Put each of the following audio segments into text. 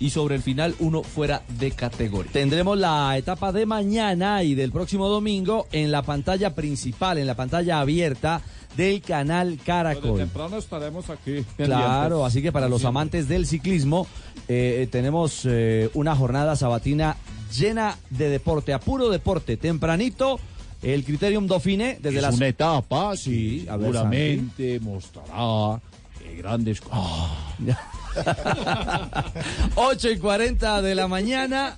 y sobre el final uno fuera de categoría. Tendremos la etapa de mañana y del próximo domingo en la pantalla principal, en la pantalla abierta del canal Caracol. temprano estaremos aquí. Claro, así que para los amantes del ciclismo eh, tenemos eh, una jornada sabatina llena de deporte, a puro deporte, tempranito. El Criterium Dauphiné desde es las una etapa, sí, ver, seguramente mostrará eh, grandes cosas. 8 y 40 de la mañana.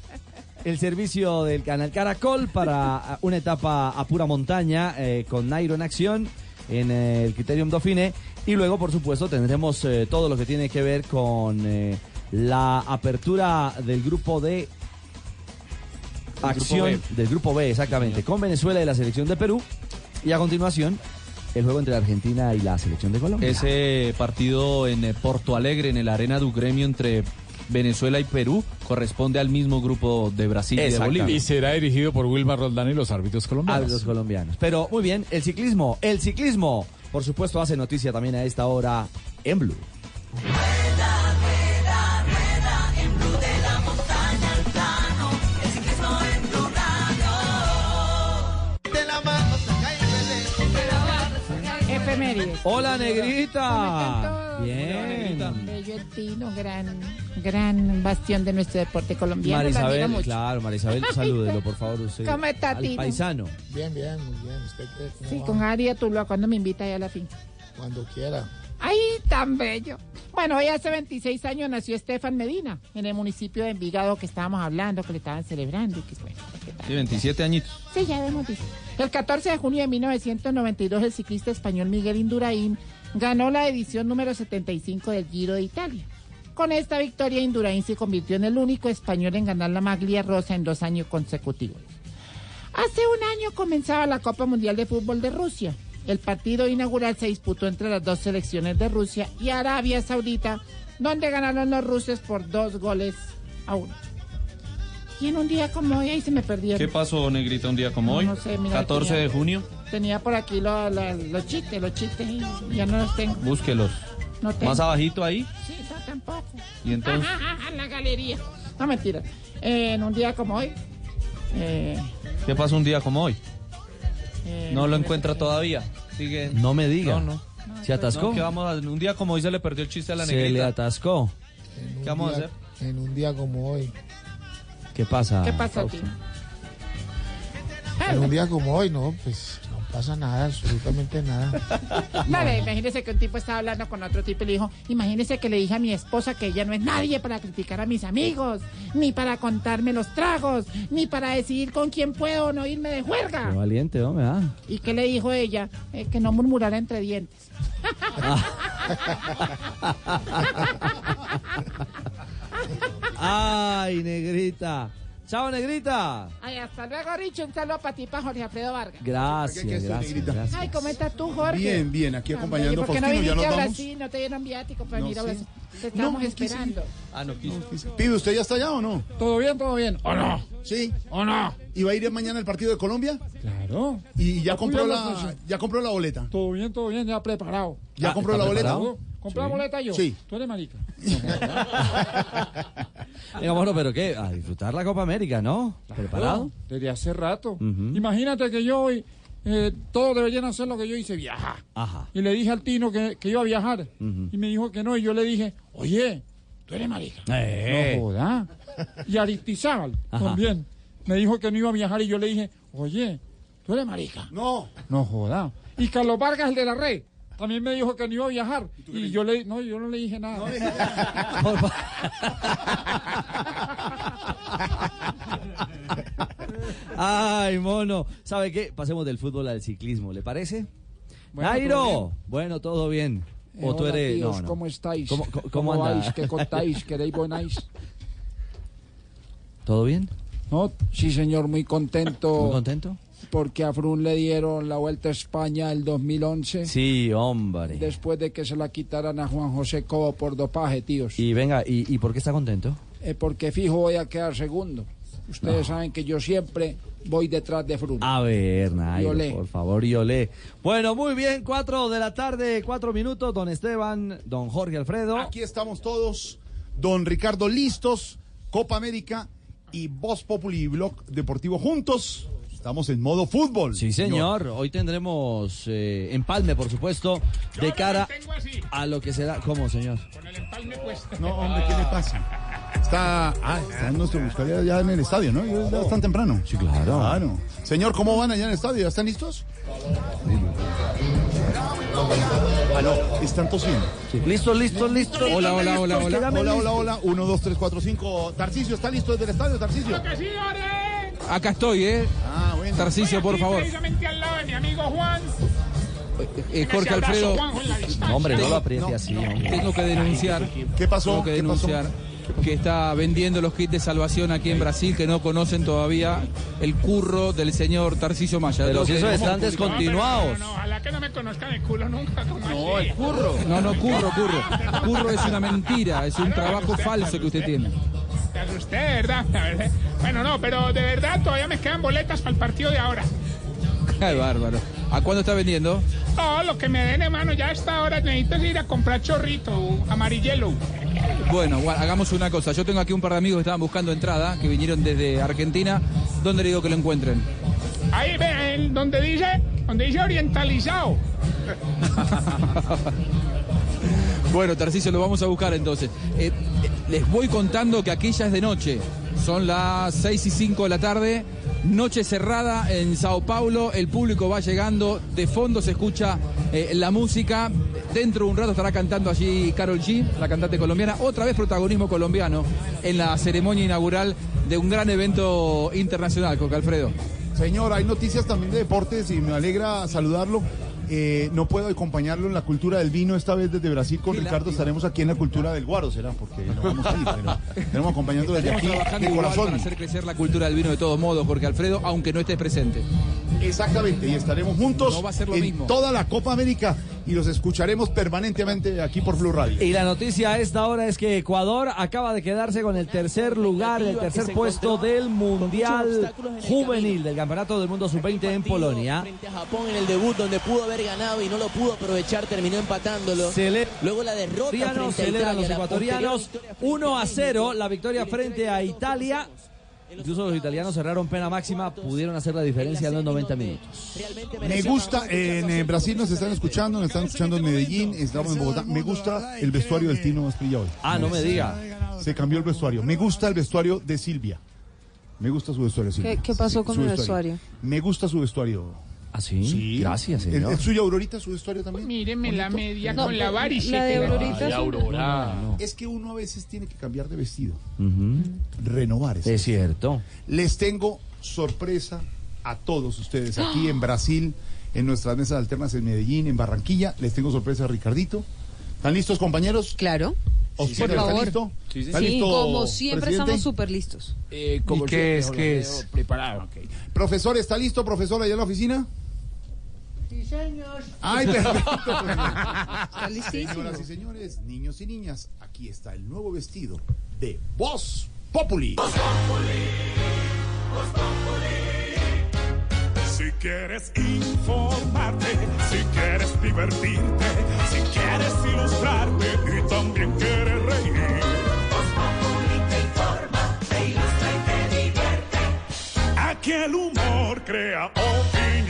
El servicio del canal Caracol para una etapa a pura montaña eh, con Nairo en acción en eh, el Criterium Dauphiné. Y luego, por supuesto, tendremos eh, todo lo que tiene que ver con eh, la apertura del grupo de acción del grupo B, exactamente, con Venezuela y la selección de Perú. Y a continuación, el juego entre Argentina y la selección de Colombia. Ese partido en eh, Porto Alegre, en el Arena du Gremio entre Venezuela y Perú, corresponde al mismo grupo de Brasil y de. Bolivia. Y será dirigido por Wilmar Roldán y los árbitros colombianos. los colombianos. Pero muy bien, el ciclismo, el ciclismo, por supuesto, hace noticia también a esta hora en Blue. Hola, ¿Cómo negrita. Bien. Bello Tino, gran, gran bastión de nuestro deporte colombiano. Marisabel, mucho. claro, Marisabel, salúdelo, por favor, usted. ¿Cómo está, al Tino? paisano. Bien, bien, muy bien. ¿Usted qué? ¿Cómo Sí, va? con Ari Tuluá, cuando me invita ahí a la finca. Cuando quiera. ¡Ay, tan bello! Bueno, hoy hace 26 años nació Estefan Medina, en el municipio de Envigado que estábamos hablando, que le estaban celebrando. Y que, bueno. Sí, 27 añitos. Sí, ya hemos visto. El 14 de junio de 1992, el ciclista español Miguel Indurain ganó la edición número 75 del Giro de Italia. Con esta victoria, Indurain se convirtió en el único español en ganar la maglia rosa en dos años consecutivos. Hace un año comenzaba la Copa Mundial de Fútbol de Rusia. El partido inaugural se disputó entre las dos selecciones de Rusia y Arabia Saudita, donde ganaron los rusos por dos goles a uno. Y en un día como hoy, ahí se me perdieron. ¿Qué pasó, Negrita, un día como No, hoy? no sé, mira, 14 tenía- de junio. Tenía por aquí lo- los chistes, los chistes, y ya no los tengo. Búsquelos. No tengo. Más abajito ahí. Sí, no, tampoco. Y entonces. en la galería. No, mentira. Eh, en un día como hoy. eh, ¿Qué pasó un día como hoy? Eh, No lo encuentra todavía. Sigue. No me diga. No, no. ¿Se atascó? No, ¿qué vamos a Un día como hoy se le perdió el chiste a la Se le negrita. atascó. En un ¿Qué vamos a día- hacer? En un día como hoy. ¿Qué pasa? ¿Qué pasa, tío? En un día como hoy, no, pues pasa nada, absolutamente nada. Vale, imagínese que un tipo estaba hablando con otro tipo y le dijo, imagínese que le dije a mi esposa que ella no es nadie para criticar a mis amigos, ni para contarme los tragos, ni para decidir con quién puedo o no irme de Qué juerga. valiente, ¿no? ¿Verdad? ¿Y qué le dijo ella? Eh, que no murmurara entre dientes. Ay, negrita. Chao, negrita. Ay, hasta luego, Richo. Un saludo para ti, para Jorge Alfredo Vargas. Gracias, ¿Qué- gracias, negrita? gracias. Ay, ¿cómo estás tú, Jorge? Bien, bien, aquí acompañando a ¿Por qué no Faustino, ya nos vamos. Brasil? No te dieron viático para No, venir a sí. Brasil. Te No, quise. esperando. Ah, no quiso. Pibe, ¿usted ya está allá o no? ¿Todo bien, todo bien? ¿O no? Sí. ¿O no? ¿Y va a ir mañana al partido de Colombia? Claro. ¿Y ya compró la, ya compró la boleta? Todo bien, todo bien, ya preparado. ¿Ya Ah, compró ¿está la boleta? Preparado? ¿Compré la boleta yo? Sí. Tú eres marica. Venga, bueno, pero ¿qué? A disfrutar la Copa América, ¿no? ¿Preparado? No, Desde hace rato. Imagínate que yo hoy, eh, todos deberían hacer lo que yo hice, viajar. Ajá. Y le dije al Tino que, que iba a viajar. Y me dijo que no. Y yo le dije, oye, tú eres marica. Eh. No joda. Y Aristizábal también. Me dijo que no iba a viajar y yo le dije, oye, tú eres marica. No. No joda. Y Carlos Vargas, el de la red, también me dijo que no iba a viajar. Y, yo le no, yo no le dije nada. Por fa- Ay, mono. ¿Sabe qué? Pasemos del fútbol al ciclismo, ¿le parece? Bueno, Nairo. todo Bueno, todo bien. Eh, O tú hola, eres. tíos, no, no. ¿Cómo estáis? ¿Cómo, cómo- cómo vais? ¿Qué contáis? ¿Queréis buenáis? ¿Todo bien? No, sí, señor, muy contento. ¿Muy contento? Porque a Frun le dieron la Vuelta a España el 2011. Sí, hombre. Después de que se la quitaran a Juan José Cobo por dopaje, tíos. Y venga, ¿y, y por qué está contento? Eh, porque fijo voy a quedar segundo. Ustedes saben que yo siempre voy detrás de Frun. A ver, Nairo, por favor, Yolé. Bueno, muy bien, cuatro de la tarde, cuatro minutos, don Esteban, don Jorge Alfredo. Aquí estamos todos Don Ricardo listos, Copa América y Voz Populi y Blog Deportivo juntos. Estamos en modo fútbol. Sí, señor. Hoy tendremos eh, empalme, por supuesto, de cara tengo así, a lo que será. ¿Cómo, señor? con el empalme puesto. No, hombre, ¿qué le pasa? Está, ah, está en nuestro buscaría ya en el estadio, ¿no? Ya están temprano. Sí, claro. Claro. Señor, ¿cómo van allá en el estadio? ¿Ya están listos? No, están tosiendo. Listo, listo, listo. Hola, hola, hola, hola. Hola, hola, hola. Uno, dos, tres, cuatro, cinco. Tarcisio, ¿está listo desde el estadio, Tarcisio? Acá estoy, ¿eh? Ah, bueno. Tarcicio, por Aquí, favor. Precisamente al lado de mi amigo Juan. Eh, Jorge Alfredo. No, hombre, no Tengo- lo apriete así, hombre. tengo que denunciar. ¿Qué pasó? Tengo que denunciar que está vendiendo los kits de salvación aquí en Brasil que no conocen todavía el curro del señor Tarcisio Maya. Pero si eso están No, descontinuados. pero No, no, ojalá que no me conozcan el culo nunca. Como no, el Curro. No, no, curro, curro. Curro es una mentira, es un trabajo falso que usted tiene. Te asusté, ¿verdad? Verdad. Bueno, no, pero de verdad todavía me quedan boletas para el partido de ahora. Qué bárbaro. ¿A cuándo está vendiendo? Todo lo que me den, hermano, ya a esta hora necesito ir a comprar chorrito amarillelo. Bueno, hagamos una cosa. Yo tengo aquí un par de amigos que estaban buscando entrada, que vinieron desde Argentina. ¿Dónde le digo que lo encuentren? Ahí ve, donde dice, donde dice orientalizado. Bueno, Tarcisio, lo vamos a buscar entonces. Eh, les voy contando que aquí ya es de noche. Son las 6 y 5 de la tarde. Noche cerrada en Sao Paulo. El público va llegando. De fondo se escucha eh, la música. Dentro de un rato estará cantando allí Carol G, la cantante colombiana. Otra vez protagonismo colombiano en la ceremonia inaugural de un gran evento internacional, Coca Alfredo. Señor, hay noticias también de deportes y me alegra saludarlo. Eh, no puedo acompañarlo en la cultura del vino esta vez desde Brasil con Ricardo. Estaremos aquí en la cultura del guaro, será, porque no vamos a ir, pero estaremos acompañando desde aquí de corazón. para hacer crecer la cultura del vino de todos modos, porque Alfredo, aunque no estés presente. Exactamente, y estaremos juntos No va a ser lo en mismo. toda la Copa América y los escucharemos permanentemente aquí por Blue Radio. Y la noticia a esta hora es que Ecuador acaba de quedarse con el tercer lugar, el tercer puesto del Mundial Juvenil del Campeonato del Mundo Sub-20 en Polonia. Frente a Japón en el debut donde pudo haber ganado y no lo pudo aprovechar, terminó empatándolo. Cele- Luego la derrota frente a Italia, los la ecuatorianos posterior victoria frente 1 a al 0 México. la victoria frente a Italia. Incluso los italianos cerraron pena máxima, pudieron hacer la diferencia en los 90 minutos. Me gusta, goles en eh, Brasil nos están escuchando, nos están escuchando en Medellín, estamos en Bogotá. Me gusta el vestuario del Tino Asprilla hoy. Ah, no me diga. Se cambió el vestuario. Me gusta el vestuario de Silvia. Me gusta su vestuario, Silvia. ¿Qué- qué pasó con su mi vestuario? Me gusta su vestuario. ¿Ah, sí? Gracias, ¿El, señor. el suyo, Aurorita, su vestuario también? Míreme la media No, con la varice. la de Aurorita es un- Es que uno a veces tiene que cambiar de vestido. Ujú. Renovar ese. Es cierto. Les tengo sorpresa a todos ustedes aquí en Brasil, en nuestras mesas alternas en Medellín, en Barranquilla. Les tengo sorpresa a Ricardito. ¿Están listos, compañeros? Claro. Oscar, Por ¿está favor. Sí, listo, como siempre presidente? estamos súper listos. Eh, ¿Y qué es? ¿Qué es? Preparado. Profesor, ¿está listo, profesor, allá en la oficina? Sí, señor. Ay, perfecto. Señoras y señores, niños y niñas, aquí está el nuevo vestido de Voz Populi. Si quieres informarte, si quieres divertirte, si quieres ilustrarte y también quieres reír. te informa, te ilustra y te divierte. Aquí el humor crea opinión.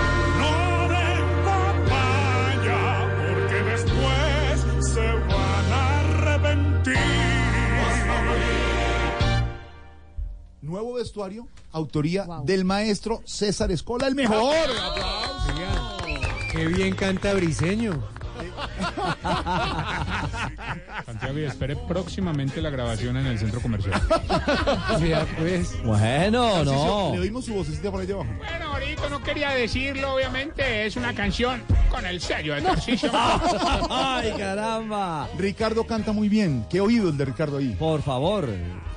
Nuevo vestuario, autoría del maestro César Escola, el mejor. Qué bien canta Briseño. Santiago, y espere próximamente la grabación en el centro comercial. Pues. Bueno, no. Le oímos su vocecita por ahí abajo. Bueno, ahorita no quería decirlo, obviamente, es una canción con el sello de Tarcisio. ¡Ay, caramba! Ricardo canta muy bien. Qué oído el de Ricardo ahí. Por favor,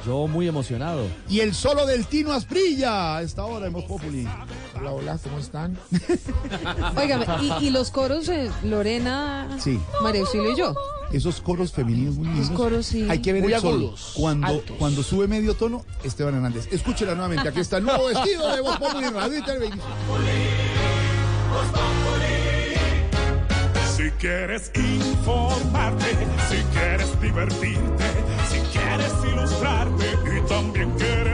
yo muy emocionado. Y el solo del Tino Asprilla a esta hora en Voz Populi. Hola, hola, ¿cómo están? Óigame, ¿y, y los coros de Lorena, Sí. María Auxilio y yo? Esos coros femeninos muy lindos. coros, sí. Hay que ver Muy el solo. agudos, Cuando, altos. cuando sube medio tono, Esteban Hernández. Escúchela nuevamente. Aquí está el nuevo vestido de Voz Populi Radio y Televisión. Si quieres informarte, si quieres divertirte, si quieres ilustrarte y también quieres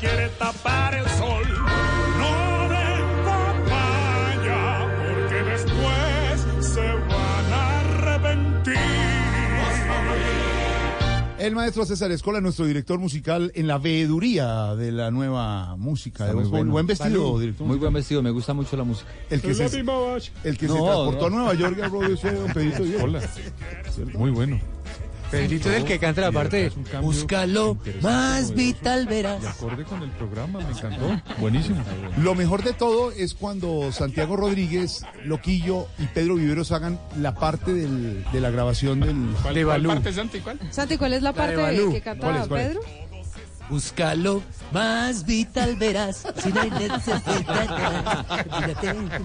quiere tapar el sol. No den papaya, porque después se van a arrepentir. El maestro César Escola, nuestro director musical en la veeduría de la nueva música. de Populi. Buen vestido, director. Muy buen vestido, me gusta mucho la música. El que se, el que se No, transportó no. a Nueva York a Broadway fue don Pedrito Díaz. Hola. Muy bueno. Pedrito es el que canta la parte. Cambio Búscalo más vital, verás. De acorde con el programa, me encantó. Buenísimo. Lo mejor de todo es cuando Santiago Rodríguez, Loquillo y Pedro Viveros hagan la parte del- de la grabación del... ¿Cuál, De cuál Balú. parte, Santi? ¿Cuál? Santi, ¿cuál es la de parte Balú. que canta ¿Cuál es, cuál es? Búscalo más vital, verás. Si no hay necesidad,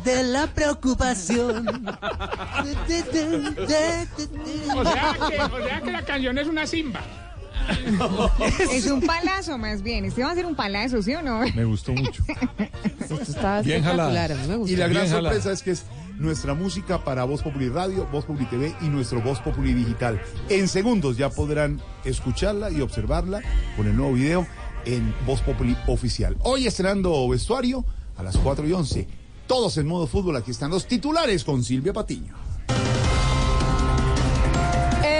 de la preocupación. O sea, que, o sea que la canción es una simba. Es un palazo más bien. Este va a ser un palazo, ¿sí o no? Me gustó mucho. Esto está Bien jalada. espectacular, me. Y la gran Bien jalada. sorpresa es que es nuestra música para Voz Populi Radio, Voz Populi TV y nuestro Voz Populi Digital. En segundos ya podrán escucharla y observarla con el nuevo video en Voz Populi Oficial. Hoy estrenando vestuario a las 4 y 11. Todos en modo fútbol. Aquí están los titulares con Silvia Patiño.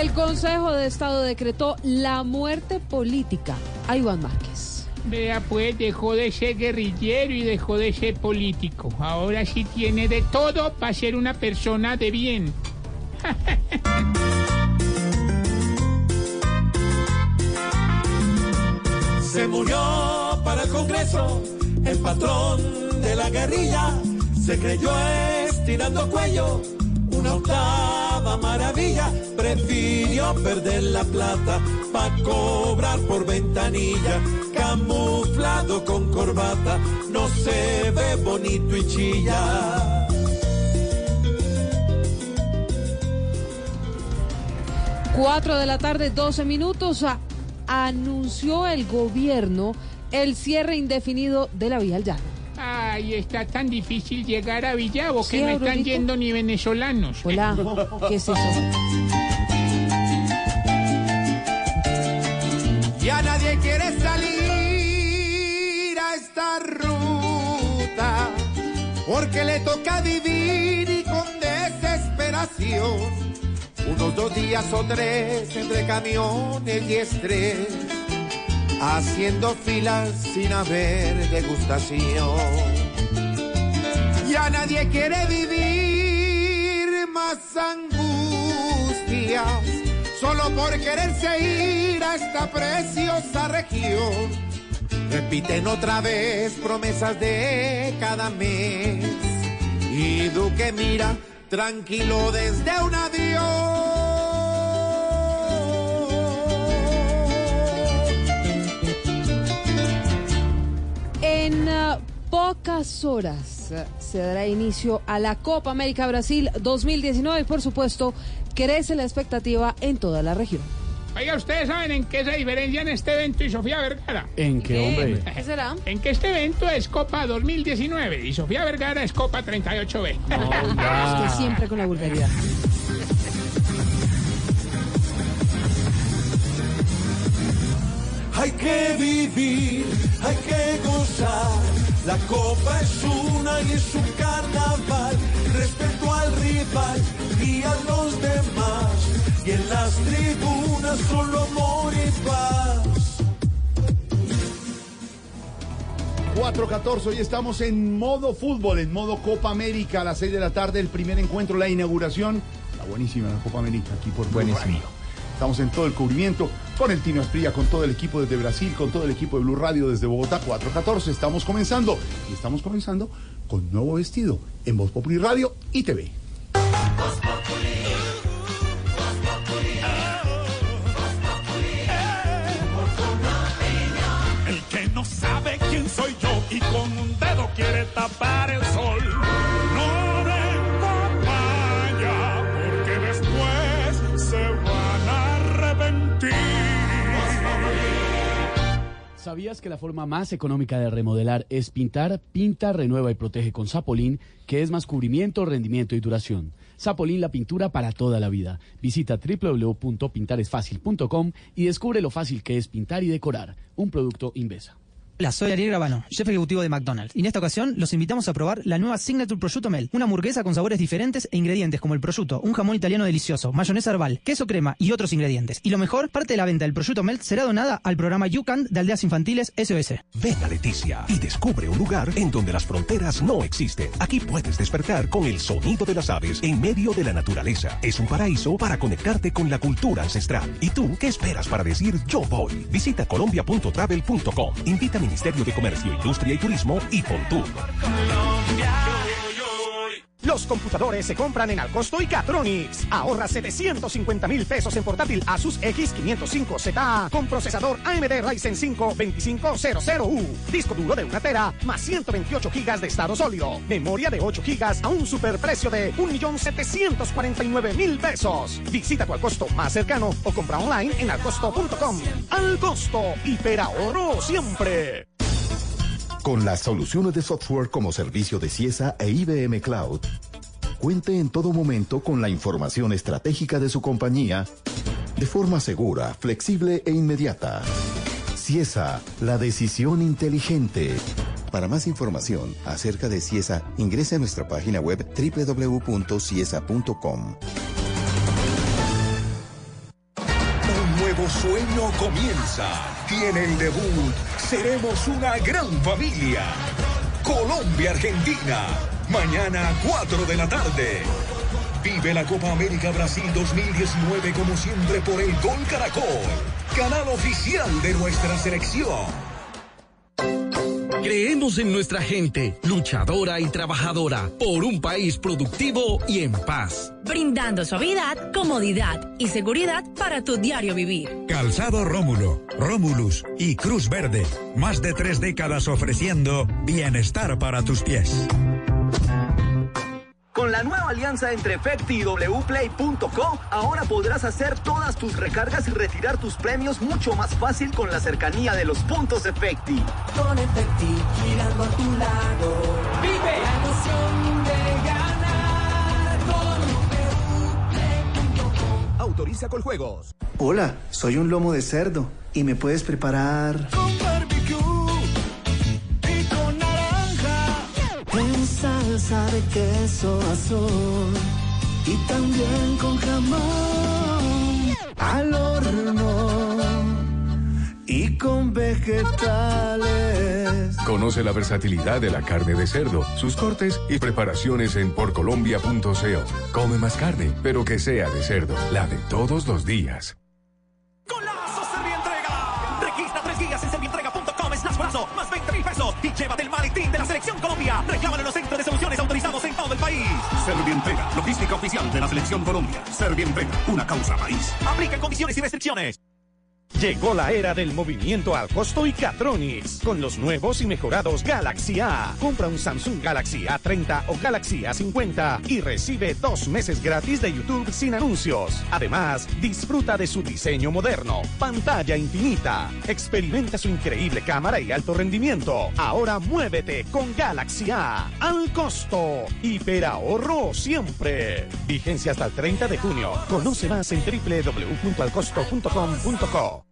El Consejo de Estado decretó la muerte política a Iván Márquez. Vea, pues dejó de ser guerrillero y dejó de ser político. Ahora sí tiene de todo para ser una persona de bien. Se murió para el Congreso el patrón de la guerrilla. Se creyó estirando cuello, una octava maravilla. Prefirió perder la plata para cobrar por ventanilla. Camuflado con corbata, no se ve bonito y chilla. Cuatro de la tarde, 12 minutos. anunció el gobierno el cierre indefinido de la vía al llano. Ay, está tan difícil llegar a Villavo Sí, que no están Aurorita. yendo ni venezolanos. Hola, ¿qué es eso? Ya nadie quiere salir a esta ruta porque le toca vivir y con desesperación. Unos dos días o tres entre camiones y estrés, haciendo filas sin haber degustación. Ya nadie quiere vivir más angustias, solo por quererse ir a esta preciosa región. Repiten otra vez promesas de cada mes. Y Duque mira tranquilo desde un avión. En ah, pocas horas ah, se dará inicio a la Copa América Brasil 2019 y por supuesto crece la expectativa en toda la región. Oiga, ¿ustedes saben en qué se diferencian este evento y Sofía Vergara? ¿En qué, hombre? ¿Qué será? En que este evento es Copa 2019 y Sofía Vergara es Copa 38B. Es que siempre con la vulgaridad. Hay que vivir, hay que gozar. La copa es una y es un carnaval. Respeto al rival y a los demás. Y en las tribunas solo amor y paz. 4-14, hoy estamos en modo fútbol, en modo Copa América a las 6 de la tarde, el primer encuentro, la inauguración. Está buenísima la Copa América aquí por Buenísimo. Estamos en todo el cubrimiento con el Tino Esprilla, con todo el equipo desde Brasil, con todo el equipo de Blue Radio desde Bogotá 414. Estamos comenzando y estamos comenzando con nuevo vestido en Voz Populi Radio y TV. El que no sabe quién soy yo y con un dedo quiere tapar el sol. ¿Sabías que la forma más económica de remodelar es pintar? Pinta, renueva y protege con Sapolín, que es más cubrimiento, rendimiento y duración. Sapolín, la pintura para toda la vida. Visita www.pintaresfacil.com y descubre lo fácil que es pintar y decorar. Un producto Invesa. Hola, soy Ariel Gravano, chef ejecutivo de McDonald's. Y en esta ocasión los invitamos a probar la nueva Signature Prosciutto Mel, una hamburguesa con sabores diferentes e ingredientes como el prosciutto, un jamón italiano delicioso, mayonesa herbal, queso crema y otros ingredientes. Y lo mejor, parte de la venta del prosciutto Mel será donada al programa YouCan de Aldeas Infantiles SOS. Ven a Leticia y descubre un lugar en donde las fronteras no existen. Aquí puedes despertar con el sonido de las aves en medio de la naturaleza. Es un paraíso para conectarte con la cultura ancestral. ¿Y tú qué esperas para decir yo voy? Visita colombia.travel.com. Invita a Ministerio de Comercio, Industria y Turismo y Fontur. Los computadores se compran en Alcosto y Catronics. Ahorra 750 mil pesos en portátil Asus X505ZA con procesador AMD Ryzen 5 2500U. Disco duro de 1 tera más 128 gigas de estado sólido. Memoria de 8 gigas a un superprecio de 1.749.000 pesos. Visita tu Alcosto más cercano o compra online en alcosto.com. Alcosto, hiperahorro siempre. Con las soluciones de software como servicio de CIESA e IBM Cloud, cuente en todo momento con la información estratégica de su compañía de forma segura, flexible e inmediata. CIESA, la decisión inteligente. Para más información acerca de CIESA, ingrese a nuestra página web www.ciesa.com. comienza. Tiene el debut. Seremos una gran familia. Colombia-Argentina. Mañana 4 de la tarde. Vive la Copa América Brasil 2019 como siempre por el Gol Caracol. Canal oficial de nuestra selección. Creemos en nuestra gente, luchadora y trabajadora, por un país productivo y en paz. brindando suavidad, comodidad y seguridad para tu diario vivir. Calzado Rómulo, Rómulus y Cruz Verde. Más de tres décadas ofreciendo bienestar para tus pies. Con la nueva alianza entre Efecti y wplay.co, ahora podrás hacer todas tus recargas y retirar tus premios mucho más fácil con la cercanía de los puntos Efecti. Con Efecti, girando a tu lado. Vive la emoción de ganar con Autoriza con juegos. Hola, soy un lomo de cerdo y me puedes preparar salsa de queso azul y también con jamón al horno y con vegetales. Conoce la versatilidad de la carne de cerdo, sus cortes y preparaciones en porcolombia.co. Come más carne, pero que sea de cerdo, la de todos los días. ¡Golazo Servientrega! Registra tres días en servientrega.com slash golazo, más 20 mil pesos y llévate el de la Selección Colombia. Reclámalo en los centros de soluciones autorizados en todo el país. Servientrega, logística oficial de la Selección Colombia. Servientrega, una causa país. Aplican condiciones y restricciones. Llegó la era del movimiento al costo y Catronics. Con los nuevos y mejorados Galaxy A. Compra un Samsung Galaxy A30 o Galaxy A50 y recibe dos meses gratis de YouTube sin anuncios. Además, disfruta de su diseño moderno, pantalla infinita. Experimenta su increíble cámara y alto rendimiento. Ahora muévete con Galaxy A. Al costo. Hiperahorro siempre. Vigencia hasta el 30 de junio. Conoce más en www.alcosto.com.co.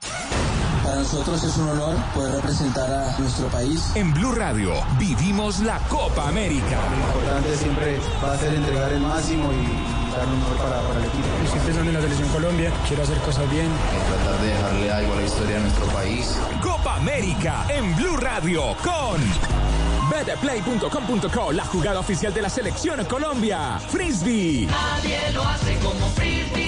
Para nosotros es un honor poder representar a nuestro país. En Blue Radio vivimos la Copa América. Lo importante siempre va a ser entregar el máximo y dar lo mejor para, para el equipo. Estoy pensando en la selección Colombia, quiero hacer cosas bien. tratar de dejarle algo a la historia de nuestro país. Copa América en Blue Radio con betplay.com.co, la jugada oficial de la selección Colombia. Frisbee. Nadie lo hace como Frisbee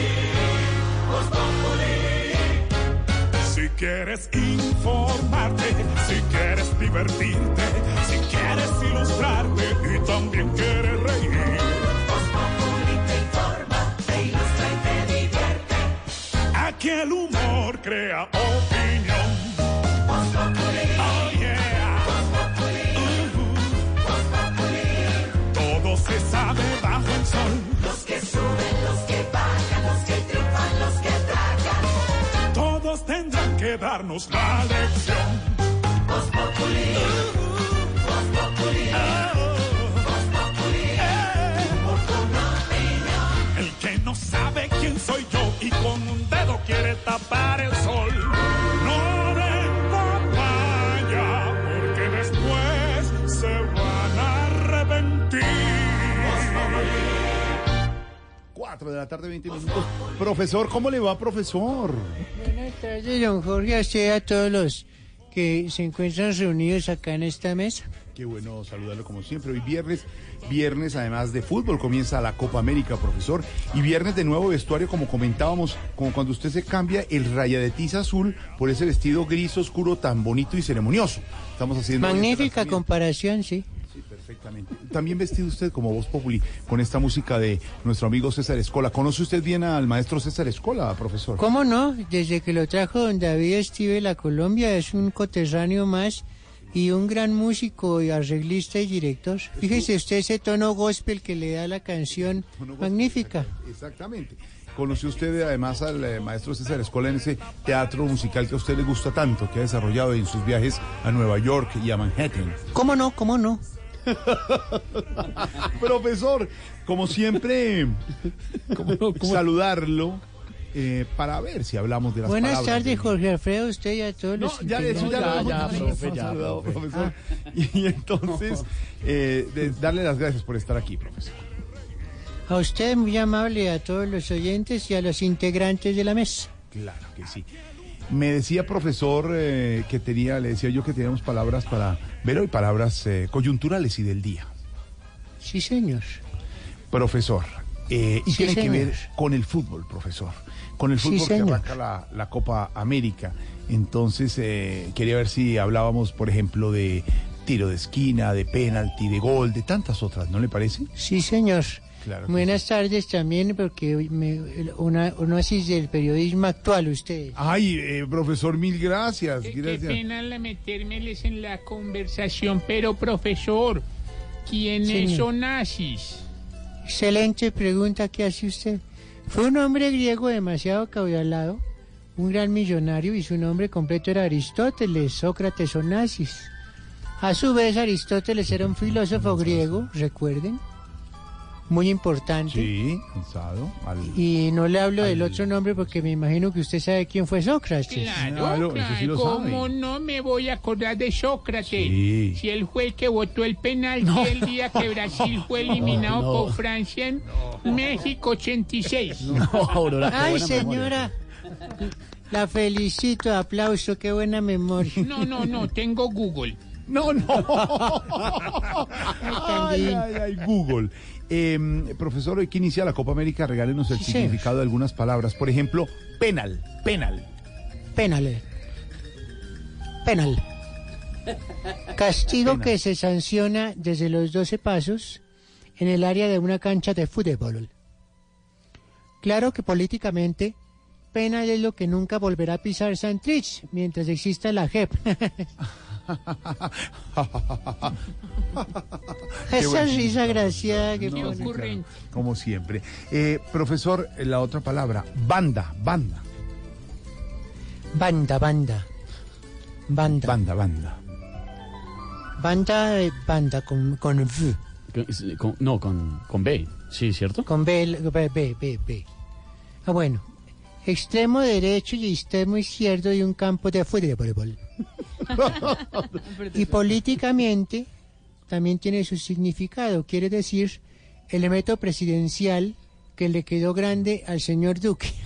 Quieres informarte, si quieres divertirte, si quieres ilustrarte y también quieres reír. te informa, te ilustra y te divierte. Aquí el humor crea opinión. Oh, yeah. Uh-huh. Todo se sabe bajo el sol. Darnos la lección. El que no sabe quién soy yo y con un dedo quiere tapar el sol. No den papaya, porque después se van a arrepentir. 4 de la tarde, 20 minutos. Profesor, ¿cómo le va, profesor? Tardes, don Jorge, a usted a todos los que se encuentran reunidos acá en esta mesa. Qué bueno saludarlo como siempre. Hoy viernes, viernes además de fútbol, comienza la Copa América, profesor. Y viernes de nuevo vestuario, como comentábamos, como cuando usted se cambia el raya de tiza azul por ese vestido gris oscuro tan bonito y ceremonioso. Estamos haciendo... Magnífica comparación, sí. También vestido usted como voz populi con esta música de nuestro amigo César Escola. ¿Conoce usted bien al maestro César Escola, profesor? ¿Cómo no? Desde que lo trajo don David Estive la Colombia es un coterráneo más y un gran músico y arreglista y director. Fíjese usted ese tono gospel que le da la canción magnífica. Exactamente. Conoció usted además al eh, maestro César Escola en ese teatro musical que a usted le gusta tanto, que ha desarrollado en sus viajes a Nueva York y a Manhattan. ¿Cómo no? ¿Cómo no? Profesor, como siempre, saludarlo eh, para ver si hablamos de las Buenas palabras tardes, Jorge Alfredo, usted y a todos No, los ya, eso ya, lo profe, ya, saludado, profe. profesor. Y, y entonces, eh, de- darle las gracias por estar aquí, profesor. A usted muy amable, a todos los oyentes y a los integrantes de la mesa. Claro que sí. Me decía, profesor, eh, que tenía, le decía yo que teníamos palabras para ver hoy, palabras eh, coyunturales y del día. Sí, señor. Profesor, eh, y Sí, tiene que ver con el fútbol, profesor. Con el Sí, fútbol que señor. arranca la, la Copa América. Entonces, eh, quería ver si hablábamos, por ejemplo, de tiro de esquina, de penalti, de gol, de tantas otras, ¿no le parece? Sí, señor. Claro Buenas tardes también, porque hoy me, una, una así del periodismo actual, usted. Ay, eh, profesor, mil gracias. Qué, qué pena la metérmeles en la conversación, pero profesor, ¿quiénes Señor. son nazis? Excelente pregunta que hace usted. Fue un hombre griego demasiado caudalado, un gran millonario, y su nombre completo era Aristóteles, Sócrates o Nazis. A su vez, Aristóteles era un filósofo griego, recuerden, muy importante. Sí, cansado. al- Y no le hablo del otro nombre porque me imagino que usted sabe quién fue Sócrates. Claro, Claro, eso sí lo ¿Cómo sabe. no me voy a acordar de Sócrates? Sí. Si él fue el que votó el penalti el día que Brasil fue eliminado No, no. por Francia en México 86. No, Aurora, qué Ay, buena memoria. señora. La felicito, aplauso, qué buena memoria. No, no, no, tengo Google. No, no. Ay, ay, ay, Google. Eh, profesor, hoy que inicia la Copa América, regálenos el Sí, significado de algunas palabras. Por ejemplo, penal, penal. Penal. Penal. Castigo que se sanciona desde los 12 pasos en el área de una cancha de fútbol. Claro que políticamente, penal es lo que nunca volverá a pisar Santrich mientras exista la JEP. Esa bueno. risa graciada que No, sí, claro, como siempre. Eh, profesor, la otra palabra, banda, banda. Banda, banda. Banda. Banda, banda. Banda, banda con, con V. Con- no, con, con B, sí, ¿cierto? Con B, B, B, B, B. Ah, bueno. Extremo derecho y extremo izquierdo de un campo de fútbol. y políticamente también tiene su significado. Quiere decir el elemento presidencial que le quedó grande al señor Duque.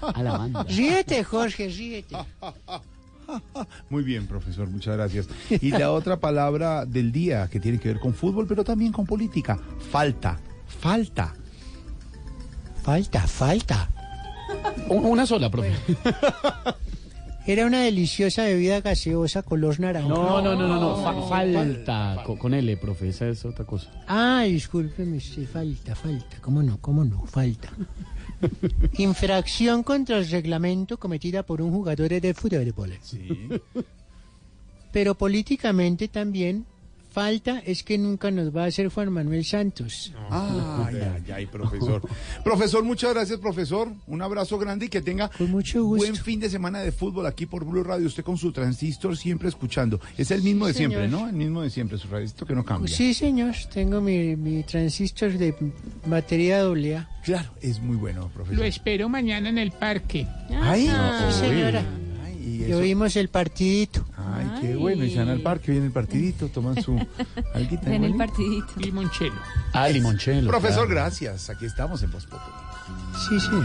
A la banda. ríete, Jorge, ríete. Muy bien, profesor, muchas gracias. Y la otra palabra del día que tiene que ver con fútbol, pero también con política, falta, falta. Falta, falta. Una sola, profe. Era una deliciosa bebida gaseosa color naranja. No, no, no, no, no. fa- falta co- con L, profe, esa es otra cosa. Ah, discúlpeme, sí, falta, falta. ¿Cómo no? ¿Cómo no? Falta. Infracción contra el reglamento cometida por un jugador de fútbol. Sí. Pero políticamente también, falta es que nunca nos va a hacer Juan Manuel Santos. Ay, ay, ay, profesor. Profesor, muchas gracias, profesor. Un abrazo grande y que tenga buen fin de semana de fútbol aquí por Blue Radio. Usted con su transistor siempre escuchando. Es el mismo de siempre. ¿no? El mismo de siempre, su transistor que no cambia. Sí, señor, tengo mi, mi transistor de batería doble A. Claro, es muy bueno, profesor. Lo espero mañana en el parque. Ay, Sí, señora. Y Y eso- oímos el partidito. Ay, qué bueno. Y se van al parque, viene el partidito, toman su alguita. En el partidito. Limonchelo. Ah, limonchelo. Profesor, claro. gracias. Aquí estamos en Voz. Sí, sí.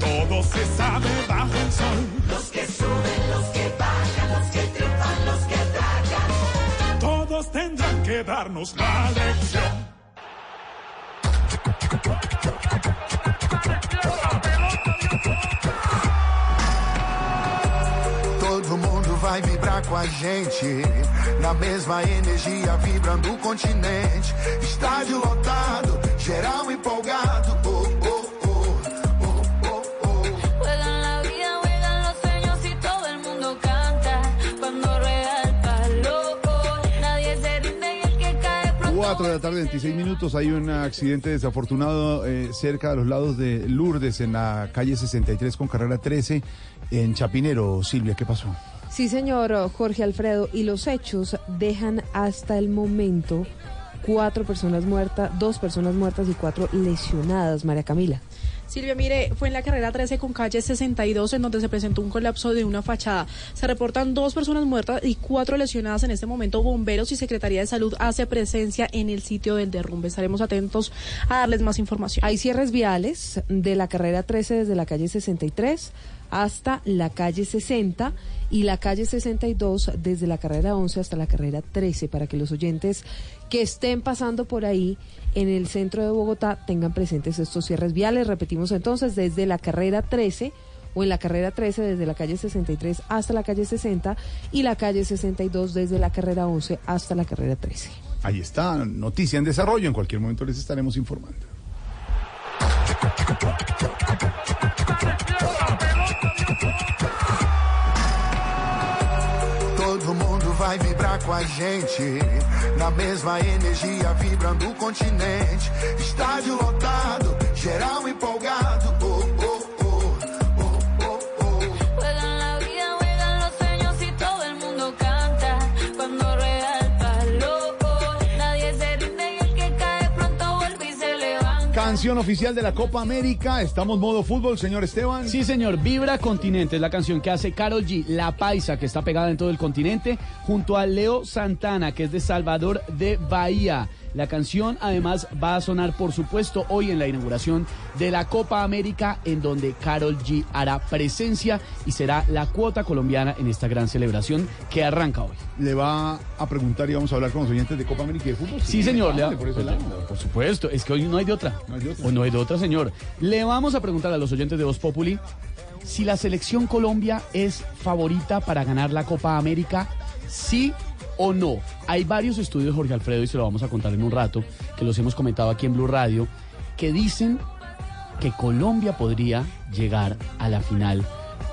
Todo se sabe bajo el sol. Los que suben, los que bajan, los que triunfan, los que tragan. Todos tendrán que darnos la lección. Todo mundo vai vibrar com a gente. Na mesma energia, vibrando o continente. Estádio lotado, geral empolgado. 4 de la tarde, 26 minutos. Hay un accidente desafortunado eh, cerca de los lados de Lourdes, en la calle 63 con carrera 13, en Chapinero. Silvia, ¿qué pasó? Sí, señor Jorge Alfredo, y los hechos dejan hasta el momento cuatro personas muertas, dos personas muertas y cuatro lesionadas, María Camila. Silvia, mire, fue en la carrera 13 con calle 62 en donde se presentó un colapso de una fachada. Se reportan dos personas muertas y cuatro lesionadas en este momento. Bomberos y Secretaría de Salud hace presencia en el sitio del derrumbe. Estaremos atentos a darles más información. Hay cierres viales de la carrera 13 desde la calle 63 hasta la calle 60 y la calle 62 desde la carrera 11 hasta la carrera 13 para que los oyentes que estén pasando por ahí en el centro de Bogotá tengan presentes estos cierres viales. Repetimos entonces desde la carrera 13 o en la carrera 13 desde la calle 63 hasta la calle 60 y la calle 62 desde la carrera 11 hasta la carrera 13. Ahí está, noticia en desarrollo. En cualquier momento les estaremos informando. Todo mundo vai vibrar com a gente. Na mesma energia, vibrando o continente. Estádio lotado, geral empolgado. Canción oficial de la Copa América. Estamos modo fútbol, señor Esteban. Sí, señor. Vibra Continente es la canción que hace Carol G, La Paisa, que está pegada en todo el continente, junto a Leo Santana, que es de Salvador de Bahía. La canción además va a sonar, por supuesto, hoy en la inauguración de la Copa América, en donde Carol G hará presencia y será la cuota colombiana en esta gran celebración que arranca hoy. Le va a preguntar y vamos a hablar con los oyentes de Copa América y de fútbol. Sí, señor. le va- Por, ese pues, por supuesto, es que hoy no hay de otra. No hay de otra. O no hay de otra, señor. Le vamos a preguntar a los oyentes de Voz Populi si la selección Colombia es favorita para ganar la Copa América, sí o no. Hay varios estudios, Jorge Alfredo, y se lo vamos a contar en un rato, que los hemos comentado aquí en Blue Radio, que dicen que Colombia podría llegar a la final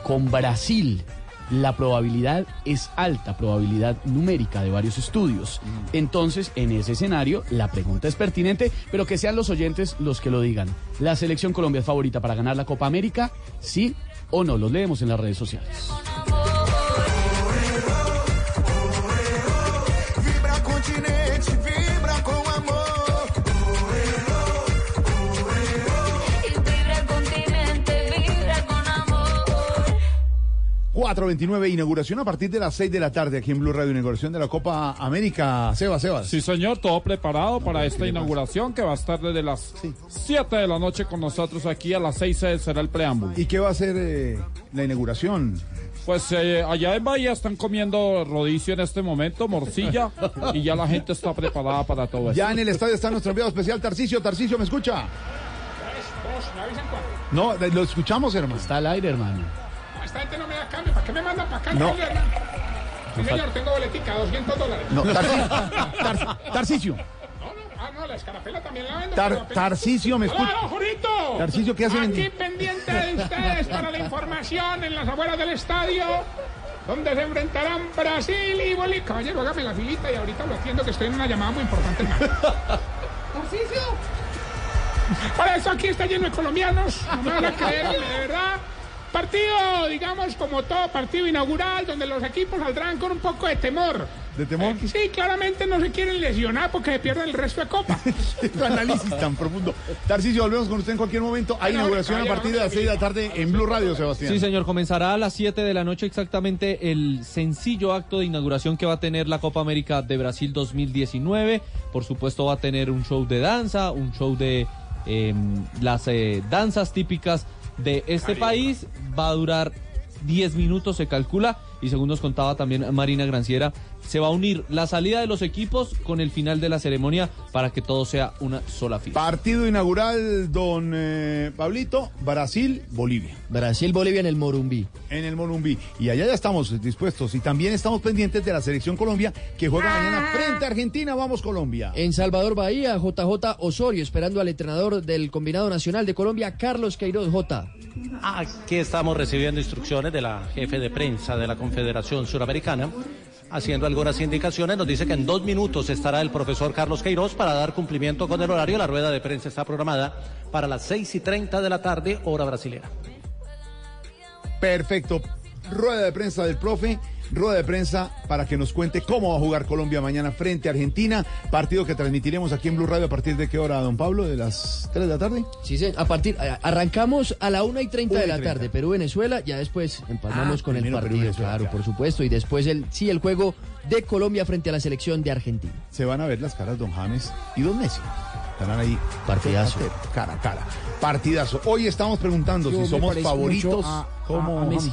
con Brasil. La probabilidad es alta, probabilidad numérica de varios estudios. Entonces, en ese escenario, la pregunta es pertinente, pero que sean los oyentes los que lo digan. ¿La selección Colombia es favorita para ganar la Copa América? ¿Sí o no? Los leemos en las redes sociales. 429, inauguración a partir de las 6 de la tarde aquí en Blue Radio, inauguración de la Copa América. Sebas, Sebas. Sí, señor, todo preparado para esta inauguración que va a estar desde las 7 de la noche con nosotros aquí. A las 6 será el preámbulo. ¿Y qué va a ser eh, la inauguración? Pues eh, allá en Bahía están comiendo rodicio en este momento, morcilla, y ya la gente está preparada para todo esto. Ya en el estadio está nuestro enviado especial, Tarcicio. Tarcicio, ¿me escucha? No, lo escuchamos, hermano. Está al aire, hermano. Esta gente no me da cambio. ¿Para qué me mandan para acá? No. Sí, señor, tengo boletica, 200 dólares. No, Tarcicio. Tar- Tarcicio. Ah, no, la escarapela también la venden. Tar- Tarcisio, ¿me escucha? ¡Hola, Jorito! Tarcisio, ¿qué hacen en- Aquí pendiente de ustedes para la información en las afueras del estadio, donde se enfrentarán Brasil y Bolivia. Caballero, hágame la filita y ahorita lo atiendo que estoy en una llamada muy importante. Tarcisio. Por eso aquí está lleno de colombianos, no me van a creer, de verdad. Partido, digamos, como todo partido inaugural, donde los equipos saldrán con un poco de temor. ¿De temor? Eh, sí, claramente no se quieren lesionar porque se pierden el resto de copa. Tu análisis tan profundo. Tarcicio, volvemos con usted en cualquier momento. Hay Bueno, inauguración a partir de las 6 de la tarde en Blue Radio, Sebastián. Sí, señor, comenzará a las 7 de la noche exactamente el sencillo acto de inauguración que va a tener la Copa América de Brasil 2019. Por supuesto va a tener un show de danza, un show de eh, las eh, danzas típicas de este país. Va a durar 10 minutos, se calcula, y según nos contaba también Marina Granciera, se va a unir la salida de los equipos con el final de la ceremonia para que todo sea una sola fila. Partido inaugural, don eh, Pablito, Brasil-Bolivia. Brasil-Bolivia en el Morumbí. En el Morumbí. Y allá ya estamos dispuestos. Y también estamos pendientes de la selección Colombia que juega mañana frente a Argentina. Vamos, Colombia. En Salvador Bahía, JJ Osorio esperando al entrenador del Combinado Nacional de Colombia, Carlos Queiroz J. Aquí estamos recibiendo instrucciones de la jefe de prensa de la Confederación Suramericana, haciendo algunas indicaciones. Nos dice que en dos minutos estará el profesor Carlos Queiroz para dar cumplimiento con el horario. La rueda de prensa está programada para las seis y treinta de la tarde, hora brasileña. Perfecto. Rueda de prensa del profe. Rueda de prensa para que nos cuente cómo va a jugar Colombia mañana frente a Argentina. Partido que transmitiremos aquí en Blue Radio a partir de qué hora, don Pablo? ¿De las 3 de la tarde? Sí, sí, a partir, a- arrancamos a la 1 y 30 de la 30. tarde, Perú-Venezuela, ya después empalmamos Ah, con el partido, claro, por supuesto, y después el, sí, el juego de Colombia frente a la selección de Argentina. Se van a ver las caras don James y don Messi. Estarán ahí. Partidazo. Cara a cara. Partidazo. Hoy estamos preguntando Yo si somos favoritos. mucho a- ¿Cómo, a- a Messi.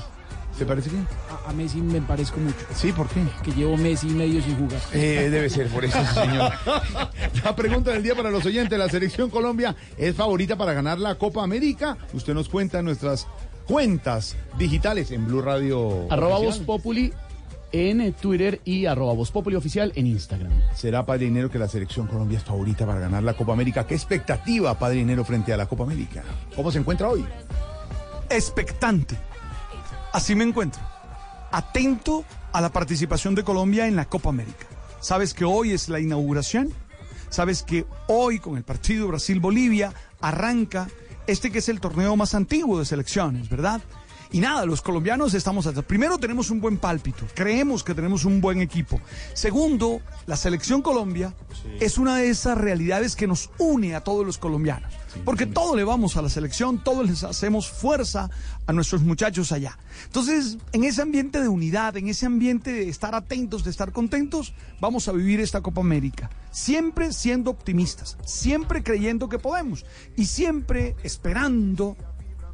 ¿Se parece bien? A, a Messi me parezco mucho. Sí, ¿por qué? Que llevo Messi y medio sin jugar. Eh, debe ser por eso, sí, señor. La pregunta del día para los oyentes. ¿La selección Colombia es favorita para ganar la Copa América? Usted nos cuenta en nuestras cuentas digitales en Blue Radio. Arroba. Voz Populi en Twitter y arroba Voz Populi Oficial en Instagram. ¿Será Padre Dinero que la selección Colombia es favorita para ganar la Copa América? ¿Qué expectativa, Padre Dinero, frente a la Copa América? ¿Cómo se encuentra hoy? expectante. Así me encuentro. Atento a la participación de Colombia en la Copa América. Sabes que hoy es la inauguración. Sabes que hoy con el partido Brasil-Bolivia arranca este que es el torneo más antiguo de selecciones, ¿verdad? Y nada, los colombianos estamos atrás. Primero, tenemos un buen pálpito. Creemos que tenemos un buen equipo. Segundo, la selección Colombia es una de esas realidades que nos une a todos los colombianos. Porque todo le vamos a la selección, todos les hacemos fuerza a nuestros muchachos allá. Entonces, en ese ambiente de unidad, en ese ambiente de estar atentos, de estar contentos, vamos a vivir esta Copa América. Siempre siendo optimistas, siempre creyendo que podemos y siempre esperando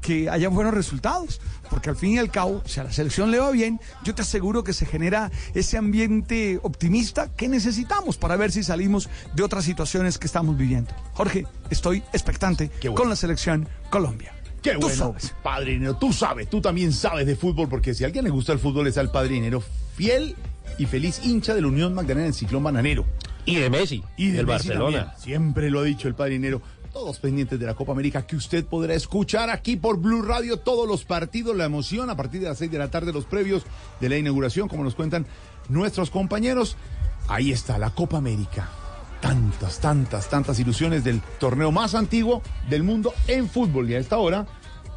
que haya buenos resultados, porque al fin y al cabo, si a la selección le va bien, yo te aseguro que se genera ese ambiente optimista que necesitamos para ver si salimos de otras situaciones que estamos viviendo. Jorge, estoy expectante con la selección Colombia. Qué Tú bueno, sabes. padrinero. Tú sabes, tú también sabes de fútbol, porque si a alguien le gusta el fútbol es al padrinero fiel y feliz hincha de la Unión Magdalena del Ciclón Bananero. Y de Messi, Y de del Messi Barcelona. también. Siempre lo ha dicho el padrinero. Todos pendientes de la Copa América que usted podrá escuchar aquí por Blue Radio todos los partidos, la emoción a partir de las 6 de la tarde, los previos de la inauguración, como nos cuentan nuestros compañeros. Ahí está la Copa América. Tantas, tantas, tantas ilusiones del torneo más antiguo del mundo en fútbol. Y a esta hora,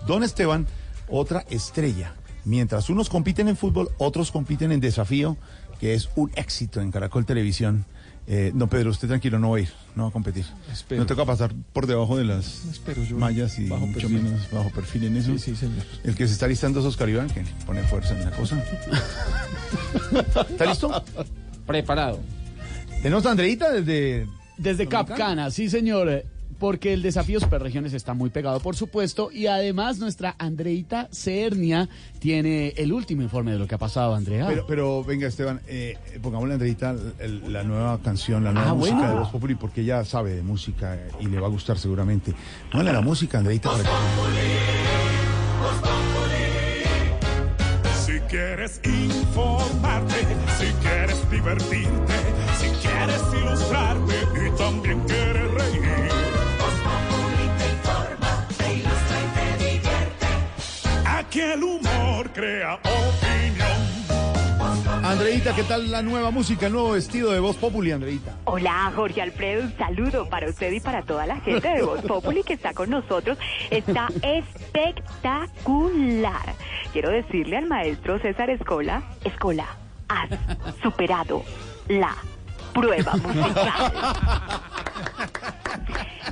Don Esteban, otra estrella. Mientras unos compiten en fútbol, otros compiten en desafío, que es un éxito en Caracol Televisión. Eh, don Pedro, usted tranquilo, no va a ir, no va a competir. Espero. No toca pasar por debajo de las Espero yo. mallas y Bajo mucho perfil. menos bajo perfil en eso. Sí, sí, señor. El que se está listando es Oscar Iván, que pone fuerza en la cosa. ¿Está listo? Preparado. Tenemos a Andreita desde... Desde Capcana, sí señor, porque el desafío Superregiones está muy pegado, por supuesto, y además nuestra Andreita Cernia tiene el último informe de lo que ha pasado, Andrea. Pero, pero venga, Esteban, eh, pongámosle a Andreita el- la nueva canción, la nueva Ah, música bueno. de Voz Populi, porque ella sabe de música y le va a gustar seguramente. Póngale la música, Andreita. para que- Si quieres informarte, si quieres divertirte, si quieres ilustrarte y también quieres Aquí el humor crea opinión. Andreita, ¿qué tal la nueva música, el nuevo vestido de Voz Populi, Andreita? Hola, Jorge Alfredo, un saludo para usted y para toda la gente de Voz Populi que está con nosotros. Está espectacular. Quiero decirle al maestro César Escola, Escola, has superado la prueba musical.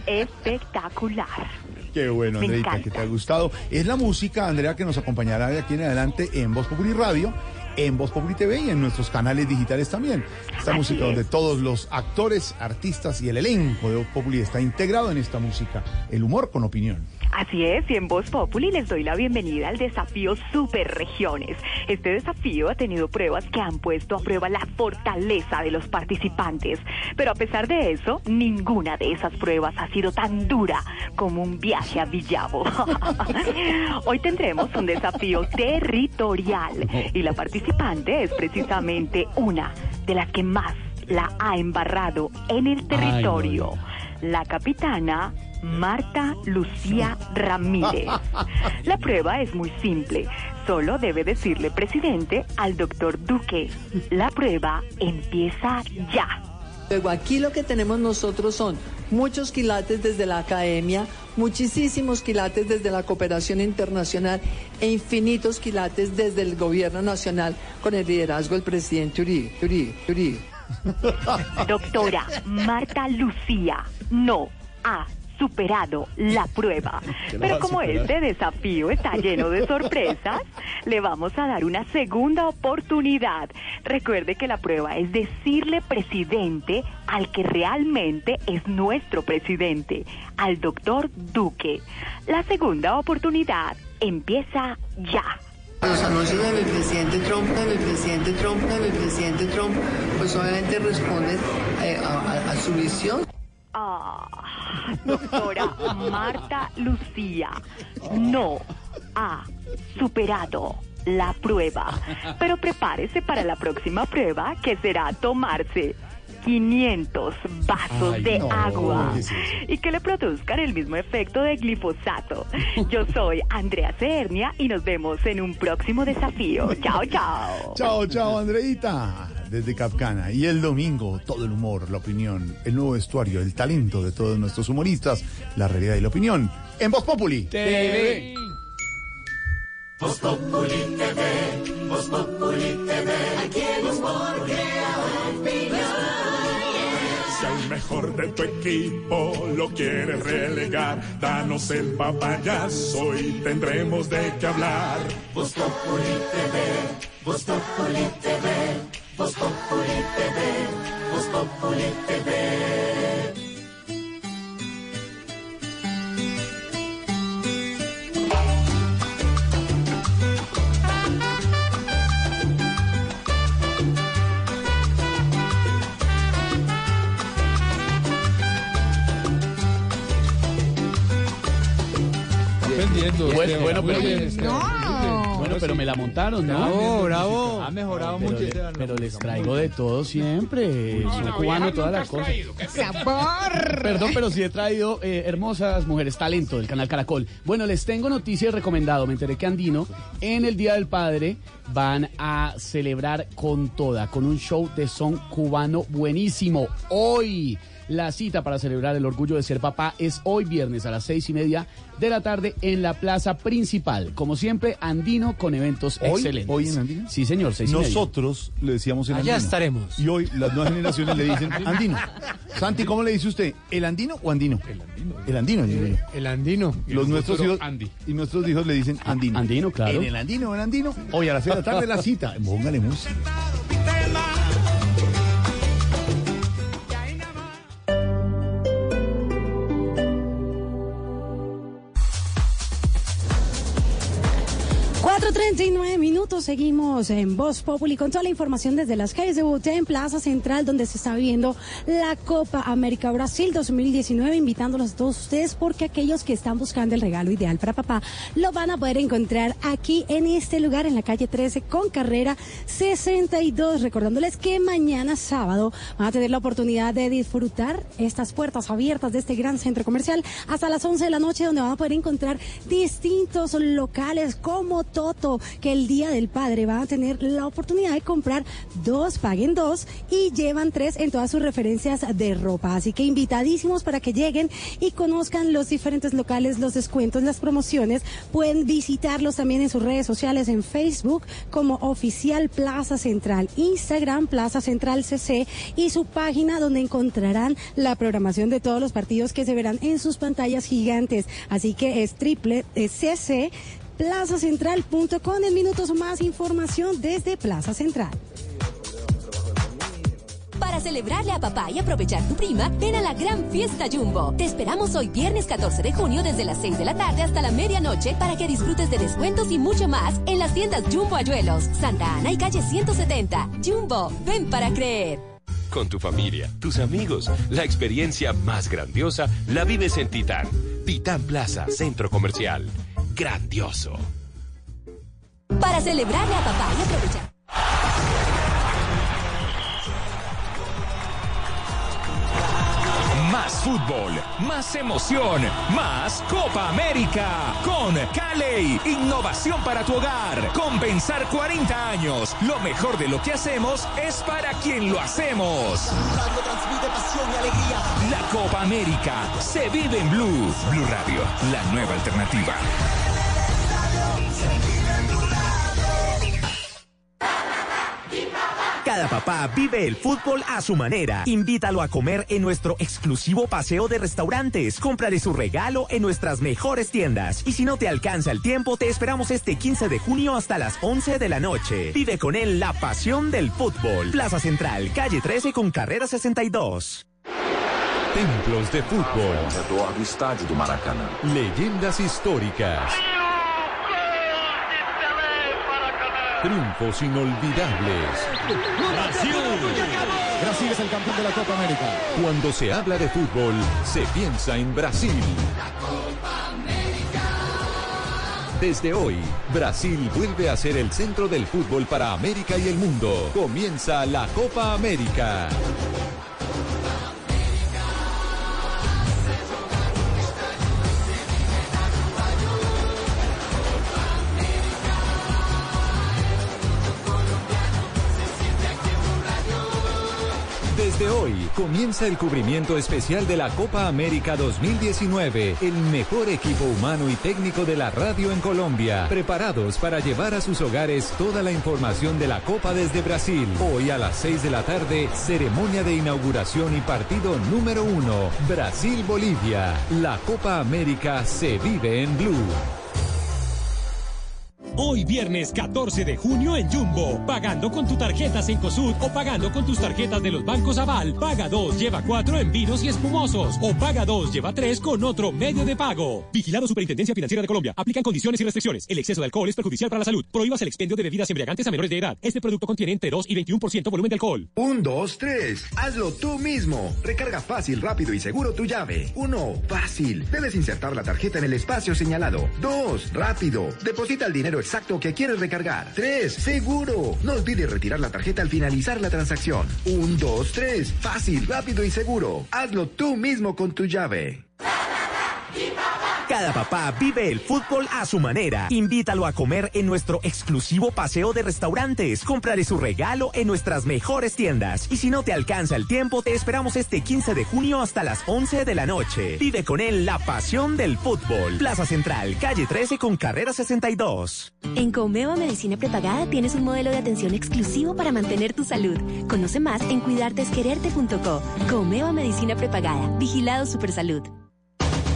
Espectacular. Qué bueno, Me Andreita, encanta. que te ha gustado. Es la música, Andrea, que nos acompañará de aquí en adelante en Voz Populi Radio, en Voz Populi TV y en nuestros canales digitales también. Esta Así música es. donde todos los actores, artistas y el elenco de Voz Populi está integrado en esta música. El humor con opinión. Así es, y en Voz Populi les doy la bienvenida al desafío Super Regiones. Este desafío ha tenido pruebas que han puesto a prueba la fortaleza de los participantes. Pero a pesar de eso, ninguna de esas pruebas ha sido tan dura como un viaje a Villavo. Hoy tendremos un desafío territorial y la participante es precisamente una de las que más la ha embarrado en el territorio. La capitana Marta Lucía Ramírez. La prueba es muy simple. Solo debe decirle presidente al doctor Duque. La prueba empieza ya. Luego aquí lo que tenemos nosotros son muchos quilates desde la academia, muchísimos quilates desde la cooperación internacional e infinitos quilates desde el gobierno nacional con el liderazgo del presidente Uribe. Uribe, Uribe. Doctora Marta Lucía no ha superado la prueba. Pero como este desafío está lleno de sorpresas, le vamos a dar una segunda oportunidad. Recuerde que la prueba es decirle presidente al que realmente es nuestro presidente, al doctor Duque. La segunda oportunidad empieza ya. Los anuncios del presidente Trump, del presidente Trump, del presidente Trump, pues obviamente responden eh, a, a- a su visión. Ah, doctora Marta Lucía no ha superado la prueba. Pero prepárese para la próxima prueba que será tomarse 500 vasos Ay, de no, agua y que le produzcan el mismo efecto de glifosato. Yo soy Andrea Cernia y nos vemos en un próximo desafío. Chao, chao. Chao, chao, Andreita, desde Capcana. Y el domingo, todo el humor, la opinión, el nuevo vestuario, el talento de todos nuestros humoristas, la realidad y la opinión. En Voz Populi. TV. Voz Populi TV, Voz Populi TV, aquí en Voz Populi Si al mejor de tu equipo lo quieres relegar, danos el papayazo y tendremos de qué hablar. Voz Populi TV, Voz Populi TV, Voz Populi TV, Voz Populi TV. Bueno, pero, bueno, me la montaron, ¿no? Bravo, bravo. Ha mejorado pero mucho, le- Esteban. pero les traigo de todo siempre. Soy No, cubano, todas las cosas. qué Perdón, pero sí he traído eh, hermosas mujeres, talento del canal Caracol. Bueno, les tengo noticias recomendado. Me enteré que Andino, en el Día del Padre, van a celebrar con toda, con un show de son cubano buenísimo. Hoy. La cita para celebrar el orgullo de ser papá es hoy viernes a las seis y media de la tarde en la plaza principal. Como siempre, Andino con eventos ¿Hoy? excelentes. ¿Hoy en Andino? Sí, señor, seis y media. Nosotros le decíamos el Allá andino. estaremos. Y hoy las nuevas generaciones le dicen andino. Santi, ¿cómo le dice usted? ¿El andino o andino? El andino. El andino. El andino. Los nuestros hijos y nuestros hijos le dicen andino. Andino, claro. En el andino, en andino. Hoy a las seis de la tarde la cita. Póngale música. Cuatro treinta y nueve minutos, seguimos en Voz Populi con toda la información desde las calles de Bogotá en Plaza Central, donde se está viviendo la Copa América Brasil 2019, invitándolos a todos ustedes porque aquellos que están buscando el regalo ideal para papá lo van a poder encontrar aquí en este lugar, en la calle 13, con carrera 62. Recordándoles que mañana sábado van a tener la oportunidad de disfrutar estas puertas abiertas de este gran centro comercial hasta las 11 de la noche, donde van a poder encontrar distintos locales como Que el Día del Padre van a tener la oportunidad de comprar dos, paguen dos y llevan tres en todas sus referencias de ropa. Así que invitadísimos para que lleguen y conozcan los diferentes locales, los descuentos, las promociones. Pueden visitarlos también en sus redes sociales, en Facebook como Oficial Plaza Central, Instagram Plaza Central CC y su página donde encontrarán la programación de todos los partidos que se verán en sus pantallas gigantes. Así que es triple CC plazacentral.com. En minutos más información desde Plaza Central. Para celebrarle a papá y aprovechar tu prima, ven a la gran fiesta Jumbo. Te esperamos hoy viernes 14 de junio desde las 6 de la tarde hasta la medianoche para que disfrutes de descuentos y mucho más en las tiendas Jumbo Ayuelos, Santa Ana y calle 170. Jumbo, ven para creer. Con tu familia, tus amigos, la experiencia más grandiosa la vives en Titán. Titán Plaza, Centro Comercial. Grandioso. Para celebrarle a papá y aprovechar. Más fútbol, más emoción, más Copa América. Con Caley, innovación para tu hogar. Compensar 40 años. Lo mejor de lo que hacemos es para quien lo hacemos. La Copa América se vive en Blue. Blue Radio, la nueva alternativa. Cada papá vive el fútbol a su manera. Invítalo a comer en nuestro exclusivo paseo de restaurantes. Cómprale su regalo en nuestras mejores tiendas. Y si no te alcanza el tiempo, te esperamos este 15 de junio hasta las 11 de la noche. Vive con él la pasión del fútbol. Plaza Central, calle 13 con carrera 62. Templos de fútbol. Redor do estádio do Maracanã. Leyendas históricas. Triunfos inolvidables. Brasil. Brasil es el campeón de la Copa América. Cuando se habla de fútbol, se piensa en Brasil. Desde hoy, Brasil vuelve a ser el centro del fútbol para América y el mundo. Comienza la Copa América. Desde hoy, Comienza el cubrimiento especial de la Copa América 2019, el mejor equipo humano y técnico de la radio en Colombia, preparados para llevar a sus hogares toda la información de la Copa desde Brasil. Hoy a las 6 de la tarde, ceremonia de inauguración y partido número uno, Brasil-Bolivia. La Copa América se vive en Blue. Hoy viernes 14 de junio en Jumbo, pagando con tu tarjeta Cencosud o pagando con tus tarjetas de los bancos Aval, paga 2, lleva 4 en vinos y espumosos o paga 2, lleva 3 con otro medio de pago. Vigilado Superintendencia Financiera de Colombia. Aplican condiciones y restricciones. El exceso de alcohol es perjudicial para la salud. Prohíbas el expendio de bebidas embriagantes a menores de edad. Este producto contiene entre 2 y 21% volumen de alcohol. Un, dos, tres. Hazlo tú mismo. Recarga fácil, rápido y seguro tu llave. Uno, fácil. Debes insertar la tarjeta en el espacio señalado. Dos, rápido. Deposita el dinero exacto que quieres recargar. Tres, seguro. No olvides retirar la tarjeta al finalizar la transacción. Un, dos, tres. Fácil, rápido y seguro. Hazlo tú mismo con tu llave. Cada papá vive el fútbol a su manera. Invítalo a comer en nuestro exclusivo paseo de restaurantes. Cómprale su regalo en nuestras mejores tiendas. Y si no te alcanza el tiempo, te esperamos este 15 de junio hasta las 11 de la noche. Vive con él la pasión del fútbol. Plaza Central, calle 13 con carrera 62. En Comeva Medicina Prepagada tienes un modelo de atención exclusivo para mantener tu salud. Conoce más en cuidartesquererte.co. Comeva Medicina Prepagada. Vigilado Supersalud.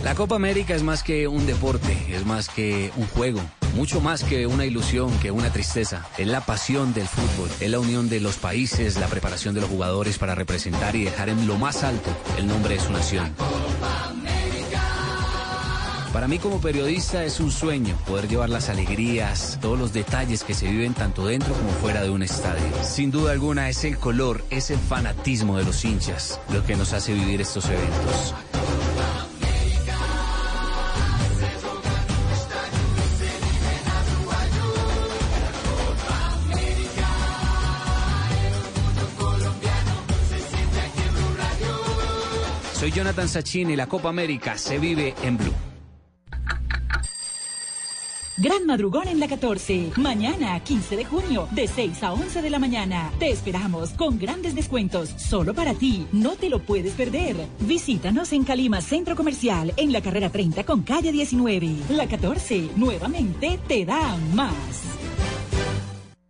La Copa América es más que un deporte, es más que un juego, mucho más que una ilusión, que una tristeza. Es la pasión del fútbol, es la unión de los países, la preparación de los jugadores para representar y dejar en lo más alto el nombre de su nación. Para mí como periodista es un sueño poder llevar las alegrías, todos los detalles que se viven tanto dentro como fuera de un estadio. Sin duda alguna es el color, es el fanatismo de los hinchas lo que nos hace vivir estos eventos. Soy Jonathan Sacchini y la Copa América se vive en Blue. Gran madrugón en la 14. Mañana, 15 de junio, de 6 a 11 de la mañana. Te esperamos con grandes descuentos solo para ti. No te lo puedes perder. Visítanos en Calima Centro Comercial, en la carrera 30 con calle 19. La 14, nuevamente te da más.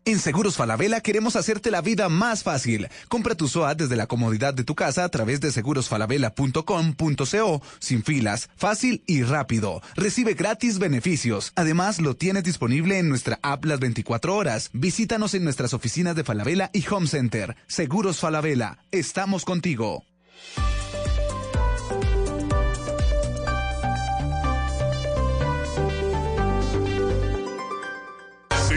En Seguros Falabella queremos hacerte la vida más fácil. Compra tu SOAT desde la comodidad de tu casa a través de segurosfalabella.com.co, sin filas, fácil y rápido. Recibe gratis beneficios. Además, lo tienes disponible en nuestra app las 24 horas. Visítanos en nuestras oficinas de Falabella y Home Center. Seguros Falabella. Estamos contigo.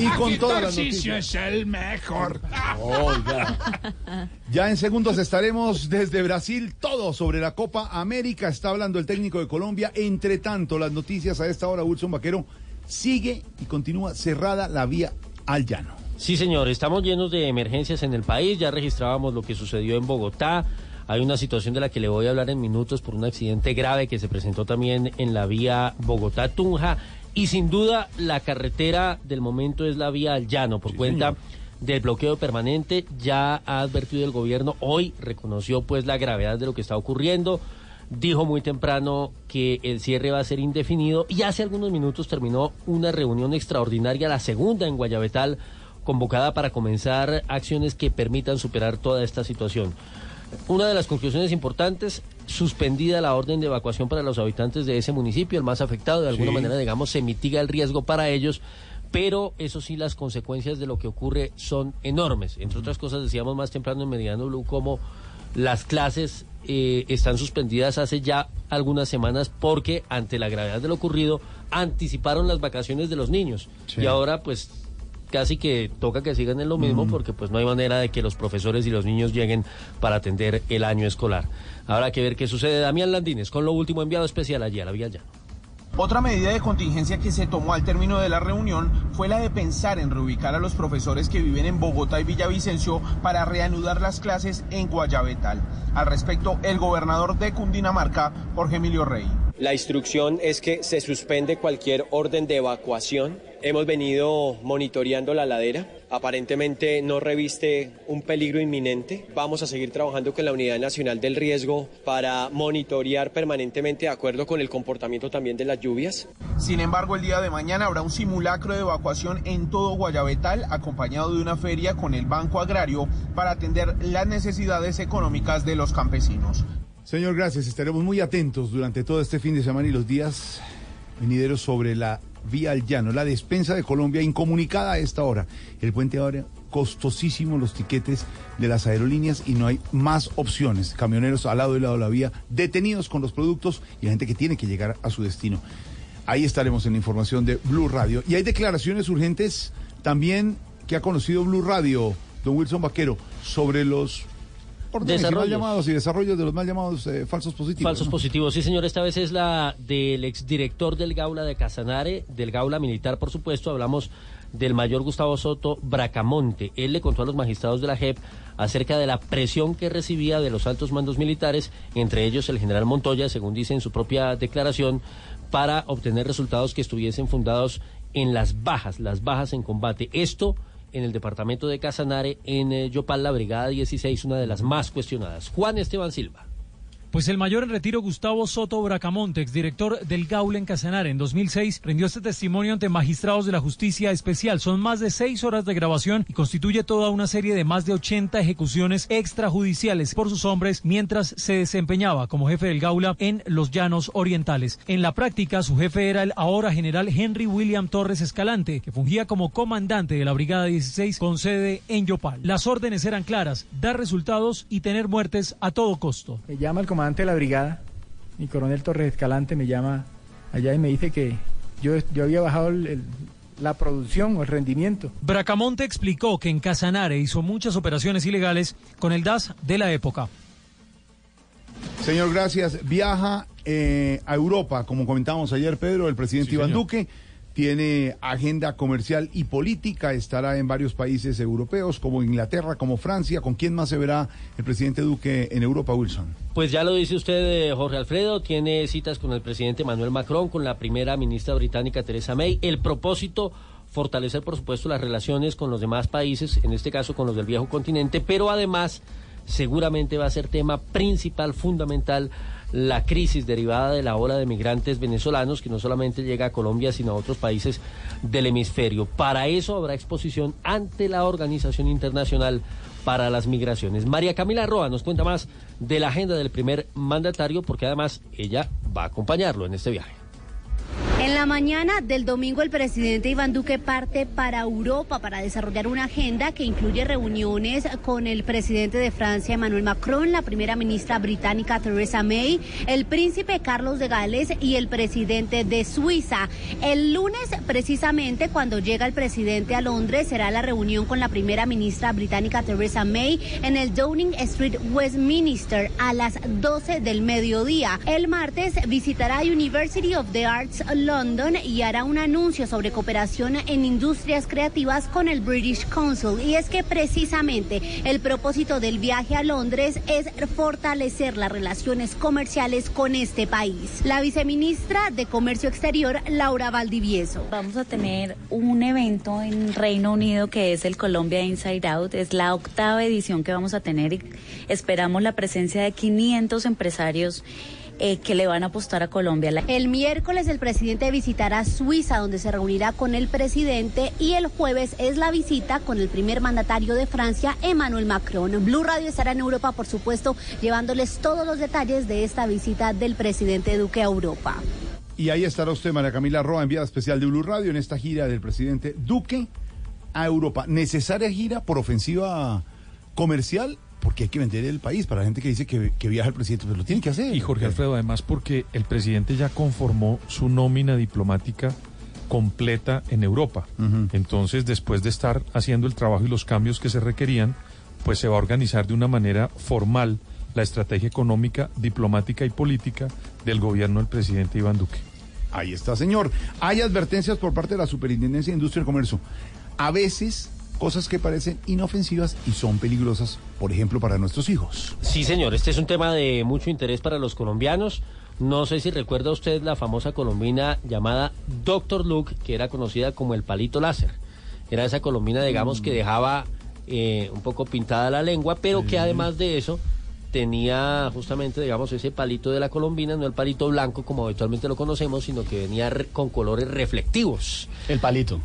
Y con todas las noticias. es el mejor. Ya en segundos estaremos desde Brasil, todo sobre la Copa América. Está hablando el técnico de Colombia. Entre tanto, las noticias a esta hora, Wilson Vaquero, sigue y continúa cerrada la vía al llano. Sí, señor, estamos llenos de emergencias en el país, ya registrábamos lo que sucedió en Bogotá. Hay una situación de la que le voy a hablar en minutos por un accidente grave que se presentó también en la vía Bogotá-Tunja. Y sin duda, la carretera del momento es la vía al llano, por cuenta del bloqueo permanente. Ya ha advertido el gobierno, hoy reconoció pues la gravedad de lo que está ocurriendo. Dijo muy temprano que el cierre va a ser indefinido y hace algunos minutos terminó una reunión extraordinaria, la segunda en Guayabetal, convocada para comenzar acciones que permitan superar toda esta situación. Una de las conclusiones importantes, suspendida la orden de evacuación para los habitantes de ese municipio, el más afectado, de alguna Sí. manera, digamos, se mitiga el riesgo para ellos, pero eso sí, las consecuencias de lo que ocurre son enormes. Entre otras cosas, decíamos más temprano en Mediano Blue como las clases eh, están suspendidas hace ya algunas semanas porque ante la gravedad de lo ocurrido anticiparon las vacaciones de los niños Sí. y ahora pues casi que toca que sigan en lo mismo Mm. porque pues no hay manera de que los profesores y los niños lleguen para atender el año escolar. Habrá que ver qué sucede. Damián Landines con lo último enviado especial allí a la Vía Llano. Otra medida de contingencia que se tomó al término de la reunión fue la de pensar en reubicar a los profesores que viven en Bogotá y Villavicencio para reanudar las clases en Guayabetal. Al respecto, el gobernador de Cundinamarca, Jorge Emilio Rey. La instrucción es que se suspende cualquier orden de evacuación. Hemos venido monitoreando la ladera. Aparentemente no reviste un peligro inminente. Vamos a seguir trabajando con la Unidad Nacional del Riesgo para monitorear permanentemente de acuerdo con el comportamiento también de las lluvias. Sin embargo, el día de mañana habrá un simulacro de evacuación en todo Guayabetal, acompañado de una feria con el Banco Agrario para atender las necesidades económicas de los campesinos. Señor, gracias. Estaremos muy atentos durante todo este fin de semana y los días venideros sobre la vía al llano, la despensa de Colombia incomunicada a esta hora. El puente ahora costosísimo los tiquetes de las aerolíneas y no hay más opciones. Camioneros al lado y lado de la vía, detenidos con los productos y la gente que tiene que llegar a su destino. Ahí estaremos en la información de Blue Radio. Y hay declaraciones urgentes también que ha conocido Blue Radio, don Wilson Vaquero, sobre los órdenes y mal Desarrollos. llamados y desarrollos de los mal llamados eh, falsos positivos. Falsos ¿no? positivos, sí señor, esta vez es la del exdirector del Gaula de Casanare, del Gaula Militar, por supuesto, hablamos del mayor Gustavo Soto Bracamonte. Él le contó a los magistrados de la JEP acerca de la presión que recibía de los altos mandos militares, entre ellos el general Montoya, según dice en su propia declaración, para obtener resultados que estuviesen fundados en las bajas, las bajas en combate. Esto en el departamento de Casanare, en eh, Yopal, la Brigada 16, una de las más cuestionadas. Juan Esteban Silva. Pues el mayor en retiro Gustavo Soto Bracamonte, exdirector del Gaula en Casanare, en 2006 rindió este testimonio ante magistrados de la justicia especial. Son más de seis horas de grabación y constituye toda una serie de más de 80 ejecuciones extrajudiciales por sus hombres mientras se desempeñaba como jefe del Gaula en los Llanos Orientales. En la práctica, su jefe era el ahora general Henry William Torres Escalante, que fungía como comandante de la Brigada 16 con sede en Yopal. Las órdenes eran claras, dar resultados y tener muertes a todo costo. Me llama el comandante de la brigada, mi coronel Torres Escalante me llama allá y me dice que yo, yo había bajado el- el- la producción o el rendimiento. Bracamonte explicó que en Casanare hizo muchas operaciones ilegales con el DAS de la época. Señor, gracias. Viaja eh, a Europa, como comentábamos ayer, Pedro, el presidente Sí, Iván señor. Duque. Tiene agenda comercial y política, estará en varios países europeos como Inglaterra, como Francia. ¿Con quién más se verá el presidente Duque en Europa, Wilson? Pues ya lo dice usted, eh, Jorge Alfredo, tiene citas con el presidente Manuel Macron, con la primera ministra británica Theresa May. El propósito, fortalecer, por supuesto, las relaciones con los demás países, en este caso con los del viejo continente, pero además seguramente va a ser tema principal, fundamental, la crisis derivada de la ola de migrantes venezolanos que no solamente llega a Colombia, sino a otros países del hemisferio. Para eso habrá exposición ante la Organización Internacional para las Migraciones. María Camila Roa nos cuenta más de la agenda del primer mandatario, porque además ella va a acompañarlo en este viaje. En la mañana del domingo el presidente Iván Duque parte para Europa para desarrollar una agenda que incluye reuniones con el presidente de Francia Emmanuel Macron, la primera ministra británica Theresa May, el príncipe Carlos de Gales y el presidente de Suiza. El lunes precisamente cuando llega el presidente a Londres será la reunión con la primera ministra británica Theresa May en el Downing Street Westminster a las 12 del mediodía. El martes visitará University of the Arts London y hará un anuncio sobre cooperación en industrias creativas con el British Council. Y es que precisamente el propósito del viaje a Londres es fortalecer las relaciones comerciales con este país. La viceministra de Comercio Exterior, Laura Valdivieso. Vamos a tener un evento en Reino Unido que es el Colombia Inside Out. Es la octava edición que vamos a tener y esperamos la presencia de 500 empresarios eh, que le van a apostar a Colombia. El miércoles el presidente visitará Suiza, donde se reunirá con el presidente, y el jueves es la visita con el primer mandatario de Francia, Emmanuel Macron. Blue Radio estará en Europa, por supuesto, llevándoles todos los detalles de esta visita del presidente Duque a Europa. Y ahí estará usted, María Camila Roa, enviada especial de Blue Radio en esta gira del presidente Duque a Europa. ¿Necesaria gira por ofensiva comercial? Porque hay que vender el país para la gente que dice que, que viaja el presidente, pero lo tiene que hacer. Y Jorge Alfredo, además, porque el presidente ya conformó su nómina diplomática completa en Europa. Entonces, después de estar haciendo el trabajo y los cambios que se requerían, pues se va a organizar de una manera formal la estrategia económica, diplomática y política del gobierno del presidente Iván Duque. Ahí está, señor. Hay advertencias por parte de la Superintendencia de Industria y Comercio. A veces cosas que parecen inofensivas y son peligrosas, por ejemplo, para nuestros hijos. Sí, señor, este es un tema de mucho interés para los colombianos. No sé si recuerda usted la famosa colombina llamada Doctor Luke, que era conocida como el palito láser. Era esa colombina, digamos, que dejaba eh, un poco pintada la lengua, pero que además de eso tenía justamente, digamos, ese palito de la colombina, no el palito blanco como habitualmente lo conocemos, sino que venía con colores reflectivos. El palito.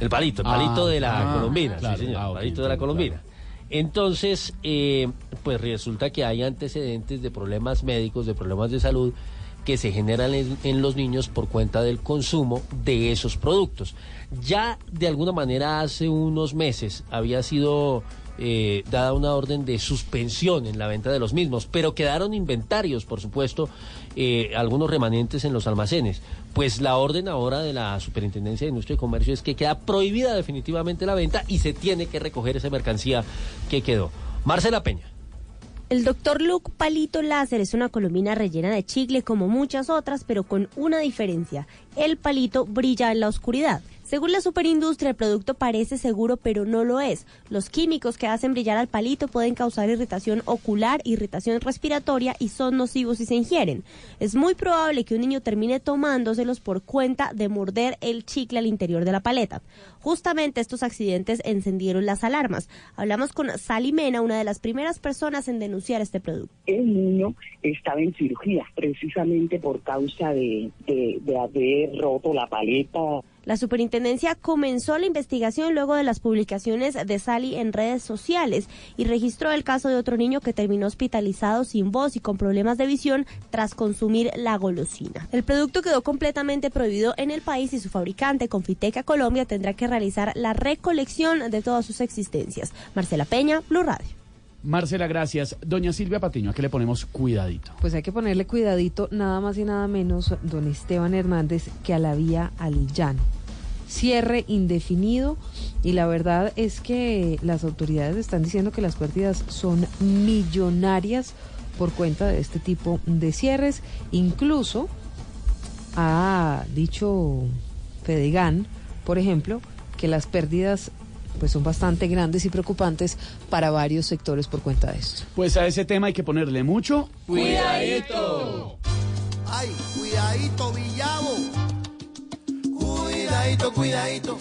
El palito, el Ah, palito de la ah, colombina, claro. sí, señor, Ah, el palito de la colombina. Entonces, eh, pues resulta que hay antecedentes de problemas médicos, de problemas de salud que se generan en, en los niños por cuenta del consumo de esos productos. Ya de alguna manera hace unos meses había sido eh, dada una orden de suspensión en la venta de los mismos, pero quedaron inventarios, por supuesto, eh, algunos remanentes en los almacenes. Pues la orden ahora de la Superintendencia de Industria y Comercio es que queda prohibida definitivamente la venta y se tiene que recoger esa mercancía que quedó. Marcela Peña. El Dr. Luke Palito Láser es una colombina rellena de chicle como muchas otras, pero con una diferencia. El palito brilla en la oscuridad. Según la superindustria, el producto parece seguro, pero no lo es. Los químicos que hacen brillar al palito pueden causar irritación ocular, irritación respiratoria y son nocivos si se ingieren. Es muy probable que un niño termine tomándoselos por cuenta de morder el chicle al interior de la paleta. Justamente estos accidentes encendieron las alarmas. Hablamos con Sally Mena, una de las primeras personas en denunciar este producto. El niño estaba en cirugía precisamente por causa de, de, de haber roto la paleta. La superintendencia comenzó la investigación luego de las publicaciones de Sally en redes sociales y registró el caso de otro niño que terminó hospitalizado sin voz y con problemas de visión tras consumir la golosina. El producto quedó completamente prohibido en el país y su fabricante, Confiteca Colombia, tendrá que realizar la recolección de todas sus existencias. Marcela Peña, Blue Radio. Marcela, gracias. Doña Silvia Patiño, ¿a qué le ponemos cuidadito? Pues hay que ponerle cuidadito nada más y nada menos, don Esteban Hernández, que a la vía al llano. Cierre indefinido y la verdad es que las autoridades están diciendo que las pérdidas son millonarias por cuenta de este tipo de cierres. Incluso ha dicho Fedegan, por ejemplo, que las pérdidas pues son bastante grandes y preocupantes para varios sectores por cuenta de esto. Pues a ese tema hay que ponerle mucho ¡Cuidadito! Ay, cuidadito, Villavo. Cuidadito, cuidadito.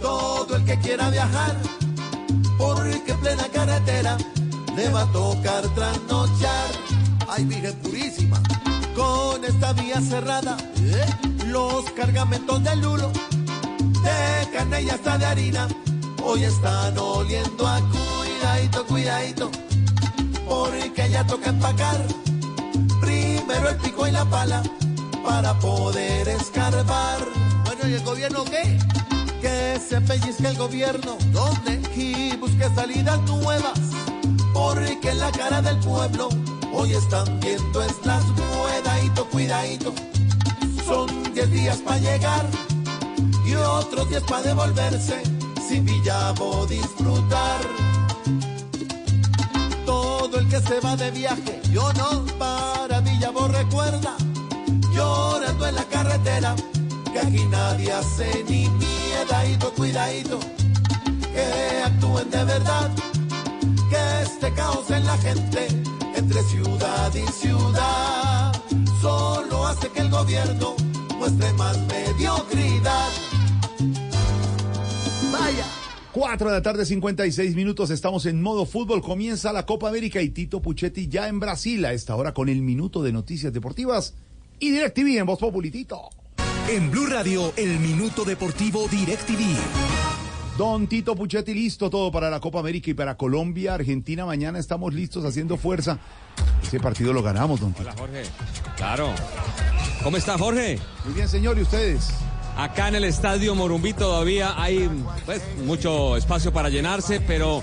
Todo el que quiera viajar, porque en plena carretera le va a tocar trasnochar. Ay, Virgen Purísima. Con esta vía cerrada, los cargamentos de lulo, de carne y hasta de harina, hoy están oliendo a cuidadito, cuidadito, porque ya toca empacar primero el pico y la pala para poder escarbar. Bueno, ¿y el gobierno qué? Que se pellizque el gobierno. ¿Dónde? Y busque salidas nuevas. Porque en la cara del pueblo hoy están viendo es las cuidadito, cuidadito. Son 10 días para llegar y otros 10 para devolverse sin Villavo disfrutar. Todo el que se va de viaje, yo no, para Villavo recuerda, llorando en la carretera, que aquí nadie hace ni miedadito, cuidadito, que actúen de verdad, que este caos en la gente, entre ciudad y ciudad, solo hace que el gobierno muestre más mediocridad. Vaya. 4 de la tarde, 56 minutos. Estamos en modo fútbol. Comienza la Copa América y Tito Puchetti ya en Brasil. A esta hora con el minuto de noticias deportivas y DirecTV en Voz Populitito. En Blue Radio, el minuto deportivo DirecTV. Don Tito Puchetti, listo todo para la Copa América y para Colombia, Argentina. Mañana estamos listos haciendo fuerza. Ese partido lo ganamos, don Tito. Hola, Jorge. Claro. ¿Cómo está, Jorge? Muy bien, señor. ¿Y ustedes? Acá en el estadio Morumbí todavía hay pues, mucho espacio para llenarse, pero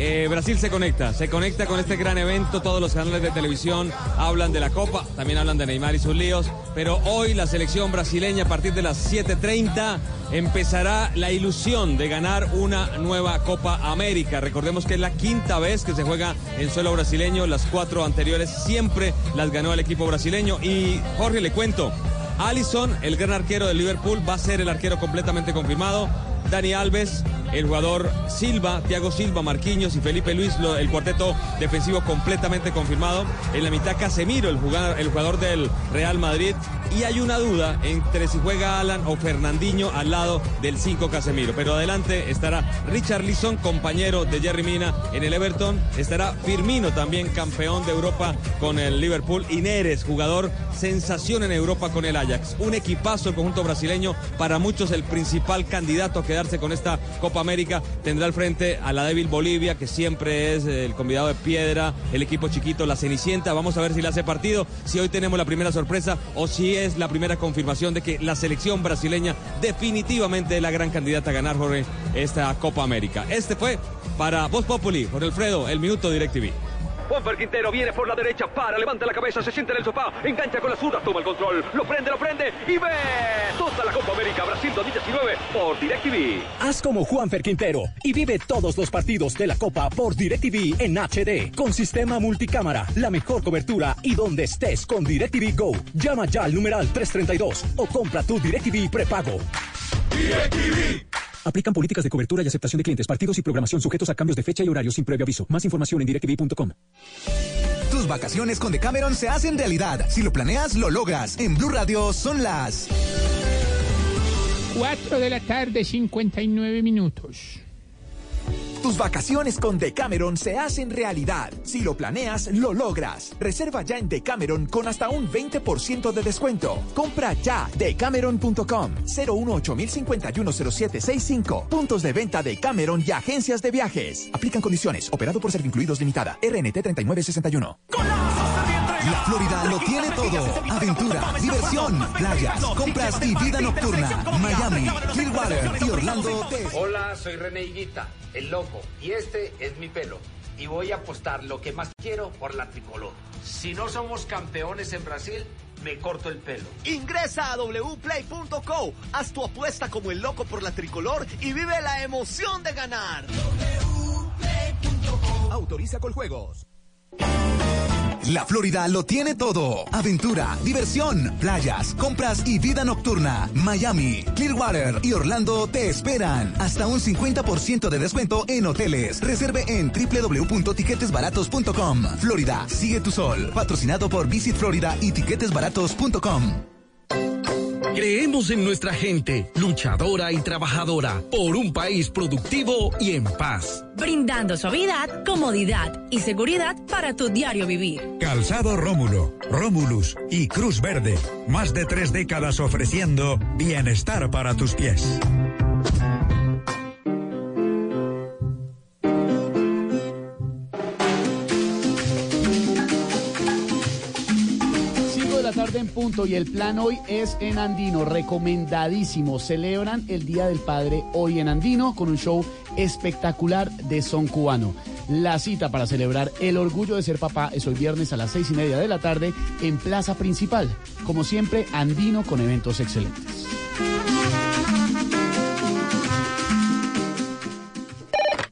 eh, Brasil se conecta, se conecta con este gran evento. Todos los canales de televisión hablan de la Copa, también hablan de Neymar y sus líos. Pero hoy la selección brasileña a partir de las 7:30 empezará la ilusión de ganar una nueva Copa América. Recordemos que es la quinta vez que se juega en suelo brasileño. Las cuatro anteriores siempre las ganó el equipo brasileño. Y Jorge, le cuento. Allison, el gran arquero del Liverpool, va a ser el arquero completamente confirmado. Dani Alves, el jugador Silva, Thiago Silva, Marquinhos y Felipe Luis, lo- el cuarteto defensivo completamente confirmado. En la mitad Casemiro, el jugador, el jugador del Real Madrid. Y hay una duda entre si juega Alan o Fernandinho al lado del 5 Casemiro. Pero adelante estará Richard Lisson, compañero de Jerry Mina en el Everton. Estará Firmino también, campeón de Europa con el Liverpool. Y jugador sensación en Europa con el Ajax. Un equipazo el conjunto brasileño. Para muchos el principal candidato a con esta Copa América. Tendrá al frente a la débil Bolivia, que siempre es el convidado de piedra. El equipo chiquito, la Cenicienta. Vamos a ver si le hace partido. Si hoy tenemos la primera sorpresa o si es la primera confirmación de que la selección brasileña definitivamente es la gran candidata a ganar, Jorge, esta Copa América. Este fue para Voz Populi, Jorge Alfredo, el minuto DirecTV. Juanfer Quintero viene por la derecha, para, levanta la cabeza, se siente en el sofá, engancha con la zurda, toma el control, lo prende, lo prende y ve toda la Copa América Brasil 2019 por DirecTV. Haz como Juanfer Quintero y vive todos los partidos de la Copa por DirecTV en HD con sistema multicámara, la mejor cobertura y donde estés con DirecTV Go. Llama ya al numeral 332 o compra tu DirecTV prepago. Aplican políticas de cobertura y aceptación de clientes, partidos y programación sujetos a cambios de fecha y horario sin previo aviso. Más información en directv.com. Tus vacaciones con Decameron se hacen realidad. Si lo planeas, lo logras. En Blue Radio son las 4 de la tarde, 59 minutos. Tus vacaciones con Decameron se hacen realidad. Si lo planeas, lo logras. Reserva ya en Decameron con hasta un 20% de descuento. Compra ya decameron.com 018 Puntos de venta de Cameron y agencias de viajes. Aplican condiciones. Operado por Servincluidos Limitada. RNT 3961. La Florida lo tiene todo. Aventura, diversión, playas, compras y vida nocturna. Miami, Clearwater y Orlando te Hola, soy René Higuita, el loco, y este es mi pelo. Y voy a apostar lo que más quiero por la tricolor. Si no somos campeones en Brasil, me corto el pelo. Ingresa a wplay.co, haz tu apuesta como el loco por la tricolor y vive la emoción de ganar. Autoriza con juegos. La Florida lo tiene todo. Aventura, diversión, playas, compras y vida nocturna. Miami, Clearwater y Orlando te esperan. Hasta un 50% de descuento en hoteles. Reserve en www.tiquetesbaratos.com. Florida, sigue tu sol. Patrocinado por Visit Florida y tiquetesbaratos.com. Creemos en nuestra gente, luchadora y trabajadora, por un país productivo y en paz. brindando suavidad, comodidad y seguridad para tu diario vivir. Calzado Rómulo, Rómulus y Cruz Verde. Más de tres décadas ofreciendo bienestar para tus pies. En punto y el plan hoy es en Andino, recomendadísimo. Celebran el Día del Padre hoy en Andino con un show espectacular de son cubano. La cita para celebrar el orgullo de ser papá es hoy viernes a las seis y media de la tarde en Plaza Principal. Como siempre, Andino con eventos excelentes.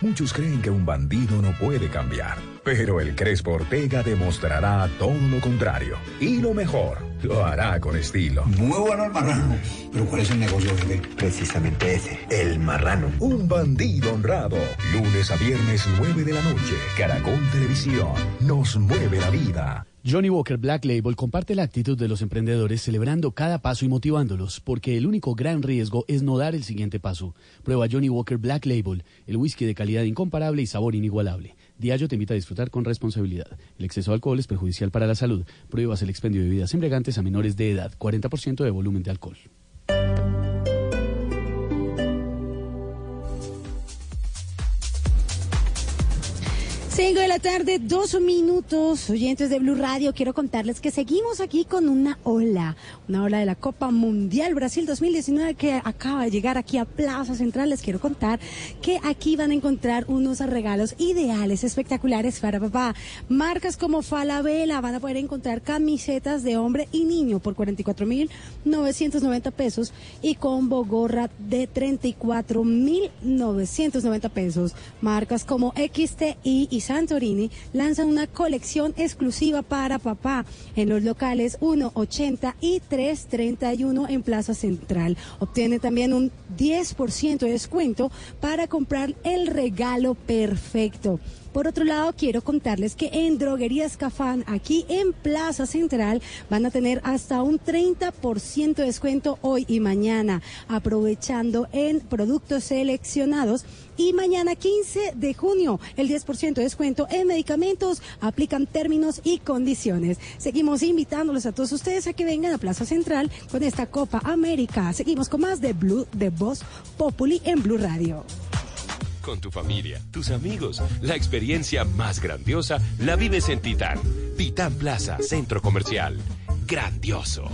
Muchos creen que un bandido no puede cambiar, pero el Crespo Ortega demostrará todo lo contrario. Y lo mejor, lo hará con estilo. Muy bueno el marrano. Pero ¿cuál es el negocio, jefe? Precisamente ese, el marrano. Un bandido honrado. Lunes a viernes, 9 de la noche. Caracol Televisión. Nos mueve la vida. Johnny Walker Black Label comparte la actitud de los emprendedores celebrando cada paso y motivándolos, porque el único gran riesgo es no dar el siguiente paso. Prueba Johnny Walker Black Label, el whisky de calidad incomparable y sabor inigualable. Diallo te invita a disfrutar con responsabilidad. El exceso de alcohol es perjudicial para la salud. Pruebas el expendio de bebidas embriagantes a menores de edad, 40% de volumen de alcohol. Cinco de la tarde, dos minutos, oyentes de Blue Radio. Quiero contarles que seguimos aquí con una ola, una ola de la Copa Mundial Brasil 2019 que acaba de llegar aquí a Plaza Central. Les quiero contar que aquí van a encontrar unos regalos ideales, espectaculares para papá. Marcas como Falabella van a poder encontrar camisetas de hombre y niño por 44.990 pesos y combo gorra de 34.990 pesos. Marcas como XTI y Santorini lanzan una colección exclusiva para papá en los locales 180 y 331 en Plaza Central. Obtiene también un 10% de descuento para comprar el regalo perfecto. Por otro lado, quiero contarles que en Droguerías Cafán, aquí en Plaza Central, van a tener hasta un 30% de descuento hoy y mañana, aprovechando en productos seleccionados. Y mañana 15 de junio, el 10% de descuento en medicamentos, aplican términos y condiciones. Seguimos invitándolos a todos ustedes a que vengan a Plaza Central con esta Copa América. Seguimos con más de Blue, de Voz Populi en Blue Radio con tu familia, tus amigos. La experiencia más grandiosa la vives en Titán. Titán Plaza, Centro Comercial. Grandioso.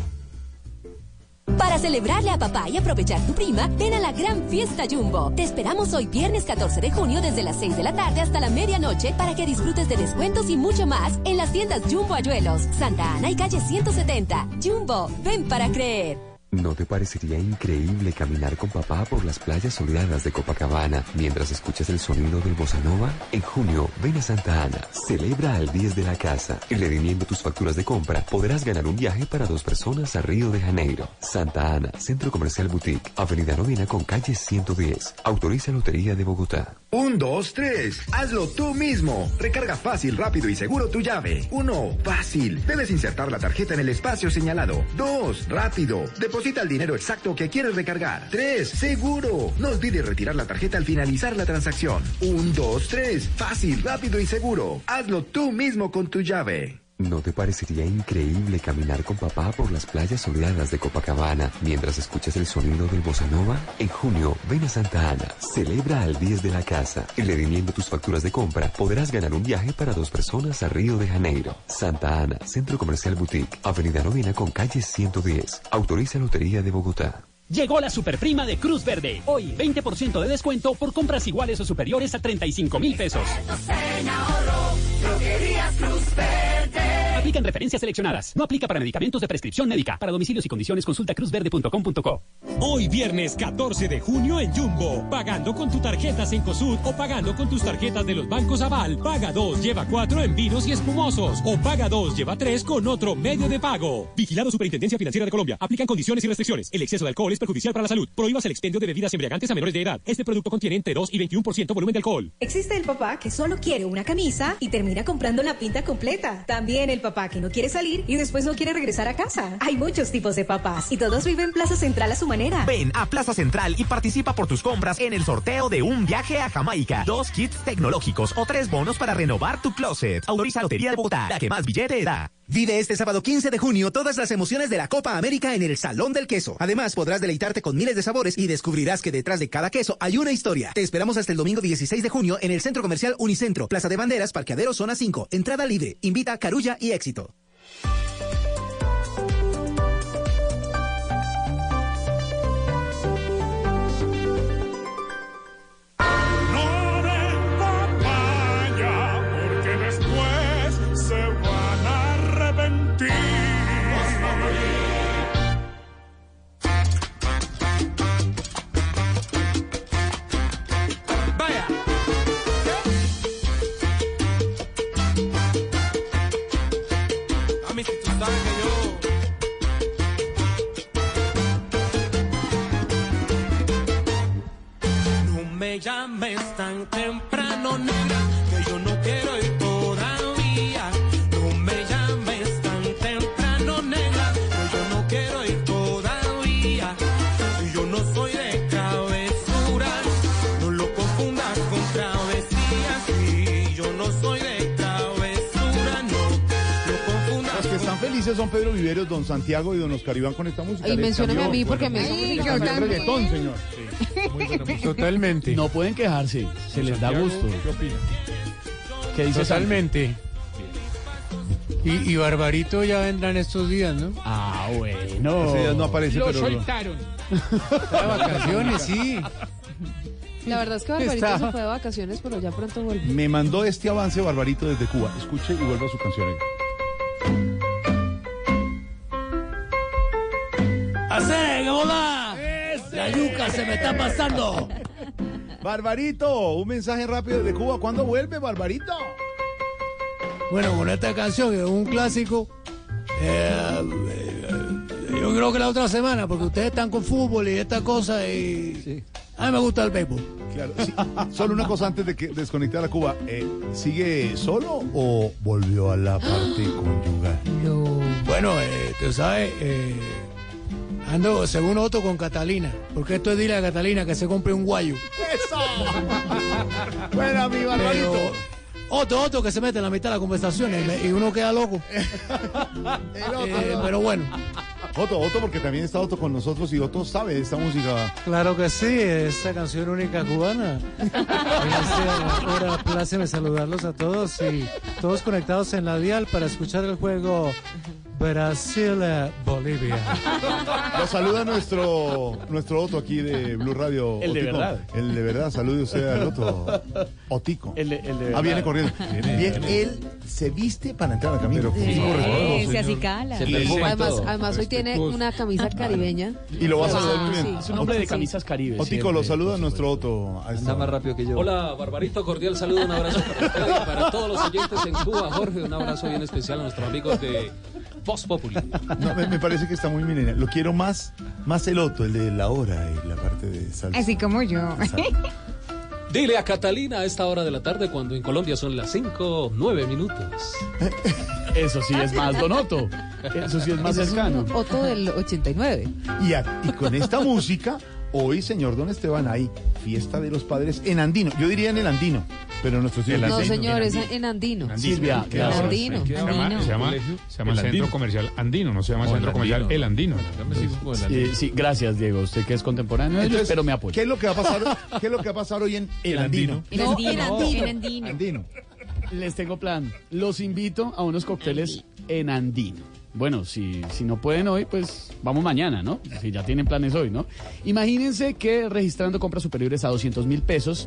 Para celebrarle a papá y aprovechar tu prima, ven a la gran fiesta Jumbo. Te esperamos hoy viernes 14 de junio desde las 6 de la tarde hasta la medianoche para que disfrutes de descuentos y mucho más en las tiendas Jumbo Ayuelos, Santa Ana y calle 170. Jumbo, ven para creer. ¿No te parecería increíble caminar con papá por las playas soleadas de Copacabana mientras escuchas el sonido del bossa nova? En junio, ven a Santa Ana, celebra al 10 de la casa y redimiendo tus facturas de compra podrás ganar un viaje para dos personas a Río de Janeiro. Santa Ana, Centro Comercial Boutique, Avenida Novena con calle 110. Autoriza Lotería de Bogotá. Un, dos, tres. Hazlo tú mismo. Recarga fácil, rápido y seguro tu llave. Uno, fácil. Debes insertar la tarjeta en el espacio señalado. Dos, rápido. Deposita el dinero exacto que quieres recargar. Tres, seguro. No olvides retirar la tarjeta al finalizar la transacción. Un, dos, tres. Fácil, rápido y seguro. Hazlo tú mismo con tu llave. ¿No te parecería increíble caminar con papá por las playas soleadas de Copacabana mientras escuchas el sonido del bossa nova? En junio, ven a Santa Ana, celebra al 10 de la casa y redimiendo tus facturas de compra podrás ganar un viaje para dos personas a Río de Janeiro. Santa Ana, Centro Comercial Boutique, Avenida Novena con calle 110. Autoriza Lotería de Bogotá. Llegó la superprima de Cruz Verde. Hoy 20% de descuento por compras iguales o superiores a 35 mil pesos. En referencias seleccionadas. No aplica para medicamentos de prescripción médica. Para domicilios y condiciones consulta cruzverde.com.co. Hoy viernes 14 de junio en Jumbo. Pagando con tu tarjeta Cencosud o pagando con tus tarjetas de los bancos Aval. Paga 2, lleva 4 en vinos y espumosos. O paga 2, lleva 3 con otro medio de pago. Vigilado Superintendencia Financiera de Colombia. Aplican condiciones y restricciones. El exceso de alcohol es perjudicial para la salud. Prohíbas el expendio de bebidas embriagantes a menores de edad. Este producto contiene entre 2 y 21% volumen de alcohol. Existe el papá que solo quiere una camisa y termina comprando la pinta completa. También el papá que no quiere salir y después no quiere regresar a casa. Hay muchos tipos de papás y todos viven Plaza Central a su manera. Ven a Plaza Central y participa por tus compras en el sorteo de un viaje a Jamaica, dos kits tecnológicos o tres bonos para renovar tu closet. Autoriza Lotería de Bogotá, la que más billete da. Vive este sábado 15 de junio todas las emociones de la Copa América en el Salón del Queso. Además, podrás deleitarte con miles de sabores y descubrirás que detrás de cada queso hay una historia. Te esperamos hasta el domingo 16 de junio en el Centro Comercial Unicentro, Plaza de Banderas, Parqueadero Zona 5. Entrada libre. Invita Carulla y Éxito. Me llames tan temprano, negra, que yo no quiero ir todavía. No me llames tan temprano, negra, que yo no quiero ir todavía. Yo no soy de travesura, no lo confundas con travesía. Sí, yo no soy de travesura, no lo confundas Los que están felices son Pedro Viveros, don Santiago y don Oscar Iván con esta música. Y mencióname a mí porque me-. Ay, Les yo también. reggaetón, señor. Totalmente. No pueden quejarse, se les da gusto. ¿Qué opina? ¿Qué dice Totalmente. Y, y Barbarito ya vendrán estos días, ¿no? Ah, bueno. Ese día no aparece, Lo pero... soltaron. Está de vacaciones, sí. La verdad es que Barbarito Está- se fue de vacaciones, pero ya pronto vuelve. Me mandó este avance Barbarito desde Cuba. Escuche y vuelva a su canción. ¡Hacer, Se me está pasando. Barbarito, un mensaje rápido desde Cuba. ¿Cuándo vuelve, Barbarito? Bueno, con esta canción, que es un clásico, eh, eh, yo creo que la otra semana, porque ustedes están con fútbol y esta cosa, y a mí me gusta el béisbol. Claro, sí. Solo una cosa antes de que desconectar a Cuba. Eh, ¿Sigue solo o volvió a la parte conyugal? Bueno, eh, tú sabes, eh, ando según Otto con Catalina, porque esto es dile a Catalina que se compre un guayo. ¡Eso! Bueno, mi Barbarito. Pero, Otto, Otto que se mete en la mitad de las conversaciones y, uno queda loco. Eh, pero bueno. Otto, Otto, porque también está Otto con nosotros y Otto sabe de esta música. Claro que sí, esta canción única cubana. Gracias, ahora pláceme saludarlos a todos y todos conectados en la dial para escuchar el juego Brasil-Bolivia. Lo saluda nuestro, nuestro Otto aquí de Blue Radio. El de verdad. El de verdad, salude usted al Otto. Otico. El de, el de Ah, viene corriendo. Bien, él se viste para entrar al camino. Sí, respetuoso, se así señor. cala. Se perfuma y Además, además hoy tiene una camisa caribeña. Y lo va a saludar Ah, muy bien. sí. Es un hombre de Sí. camisas caribes. Otico, lo saluda nuestro Otto. esta hora. rápido que yo. Hola, Barbarito, cordial saludo, un abrazo para y para todos los oyentes en Cuba. Jorge, un abrazo bien especial a nuestros amigos de Voz Populi. No, me, me parece que está muy milenial. Lo quiero más, más el Otto, el de la hora y la parte de salsa. Así como yo. Dile a Catalina a esta hora de la tarde cuando en Colombia son las 5, 9 minutos. Eso sí es más Donoto. Eso sí es más es cercano. un Otto del 89. Y, a- y con esta música, hoy, señor Don Esteban, hay fiesta de los padres en Andino. Yo diría en el Andino, pero nuestro sí No, señor, es en Andino. Silvia, En gracias. Andino. Se llama, Andino. se llama, se llama Centro Comercial Andino, no se llama O el Centro Comercial Andino. El Andino. Eh, sí, gracias, Diego. Usted que es contemporáneo Entonces, pero me apoya. ¿Qué es lo que va a pasar? ¿Qué es lo que va a pasar hoy en El Andino? No, en Andino. En Andino. Andino. Les tengo plan. Los invito a unos cócteles en Andino. Bueno, si, si no pueden hoy, pues vamos mañana, ¿no? Si ya tienen planes hoy, ¿no? Imagínense que registrando compras superiores a 200 mil pesos,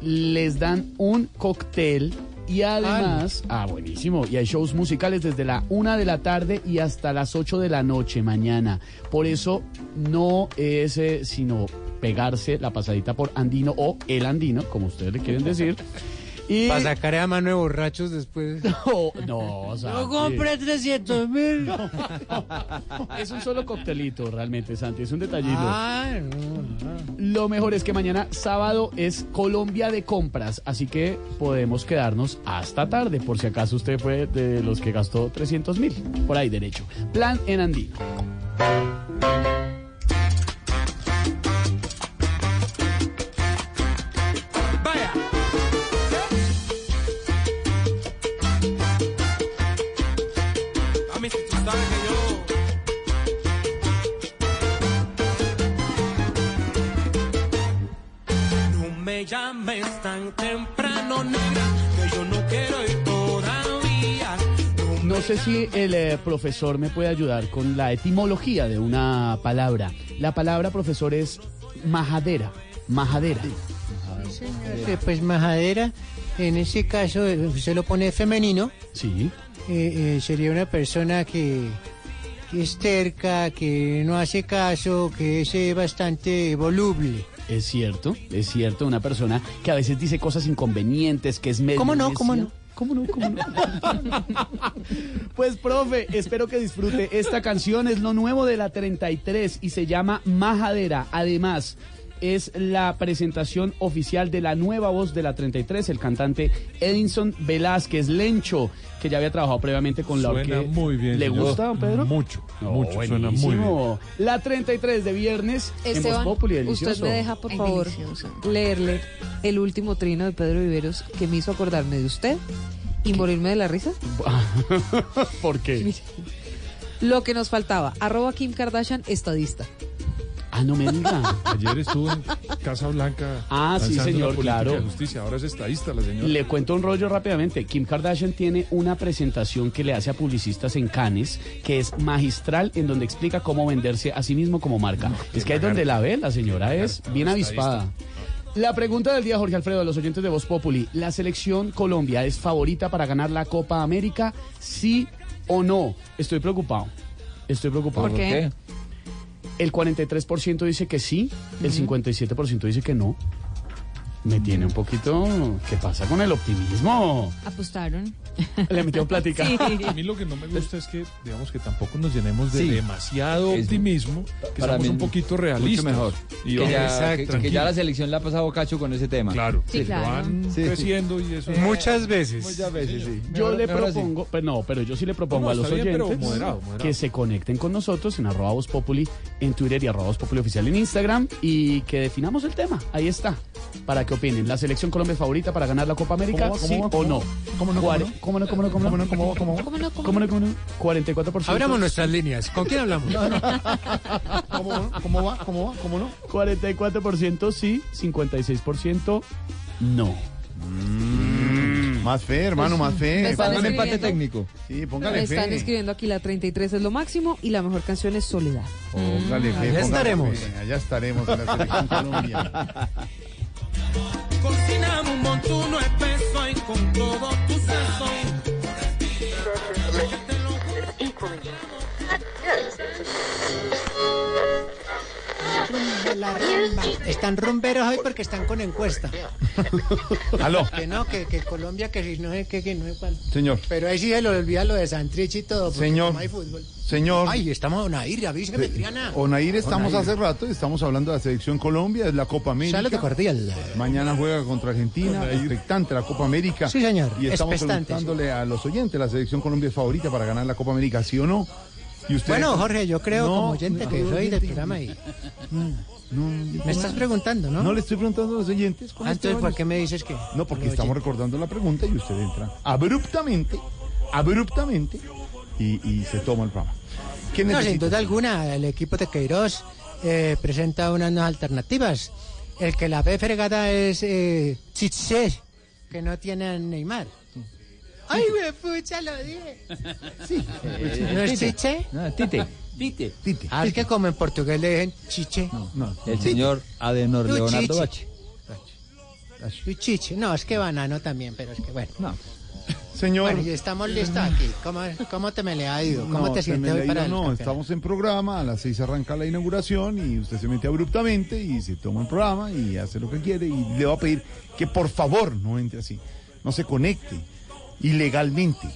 les dan un cóctel y además, ah, buenísimo, y hay shows musicales desde la una de la tarde y hasta las 8 de la noche mañana. Por eso no es eh, sino pegarse la pasadita por Andino o el Andino, como ustedes le quieren decir. Y... Para sacar a mano de borrachos después. No, no, o sea, Yo compré 300 mil. Es un solo coctelito realmente, Santi, es un detallito. No, Lo mejor es que mañana sábado es Colombia de compras, así que podemos quedarnos hasta tarde, por si acaso usted fue de los que gastó 300 mil, por ahí derecho. Plan en Andino. Sé si el eh, profesor me puede ayudar con la etimología de una palabra. La palabra, profesor, es majadera. Majadera. Eh, Pues majadera, en ese caso, eh, se lo pone femenino. Sí. Eh, eh, sería una persona que, que es terca, que no hace caso, que es eh, bastante voluble. Es cierto, es cierto, una persona que a veces dice cosas inconvenientes, que es medio ¿Cómo no? ¿Cómo no? ¿Cómo no? ¿Cómo no? pues, profe, espero que disfrute. Esta canción es lo nuevo de la 33 y se llama Majadera. Además, es la presentación oficial de la nueva voz de la 33, el cantante Edinson Velázquez Lencho, que ya había trabajado previamente con la Suena orquesta. muy bien, ¿Le señor. gusta, don Pedro? Mucho, No, mucho, suena muy buenísimo. La 33 de viernes en Esteban, Voz Populi, usted delicioso. me deja, por favor, leerle el último trino de Pedro Viveros que me hizo acordarme de usted y morirme de la risa. ¿Por qué? Lo que nos faltaba, arroba Kim Kardashian, estadista. Ah, no me diga. Ayer estuvo en Casa Blanca. Ah, sí, señor, la claro. de justicia. Ahora es estadista la señora. Le cuento un rollo rápidamente. Kim Kardashian tiene una presentación que le hace a publicistas en Cannes que es magistral en donde explica cómo venderse a sí mismo como marca. es que ahí donde la ve, la señora es bien avispada. La pregunta del día, Jorge Alfredo, a los oyentes de Voz Populi. ¿La selección Colombia es favorita para ganar la Copa América? ¿Sí o no? Estoy preocupado. Estoy preocupado. ¿Por qué? El 43% dice que sí, el 57% dice que no. Me tiene un poquito... ¿Qué pasa con el optimismo? Apostaron. Le metió plática. Sí. A mí lo que no me gusta es que, digamos, que tampoco nos llenemos de Sí. demasiado optimismo, que Para seamos mí, un poquito realistas. Mucho mejor. Y que, ya, Exacto, que- ya la selección la ha pasado cacho con ese tema. Claro. Sí, claro. Van Sí. creciendo y eso. Muchas veces. Muchas veces, sí. Yo Mejor- le propongo, pero no, pero yo sí le propongo No, a los bien, oyentes moderado, moderado. que se conecten con nosotros en arroba Voz Populi en Twitter y arroba Voz Populi oficial en Instagram y que definamos el tema. Ahí está. Para que opinen. ¿La selección Colombia es favorita para ganar la Copa América? ¿Cómo va? ¿Cómo ¿Sí va? o ¿Cómo no? ¿Cómo no? Cuare- ¿Cómo no? ¿Cómo no, cómo no, cómo no? ¿Cómo no, cómo, cómo, cómo no? ¿Cómo no, cómo no? 44%. Abramos nuestras líneas. ¿Con quién hablamos? ¿Cómo, ¿Cómo va? ¿Cómo va? ¿Cómo no? 44% sí, 56% no. Mm. Más fe, hermano, pues más fe. Pongan empate técnico. Sí, póngale fe. Están escribiendo aquí la 33 es lo máximo y la mejor canción es Soledad. Póngale mm. fe. Allá estaremos. Fe, allá estaremos en la selección Colombia. Cocinamos un montuno espeso y con todo La rumba. Están rumberos hoy porque están con encuesta. Aló, Que no, que, que Colombia, que si no es que, que no es cuál. señor. Pero ahí sí se lo olvida lo de Santrich y todo. porque Señor. como hay fútbol. Señor. Ay, estamos en Onair, avíseme, Triana. Onair estamos Onair. hace rato, estamos hablando de la selección Colombia, es la Copa América. Saludo cordial. Mañana juega contra Argentina, expectante la Copa América. Sí, señor, Y estamos preguntándole a los oyentes, ¿la selección Colombia es favorita para ganar la Copa América, sí o no? Y usted Bueno, Jorge, yo creo No, como oyente no, que no, soy no, del no, programa y no, me estás preguntando, ¿no? no le estoy preguntando a los oyentes. ¿cómo Ah, Entonces, están? ¿por qué me dices que? No, porque estamos recordando la pregunta y usted entra abruptamente, abruptamente y, y se toma el programa. ¿Qué No, sin duda alguna, el equipo de Queiroz eh, presenta unas nuevas alternativas. El que la ve fregada es eh, Chiché, que no tiene a Neymar. ¡Ay, me pucha, lo dije! Sí. ¿No es Chiché? No, Tite. Tite. Ah, es que como en portugués le dicen Chiché. No, El señor Adenor Leonardo Chiche. Bache. Y Chiche. No, es que banano también, pero es que bueno. No. Señor. Bueno, y estamos listos aquí. ¿Cómo, cómo te me le ha ido? ¿Cómo No, te sientes hoy para el No, campeonato? estamos en programa, a las seis arranca la inauguración y usted se mete abruptamente y se toma el programa y hace lo que quiere y le va a pedir que por favor no entre así, no se conecte ilegalmente.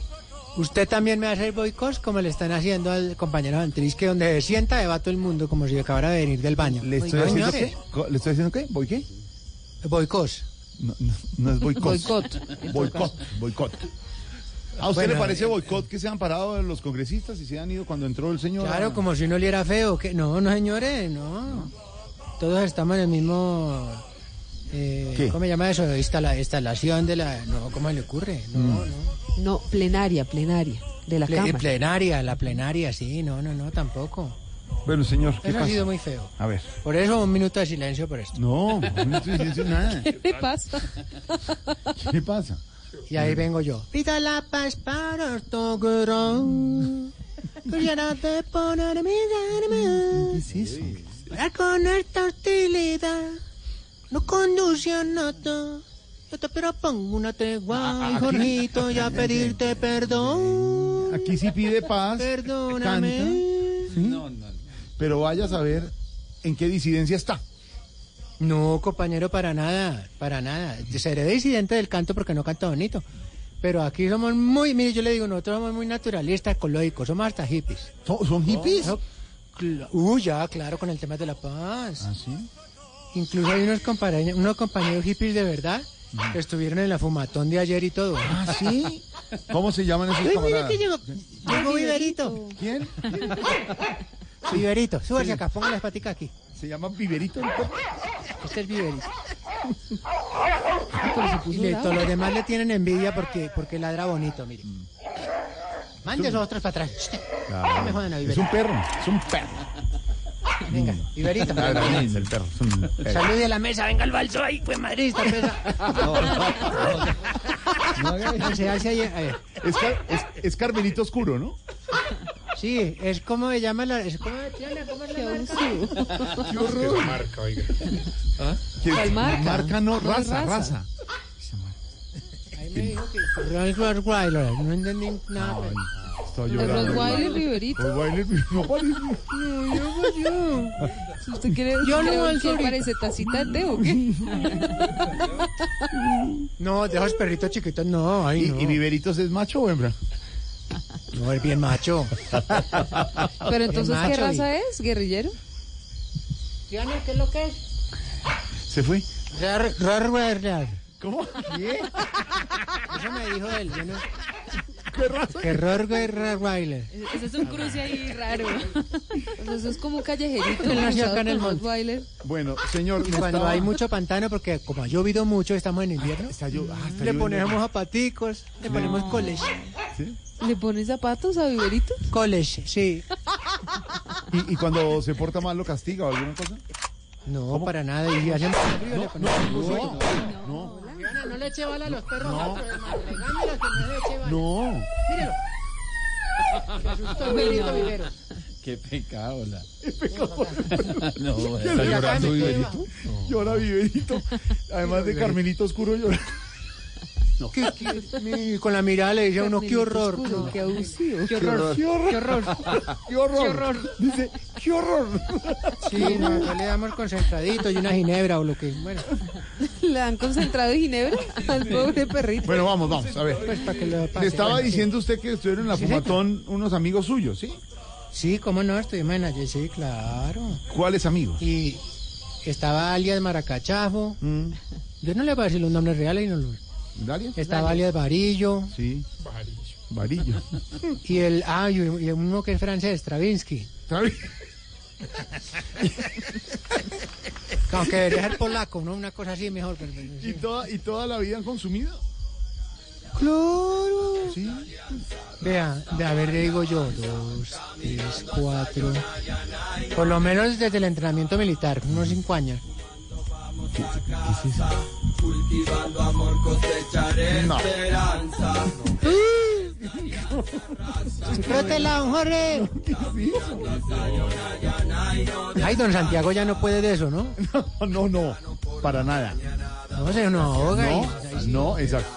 Usted también me hace boicot como le están haciendo al compañero Antris, que donde se sienta va todo el mundo como si acabara de venir del baño. ¿Le estoy No, haciendo qué? ¿Le estoy haciendo qué? ¿Voy qué? Boicot. No, no, no es boicot. Boicot. Boicot, boicot. ¿A usted Bueno, le parece eh, boicot que se han parado los congresistas y se han ido cuando entró el señor? Claro, a- como si uno oliera feo. que No, no, señores, no. Todos estamos en el mismo... eh, ¿Qué? ¿Cómo se llama eso? Instala, instalación de la... No, ¿cómo le ocurre? No, Mm. no. No, plenaria, plenaria, de la Ple- Cámara. plenaria, la plenaria, sí, no, no, no, tampoco. Bueno, señor, ¿qué Eso ha pasa? sido muy feo. A ver. Por eso un minuto de silencio por esto. No, no estoy diciendo nada. ¿Qué le pasa? ¿Qué pasa? Y ahí vengo yo. Pida la paz para tu corazón. Quisiera de poner mi alma. ¿Qué es eso? Para con esta hostilidad. No conduce a nada. Yo te propongo una tregua, aquí- Jorgito, y a pedirte perdón. Aquí sí pide paz. Perdóname. Canta, ¿sí? Pero vaya a saber en qué disidencia está. No, compañero, para nada, para nada. Seré disidente del canto porque no canto bonito. Pero aquí somos muy, mire, yo le digo, nosotros somos muy naturalistas, ecológicos, somos hasta hippies. ¿Son, hippies? No, cla- Uy, ya, claro, con el tema de la paz. ¿Ah, sí? Incluso hay unos compañeros, unos compañeros hippies de verdad que estuvieron en la fumatón de ayer y todo. ¿Ah, sí? ¿Cómo se llaman esos Uy, mira camaradas? que llegó, llegó Viverito. ¿Quién? Viverito, súbase acá, ponga las paticas aquí. ¿Se llama Viverito? Este es Viverito. pero se Y puso le- bravo. todos los demás le tienen envidia porque, porque ladra bonito, mire. Mande esos otros para atrás. No me jodan a Es Viverito. un perro, es un perro. Venga, Iberito. El perro. Salude a la mesa, venga el balso ahí, pues madridista, pesa. No, se hace ahí, eh. Es, car- es- es Carmelito Oscuro, ¿no? Sí, es como se llama la. Es como, Tiana, ¿cómo es la marca? Qué horror. marca, oiga. ¿Qué- ¿Cuál marca? Marca no, No raza, raza. raza. Ahí me dijo que. No entendí nada. Está De llorando. Rottweiler Riverito. Rottweiler, no parece. No, yo, yo. Si usted quiere, Yo ¿usted no voy solito. parece tacita de o qué? No, de esos perritos chiquitos, no, ay, ¿Y, no. y Viveritos es macho o hembra? No, es bien macho. Pero entonces, ¿qué macho y- raza es? ¿Guerrillero? Tiana, ¿qué es lo que es? Se fue. Rottweiler. ¿Cómo? Eso me dijo él, yo no. ¿Qué raza? Que Rottweiler. Ese es un cruce ahí raro. Eso es como un callejerito. Él nació acá en el. Rottweiler. Bueno, señor, cuando estaba- hay mucho pantano, porque como ha llovido mucho, estamos en invierno, Está llo- ah, está le ponemos zapaticos, le ponemos college. ¿Sí? ¿Le ponen zapatos a Viverito? College, sí. ¿Y, y cuando se porta mal lo castiga o alguna cosa? No, para nada. Y hace mucho frío, le ponemos buzo. No, Diana, no le eche bala a los perros. No. Regáñelos que no le eche bala. no. Mírelo. Se asustó el Viverito Vivero. Qué pecado, la. No, ¿Está llorando Viverito? Llora Viverito. Además de Carmelito Oscuro llora. ¿Qué- qué- mi- con la mirada le dice a uno, qué horror. Qué abusivo. Qué horror. ¡Qué horror! Qué horror. ¡Qué horror! Dice, ¡qué horror! Sí, no, le damos concentradito y una ginebra o lo que. Bueno, ¿Le han concentrado en ginebra al pobre perrito? Bueno, vamos, vamos, a ver. pues para que lo pase. Le estaba Bueno, sí. diciendo usted que estuvieron en la Sí, fumatón unos amigos suyos, ¿sí? Sí, cómo no, estuvimos en allí, sí, claro. ¿Cuáles amigos? Y estaba alias Maracachafo. Mm, Yo no le voy a decir los nombres reales y no los. ¿Dalias? Estaba alias Varillo. Sí. Varillo. Y el. Ah, y y uno que es francés, Stravinsky. ¿Sabe? Aunque debería ser polaco, ¿no? Una cosa así mejor. Pero, pero ¿Y sí. toda, ¿Y toda la vida han consumido? Claro. Sí. Vea, de a ver, le digo yo, dos, tres, cuatro. Por lo menos desde el entrenamiento militar, unos cinco años. No. Frótela, don Jorge. Ay, don Santiago ya no puede de eso, ¿no? No, no, para nada. No, y- No, no, exacto.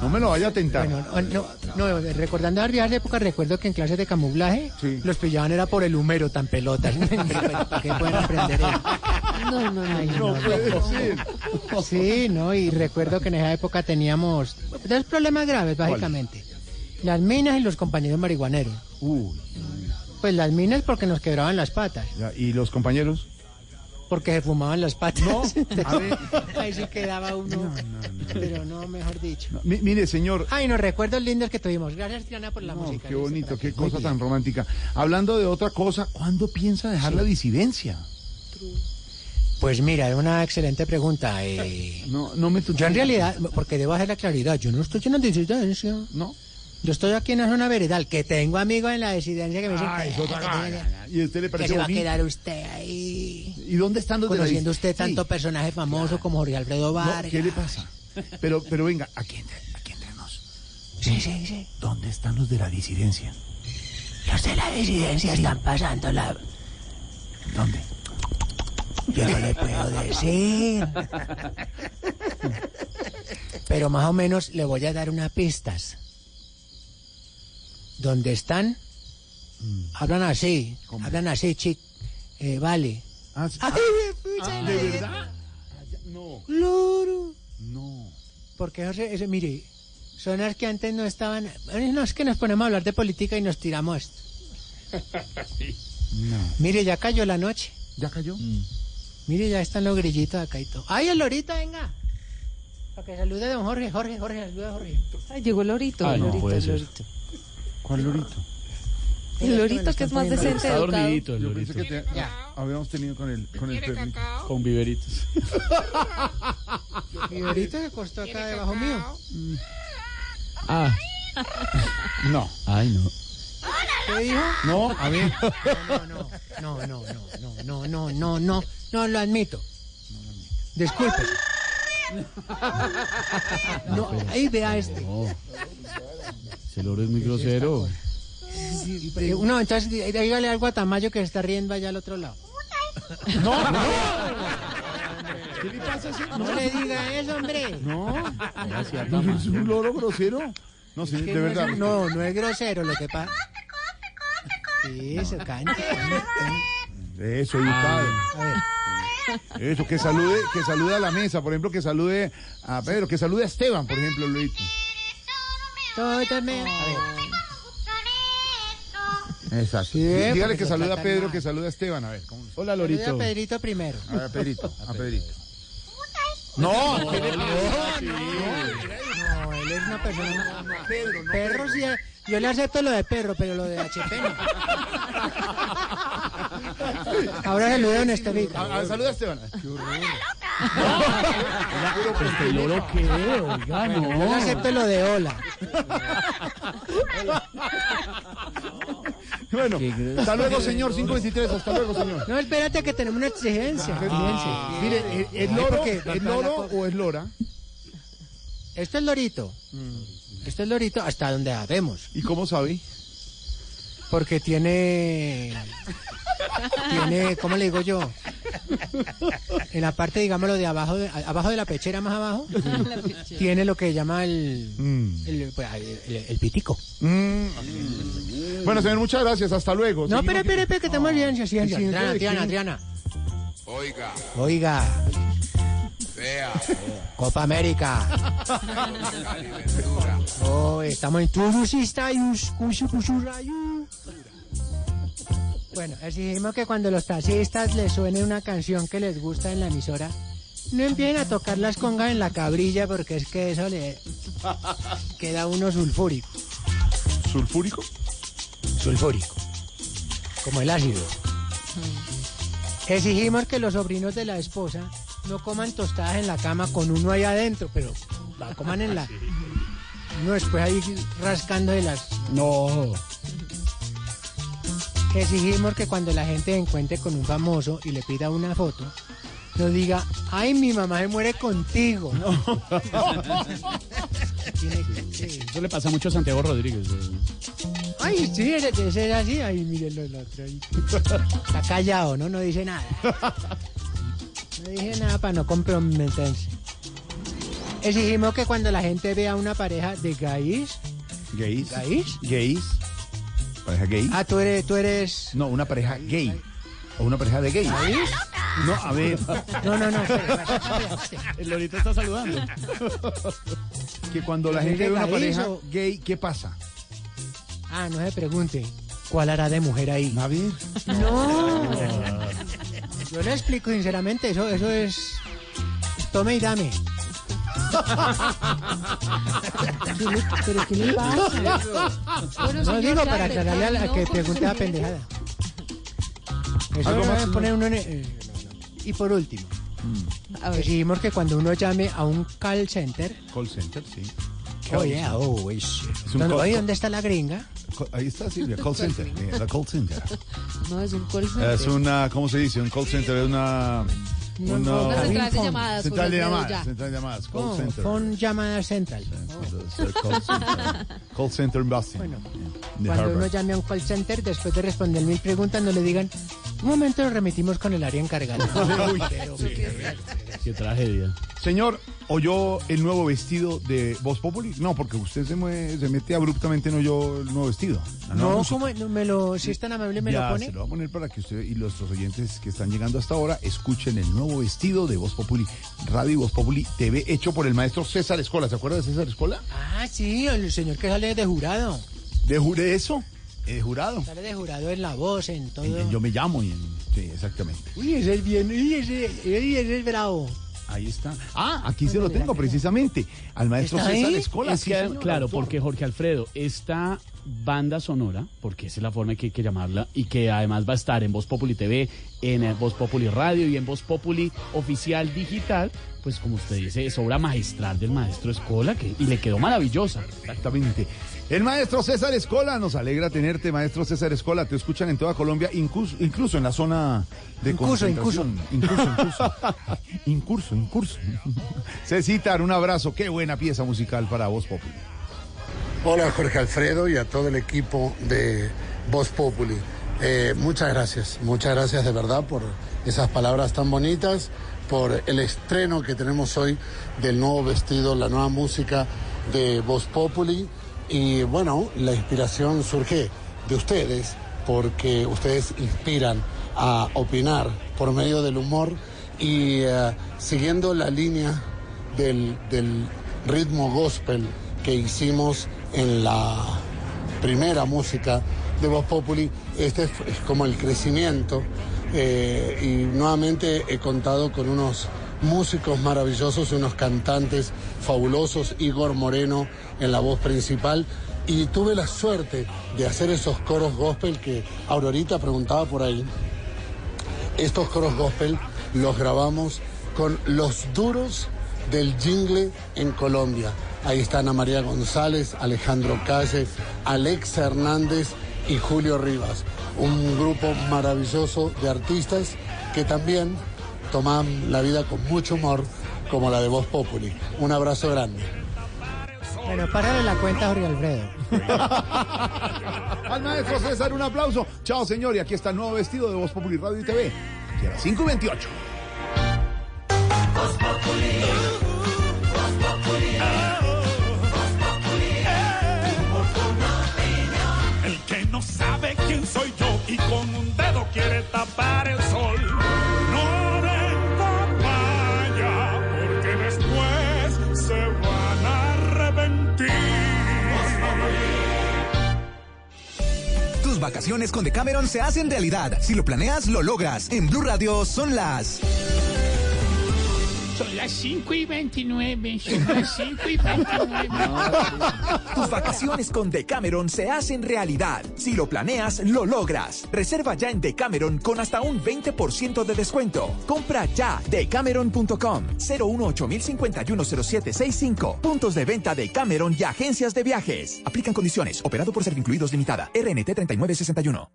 No me lo vaya a tentar. Bueno, no, no, recordando las viejas épocas, recuerdo que en clases de camuflaje Sí. los pillaban era por el humero tan pelotas. ¿Para qué pueden aprender eso? No, no, no. Ay, No no, puede no. ser. Sí, no, y recuerdo que en esa época teníamos dos problemas graves, básicamente. Las minas y los compañeros marihuaneros. Uy, Pues las minas porque nos quebraban las patas, ya, ¿Y los compañeros? Porque se fumaban las patas. No, a ver. Ahí sí quedaba uno, pero no, mejor dicho. No, mi- mire, señor. Ay, nos recuerdos lindos que tuvimos. Gracias, Triana, por la No, música. qué bonito, qué cosa tan romántica. Hablando de otra cosa, ¿cuándo piensa dejar la disidencia? Pues mira, es una excelente pregunta. eh. No, no me Yo en realidad, porque debo hacer la claridad, yo no estoy en disidencia. No. Yo estoy aquí en la zona veredal, que tengo amigos en la disidencia que me dicen Ay, que, es otra que- gana. ¿Y usted le que parece se va a quedar usted ahí. ¿Y dónde están los Conociendo usted tanto Sí. personaje famoso como Jorge Alfredo No, Vargas. ¿Qué le pasa? Pero, pero venga, aquí entre, aquí entre nos. Sí, sí, sí. ¿Dónde están los de la disidencia? Los de la disidencia están pasando la... ¿Dónde? Yo no le puedo decir. Pero más o menos le voy a dar unas pistas. ¿Dónde están? Hablan así, hablan así, chic. Eh, vale. Ah, sí. Ay, Ah, ¿De verdad? No, Claro. no. Porque ese, ese- mire, son las que antes no estaban. eh, No es que nos ponemos a hablar de política y nos tiramos. No. Mire, ya cayó la noche. ¿Ya cayó? Mire, ya están los grillitos acá y todo. ¡Ay, el lorito, venga! Para que salude a don Jorge. Jorge, Jorge, saluda a Jorge. Ay, llegó el lorito, Ay, el no lorito, puede el lorito. ¿Cuál lorito? El lorito que es más decente, Está educado. dormidito el Yo pensé lorito. que te- habíamos tenido con el, con el ¿Quiere perrito. cacao? Con viveritos. Mi lorito se acostó acá debajo mío. Ah, No. ay no. ¿Qué dijo? No, a ver. No, no, no, no, no, no, no, no, no, no, lo admito. Disculpe. No, ahí vea este. No. Ese loro es muy grosero. Eh, No, entonces dí- dígale algo a Tamayo que se está riendo allá al otro lado. No, no. ¿Qué le pasa No le diga eso, hombre. No. ¿No es un loro grosero? No, sí, Es que de no verdad. es- no, no es grosero lo que pasa. Eso, canta. Eso, educado. A ver. Eso, que salude, que salude a la mesa, por ejemplo, que salude a Pedro, que salude a Esteban, por ejemplo, Luis. Todo me- A ver. Exacto. Sí, Dígale porque que lo salude a Pedro, mal. que salude a Esteban, a ver. ¿cómo? Hola, Saluda a Pedrito primero. A ver, a Pedrito, a Pedrito. No, No, ¿qué le no? No, él es una persona. Perro sí. es- Yo le acepto lo de perro, pero lo de HP no. Ahora lo doy a a- saluda a Esteban. Este loro qué, oiga, Yo le no. acepto lo de hola. Bueno, hasta luego, señor. 523, hasta luego, señor. No, espérate que tenemos una exigencia. Ah, Fíjense. Mire, ¿es- ¿es Ay, loro, ¿es loro o es lora? Esto es lorito. Esto es lorito hasta donde sabemos. ¿Y cómo sabe? Porque tiene. Tiene, ¿cómo le digo yo? En la parte, digámoslo, de abajo, de, abajo de la pechera, más abajo, tiene lo que llama el, el, pues, el- el- el pitico. Mm. Bueno, señor, muchas gracias. Hasta luego. No, aquí. espera, espera, que estamos bien, sí, sí, sí. Adriana, sí. Adriana. Oiga, Oiga, vea. Copa América. Oh, estamos en todos estadios. Cusu, cusu. Bueno, exigimos que cuando los taxistas les suene una canción que les gusta en la emisora, no empiecen a tocar las congas en la cabrilla porque es que eso le queda uno sulfúrico. ¿Sulfúrico? Sulfúrico. Como el ácido. Exigimos que los sobrinos de la esposa no coman tostadas en la cama con uno ahí adentro, pero la coman en la... Uno después ahí rascando de las... No. Exigimos que cuando la gente se encuentre con un famoso y le pida una foto, no diga, ay, mi mamá se muere contigo. Tiene que- sí. Eso le pasa mucho a Santiago Rodríguez. Ay, sí, ese, ese es así. Ay, mírenlo el otro ahí. Está callado, ¿no? No dice nada. No dice nada para no comprometerse. Exigimos que cuando la gente vea una pareja de gays... ¿Gays? ¿Gays? ¿Gays? ¿Pareja gay? Ah, tú eres... Tú eres... No, una pareja gay. O una pareja de. ¿Gays? No, a ver. No, no, no. El lorito está saludando. Que cuando la ¿Pero gente es ve una pareja gay, ¿qué pasa? Ah, no se pregunte. ¿Cuál hará de mujer ahí? A ver. No. Yo le explico sinceramente, eso, eso es... Tome y dame. ¿Qué le- ¿Pero qué le pasa? Bueno, No digo para aclararle a la no, que con pregunte la su- pendejada. Eso ¿Algo lo más, poner uno en- eh, Y por último, A ver. exigimos que cuando uno llame a un call center, Call center, sí. oye, oh, es- Es un ¿dónde- call- oye, ¿dónde está la gringa? Ahí está Silvia, call center. eh, La call center. No, es un call center. Es una, ¿cómo se dice? Un call center es una... No, no, Una central de llamadas. Central de llamadas, ya. central de llamadas, call Oh, center. phone llamada central. Call center. Call center Boston. Bueno, Cuando uno Harvard. llame a un call center, después de responder mil preguntas, no le digan, un momento lo remitimos con el área encargada. Uy, pero- Qué tragedia. Señor, ¿oyó el nuevo vestido de Voz Populi? No, porque usted se, mue- se mete abruptamente en oyó el nuevo vestido. No. ¿cómo? No, me lo, si es tan amable, me ya, lo pone. se lo voy a poner para que usted y nuestros oyentes que están llegando hasta ahora escuchen el nuevo vestido de Voz Populi, Radio Voz Populi TV, hecho por el maestro César Escola. ¿Se acuerda de César Escola? Ah, sí, el señor que sale de jurado. ¿De jure eso? ¿De jurado? Sale de jurado en la voz, en todo. En- en Yo me llamo y en... Sí, exactamente. Uy, ese es bien, uy, ese, uy, ese es bravo. Ahí está. Ah, aquí se lo tengo precisamente. Al maestro ¿Está César ahí? Escola. Es que, claro, porque Jorge Alfredo, esta banda sonora, porque esa es la forma que hay que llamarla, y que además va a estar en Voz Populi TV, en Voz Populi Radio y en Voz Populi Oficial Digital, pues como usted dice, es obra magistral del maestro Escola que, y le quedó maravillosa. Exactamente. El maestro César Escola, nos alegra tenerte, maestro César Escola. Te escuchan en toda Colombia, incluso, incluso en la zona de Incurso, concentración. Incurso, incurso. incurso, incurso. Cecitar, un abrazo. Qué buena pieza musical para vos, Popi. Hola Jorge Alfredo y a todo el equipo de Voz Populi. Eh, muchas gracias, muchas gracias de verdad por esas palabras tan bonitas, por el estreno que tenemos hoy del nuevo vestido, la nueva música de Voz Populi. Y bueno, la inspiración surge de ustedes, porque ustedes inspiran a opinar por medio del humor y eh, siguiendo la línea del, del ritmo gospel que hicimos en la primera música de Voz Populi, este es, como el crecimiento eh, y nuevamente he contado con unos músicos maravillosos, unos cantantes fabulosos, Igor Moreno en la voz principal y tuve la suerte de hacer esos coros gospel que Aurorita preguntaba por ahí. Estos coros gospel los grabamos con los duros del jingle en Colombia. Ahí están Ana María González, Alejandro Calle, Alex Hernández y Julio Rivas. Un grupo maravilloso de artistas que también toman la vida con mucho humor, como la de Voz Populi. Un abrazo grande. Bueno, párale la cuenta, Jorge Alfredo. Al maestro César, un aplauso. Chao, señor. Y aquí está el nuevo vestido de Voz Populi Radio y TV. Que era 5 y 28. El que no sabe quién soy yo y con un dedo quiere tapar el sol. Vacaciones con Decameron se hacen realidad. Si lo planeas, lo logras. En Blue Radio son las. Son las 5 y 29, son las 5 y 29. Tus vacaciones con Decameron se hacen realidad. Si lo planeas, lo logras. Reserva ya en Decameron con hasta un 20% de descuento. Compra ya decameron.com 018 0765 Puntos de venta de Cameron y agencias de viajes. Aplican condiciones. Operado por Servincluidos Limitada. RNT 3961.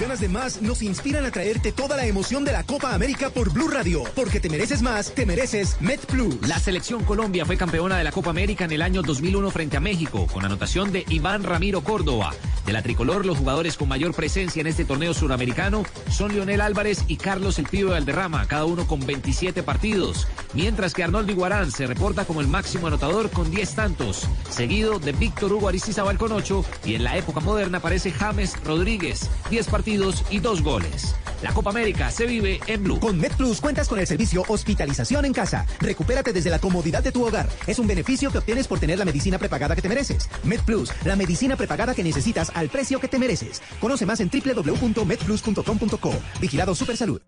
Ganas de más nos inspiran a traerte toda la emoción de la Copa América por Blue Radio. Porque te mereces más, te mereces Met Plus. La selección Colombia fue campeona de la Copa América en el año 2001 frente a México, con anotación de Iván Ramiro Córdoba. De la tricolor, los jugadores con mayor presencia en este torneo suramericano son Lionel Álvarez y Carlos El Pío Valderrama, cada uno con 27 partidos. Mientras que Arnoldo Iguarán se reporta como el máximo anotador con 10 tantos, seguido de Víctor Hugo Aristizábal con 8 y en la época moderna aparece James Rodríguez, 10 partidos y 2 goles. La Copa América se vive en Blue. Con MedPlus cuentas con el servicio hospitalización en casa. Recupérate desde la comodidad de tu hogar. Es un beneficio que obtienes por tener la medicina prepagada que te mereces. MedPlus, la medicina prepagada que necesitas al precio que te mereces. Conoce más en www.medplus.com.co. Vigilado Supersalud.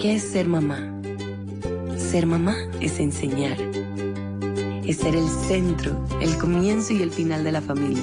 ¿Qué es ser mamá? Ser mamá es enseñar. Es ser el centro, el comienzo y el final de la familia.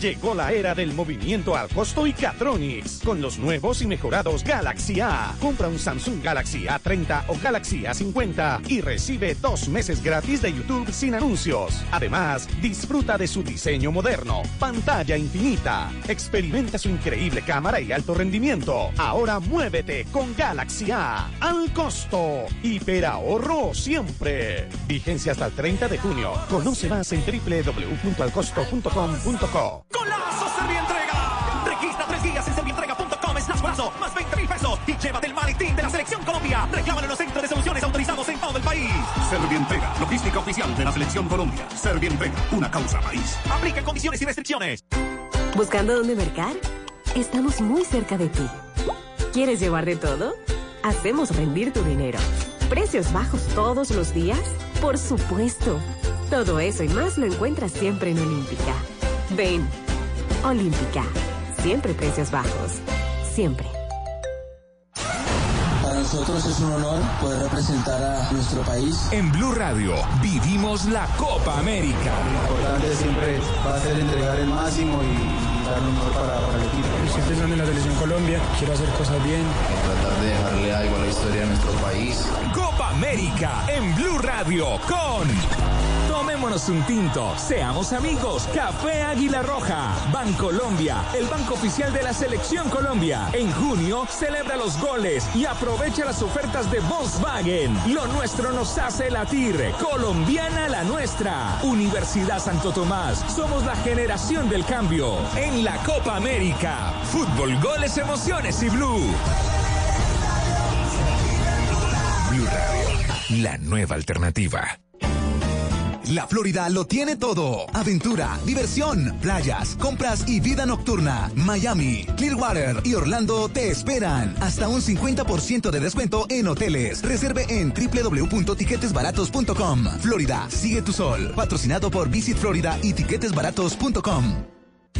Llegó la era del movimiento al costo y Catronics con los nuevos y mejorados Galaxy A. Compra un Samsung Galaxy A30 o Galaxy A50 y recibe dos meses gratis de YouTube sin anuncios. Además, disfruta de su diseño moderno, pantalla infinita. Experimenta su increíble cámara y alto rendimiento. Ahora muévete con Galaxy A. Al costo. Hiperahorro siempre. Vigencia hasta el 30 de junio. Conoce más en www.alcosto.com.co. ¡Golazo Servientrega! Registra tres días en servientrega.com slash golazo, más 20 mil pesos y llévate el maletín de la Selección Colombia. Reclámalo en los centros de soluciones autorizados en todo el país. Servientrega, logística oficial de la Selección Colombia. Servientrega, una causa país. Aplica condiciones y restricciones. ¿Buscando dónde mercar? Estamos muy cerca de ti. ¿Quieres llevar de todo? Hacemos rendir tu dinero. ¿Precios bajos todos los días? Por supuesto. Todo eso y más lo encuentras siempre en Olímpica. Ven. Olímpica. Siempre precios bajos. Siempre. nosotros es un honor poder representar a nuestro país. En Blue Radio vivimos la Copa América. Lo importante siempre va a ser entregar el máximo y dar lo mejor para, para el equipo. Estoy pensando en la selección Colombia, quiero hacer cosas bien. Tratar de dejarle algo a la historia de nuestro país. Copa América en Blue Radio con Tomémonos un tinto, seamos amigos. Café Águila Roja. Bancolombia, el banco oficial de la Selección Colombia. En junio celebra los goles y aprovecha las ofertas de Volkswagen. Lo nuestro nos hace latir. Colombiana la nuestra. Universidad Santo Tomás. Somos la generación del cambio. En la Copa América. Fútbol, goles, emociones y Blue. Blue Radio, la nueva alternativa. La Florida lo tiene todo. Aventura, diversión, playas, compras y vida nocturna. Miami, Clearwater y Orlando te esperan. Hasta un 50% de descuento en hoteles. Reserve en www.tiquetesbaratos.com. Florida, sigue tu sol. Patrocinado por Visit Florida y tiquetesbaratos.com.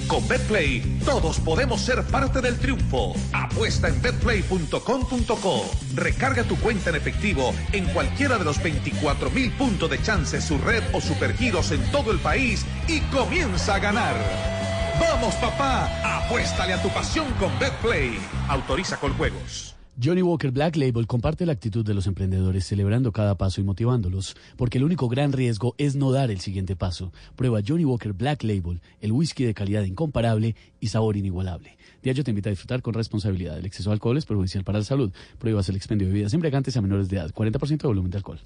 Con BetPlay, todos podemos ser parte del triunfo. Apuesta en betplay.com.co. Recarga tu cuenta en efectivo en cualquiera de los 24 mil puntos de chance, su red o supergiros en todo el país y comienza a ganar. Vamos, papá, apuéstale a tu pasión con BetPlay. Autoriza con juegos. Johnny Walker Black Label comparte la actitud de los emprendedores celebrando cada paso y motivándolos, porque el único gran riesgo es no dar el siguiente paso. Prueba Johnny Walker Black Label, el whisky de calidad incomparable y sabor inigualable. Diageo te invita a disfrutar con responsabilidad. El exceso de alcohol es perjudicial para la salud. Prohíbas el expendio de bebidas embriagantes a menores de edad. 40% de volumen de alcohol.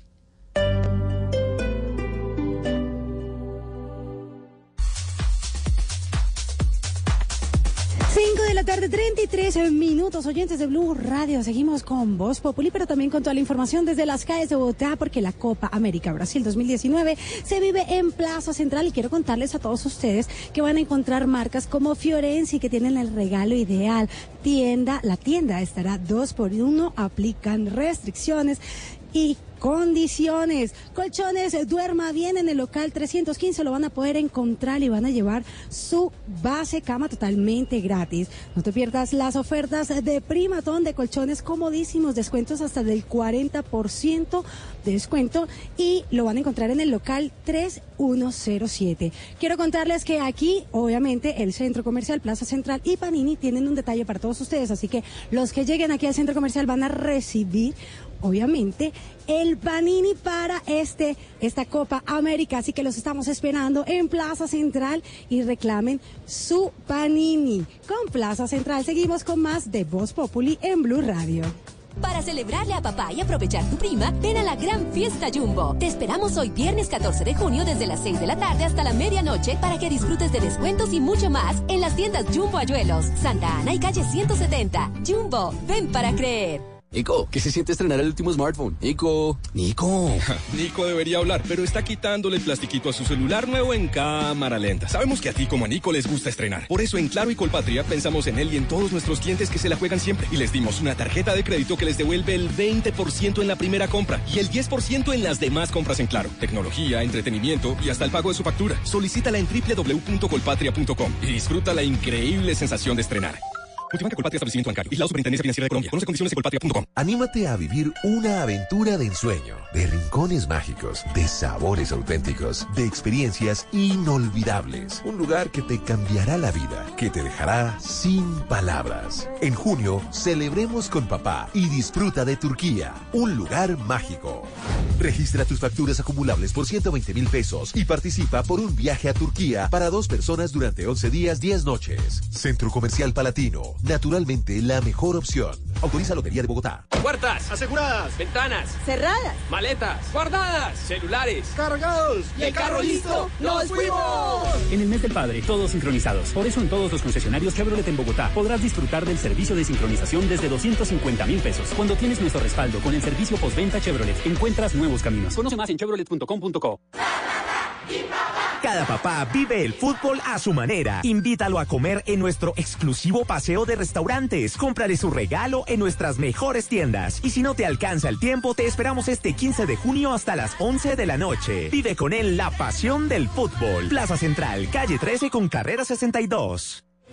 La tarde, 33 minutos, oyentes de Blue Radio. Seguimos con Voz Populi, pero también con toda la información desde las calles de Bogotá, porque la Copa América Brasil 2019 se vive en Plaza Central. Y quiero contarles a todos ustedes que van a encontrar marcas como Fiorenzi, que tienen el regalo ideal. Tienda, la tienda estará dos por uno, aplican restricciones y condiciones. Colchones, duerma bien en el local 315, lo van a poder encontrar y van a llevar su base cama totalmente gratis. No te pierdas las ofertas de primatón de colchones comodísimos, descuentos hasta del 40% de descuento y lo van a encontrar en el local 3107. Quiero contarles que aquí, obviamente, el Centro Comercial Plaza Central y Panini tienen un detalle para todos ustedes, así que los que lleguen aquí al Centro Comercial van a recibir obviamente, el Panini para este, esta Copa América. Así que los estamos esperando en Plaza Central y reclamen su Panini. Con Plaza Central seguimos con más de Voz Populi en Blue Radio. Para celebrarle a papá y aprovechar tu prima, ven a la gran fiesta Jumbo. Te esperamos hoy viernes 14 de junio desde las 6 de la tarde hasta la medianoche para que disfrutes de descuentos y mucho más en las tiendas Jumbo Ayuelos, Santa Ana y calle 170. Jumbo, ven para creer. Nico, ¿qué se siente estrenar el último smartphone? Nico, Nico. Nico debería hablar, pero está quitándole el plastiquito a su celular nuevo en cámara lenta. Sabemos que a ti como a Nico les gusta estrenar. Por eso en Claro y Colpatria pensamos en él y en todos nuestros clientes que se la juegan siempre. Y les dimos una tarjeta de crédito que les devuelve el 20% en la primera compra y el 10% en las demás compras en Claro. Tecnología, entretenimiento y hasta el pago de su factura. Solicítala en www.colpatria.com y disfruta la increíble sensación de estrenar. Multibanca Colpatria Establecimiento Bancario. Y la Superintendencia Financiera de Colombia. Conoce condiciones. Anímate a vivir una aventura de ensueño, de rincones mágicos, de sabores auténticos, de experiencias inolvidables. Un lugar que te cambiará la vida, que te dejará sin palabras. En junio, celebremos con papá y disfruta de Turquía, un lugar mágico. Registra tus facturas acumulables por 120 mil pesos y participa por un viaje a Turquía para dos personas durante 11 días, 10 noches. Centro Comercial Palatino naturalmente la mejor opción. Autoriza Lotería de Bogotá. Puertas aseguradas, ventanas cerradas, maletas guardadas, celulares cargados y el carro listo. ¡Nos fuimos! En el mes del padre, todos sincronizados. Por eso en todos los concesionarios Chevrolet en Bogotá podrás disfrutar del servicio de sincronización desde 250 mil pesos. Cuando tienes nuestro respaldo con el servicio postventa Chevrolet, encuentras nuevos caminos. Conoce más en chevrolet.com.co. Cada papá vive el fútbol a su manera. Invítalo a comer en nuestro exclusivo paseo de restaurantes. Cómprale su regalo en nuestras mejores tiendas. Y si no te alcanza el tiempo, te esperamos este 15 de junio hasta las 11 de la noche. Vive con él la pasión del fútbol. Plaza Central, calle 13 con carrera 62.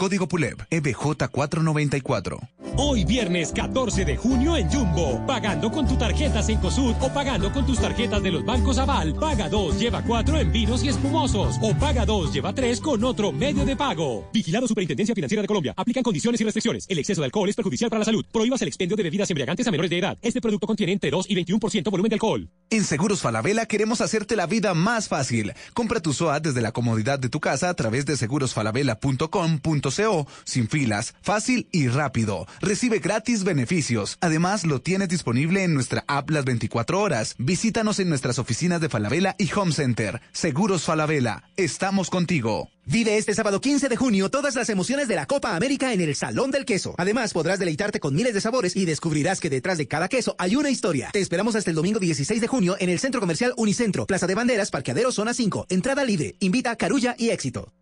Código PULEB EBJ494. Hoy viernes 14 de junio en Jumbo. Pagando con tu tarjeta Cencosud o pagando con tus tarjetas de los bancos Aval. Paga 2, lleva 4 en vinos y espumosos. O paga 2, lleva 3 con otro medio de pago. Vigilado Superintendencia Financiera de Colombia. Aplican condiciones y restricciones. El exceso de alcohol es perjudicial para la salud. Prohíbas el expendio de bebidas embriagantes a menores de edad. Este producto contiene entre 2 y 21% volumen de alcohol. En Seguros Falabella queremos hacerte la vida más fácil. Compra tu SOAT desde la comodidad de tu casa a través de segurosfalabella.com.co. Sin filas, fácil y rápido. Recibe gratis beneficios. Además, lo tienes disponible en nuestra app las 24 horas. Visítanos en nuestras oficinas de Falabella y Home Center. Seguros Falabella. Estamos contigo. Vive este sábado 15 de junio todas las emociones de la Copa América en el Salón del Queso. Además, podrás deleitarte con miles de sabores y descubrirás que detrás de cada queso hay una historia. Te esperamos hasta el domingo 16 de junio en el Centro Comercial Unicentro, Plaza de Banderas, Parqueadero Zona 5. Entrada libre. Invita Carulla y Éxito.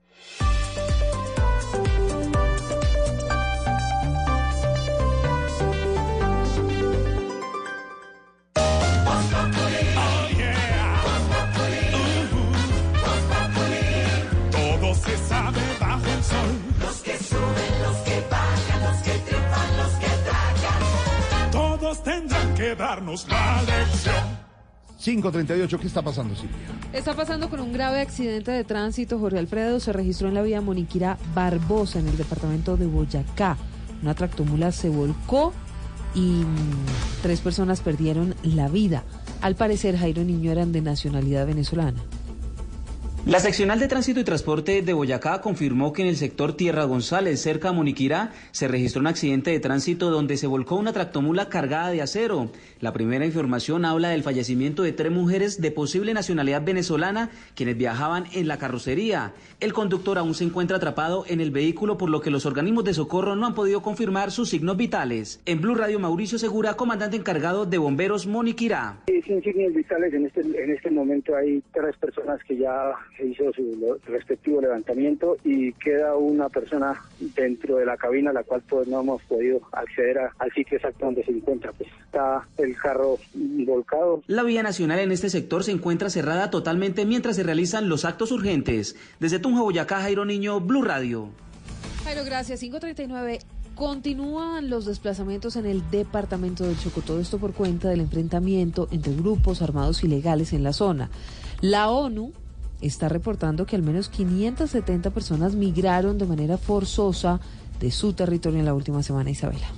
Que darnos la lección. 538, ¿qué está pasando, Silvia? Está pasando con un grave accidente de tránsito. Jorge Alfredo se registró en la vía Moniquira Barbosa, en el departamento de Boyacá. Una tractomula se volcó y mm, tres personas perdieron la vida. Al parecer, Jairo Niño eran de nacionalidad venezolana. La seccional de tránsito y transporte de Boyacá confirmó que en el sector Tierra González, cerca a Moniquirá, se registró un accidente de tránsito donde se volcó una tractomula cargada de acero. La primera información habla del fallecimiento de tres mujeres de posible nacionalidad venezolana quienes viajaban en la carrocería. El conductor aún se encuentra atrapado en el vehículo por lo que los organismos de socorro no han podido confirmar sus signos vitales. En Blue Radio Mauricio Segura, comandante encargado de bomberos Moniquirá. Sin signos vitales, en este, en este momento hay tres personas que ya hizo su respectivo levantamiento y queda una persona dentro de la cabina, la cual pues no hemos podido acceder a, al sitio exacto donde se encuentra. Pues está el carro volcado. La vía nacional en este sector se encuentra cerrada totalmente mientras se realizan los actos urgentes. Desde Tunja, Boyacá, Jairo Niño, Blue Radio. Jairo, gracias. 539. Continúan los desplazamientos en el departamento del Chocó, todo esto por cuenta del enfrentamiento entre grupos armados ilegales en la zona. La ONU está reportando que al menos 570 personas migraron de manera forzosa de su territorio en la última semana, Isabela.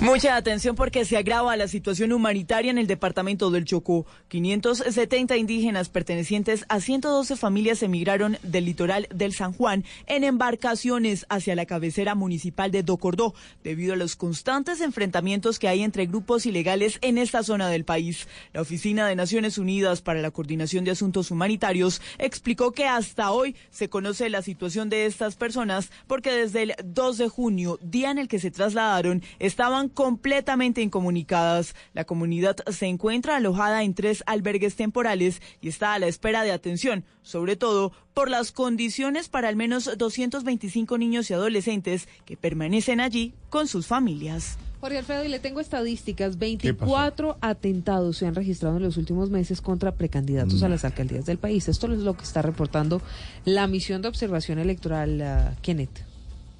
Mucha atención porque se agrava la situación humanitaria en el departamento del Chocó. 570 indígenas pertenecientes a 112 familias emigraron del litoral del San Juan en embarcaciones hacia la cabecera municipal de Docordó debido a los constantes enfrentamientos que hay entre grupos ilegales en esta zona del país. La Oficina de Naciones Unidas para la Coordinación de Asuntos Humanitarios explicó que hasta hoy se conoce la situación de estas personas porque desde el 2 de junio, día en el que se trasladaron, estaban completamente incomunicadas. La comunidad se encuentra alojada en tres albergues temporales y está a la espera de atención, sobre todo por las condiciones para al menos 225 niños y adolescentes que permanecen allí con sus familias. Jorge Alfredo, y le tengo estadísticas. 24 atentados se han registrado en los últimos meses contra precandidatos a las alcaldías del país. Esto es lo que está reportando la misión de observación electoral, uh, Kenneth.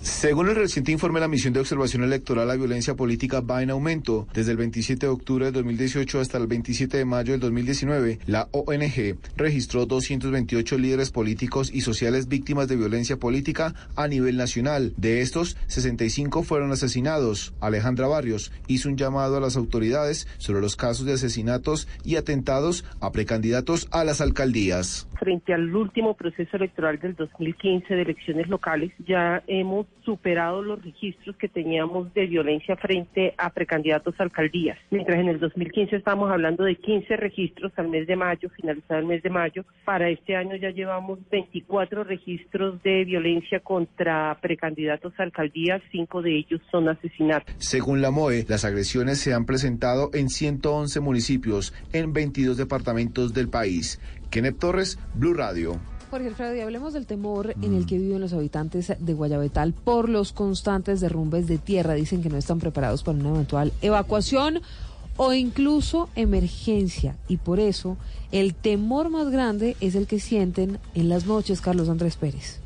Según el reciente informe de la Misión de Observación Electoral, la violencia política va en aumento. Desde el 27 de octubre de 2018 hasta el 27 de mayo del 2019, la ONG registró 228 líderes políticos y sociales víctimas de violencia política a nivel nacional. De estos, 65 fueron asesinados. Alejandra Barrios hizo un llamado a las autoridades sobre los casos de asesinatos y atentados a precandidatos a las alcaldías. Frente al último proceso electoral del 2015 de elecciones locales, ya hemos superado los registros que teníamos de violencia frente a precandidatos a alcaldías. Mientras en el 2015 estábamos hablando de 15 registros al mes de mayo, finalizado el mes de mayo, para este año ya llevamos 24 registros de violencia contra precandidatos a alcaldías, cinco de ellos son asesinatos. Según la MOE, las agresiones se han presentado en 111 municipios en 22 departamentos del país. Kenneth Torres, Blue Radio. Jorge Alfredo, y hablemos del temor en el que viven los habitantes de Guayabetal por los constantes derrumbes de tierra. Dicen que no están preparados para una eventual evacuación o incluso emergencia. Y por eso el temor más grande es el que sienten en las noches, Carlos Andrés Pérez.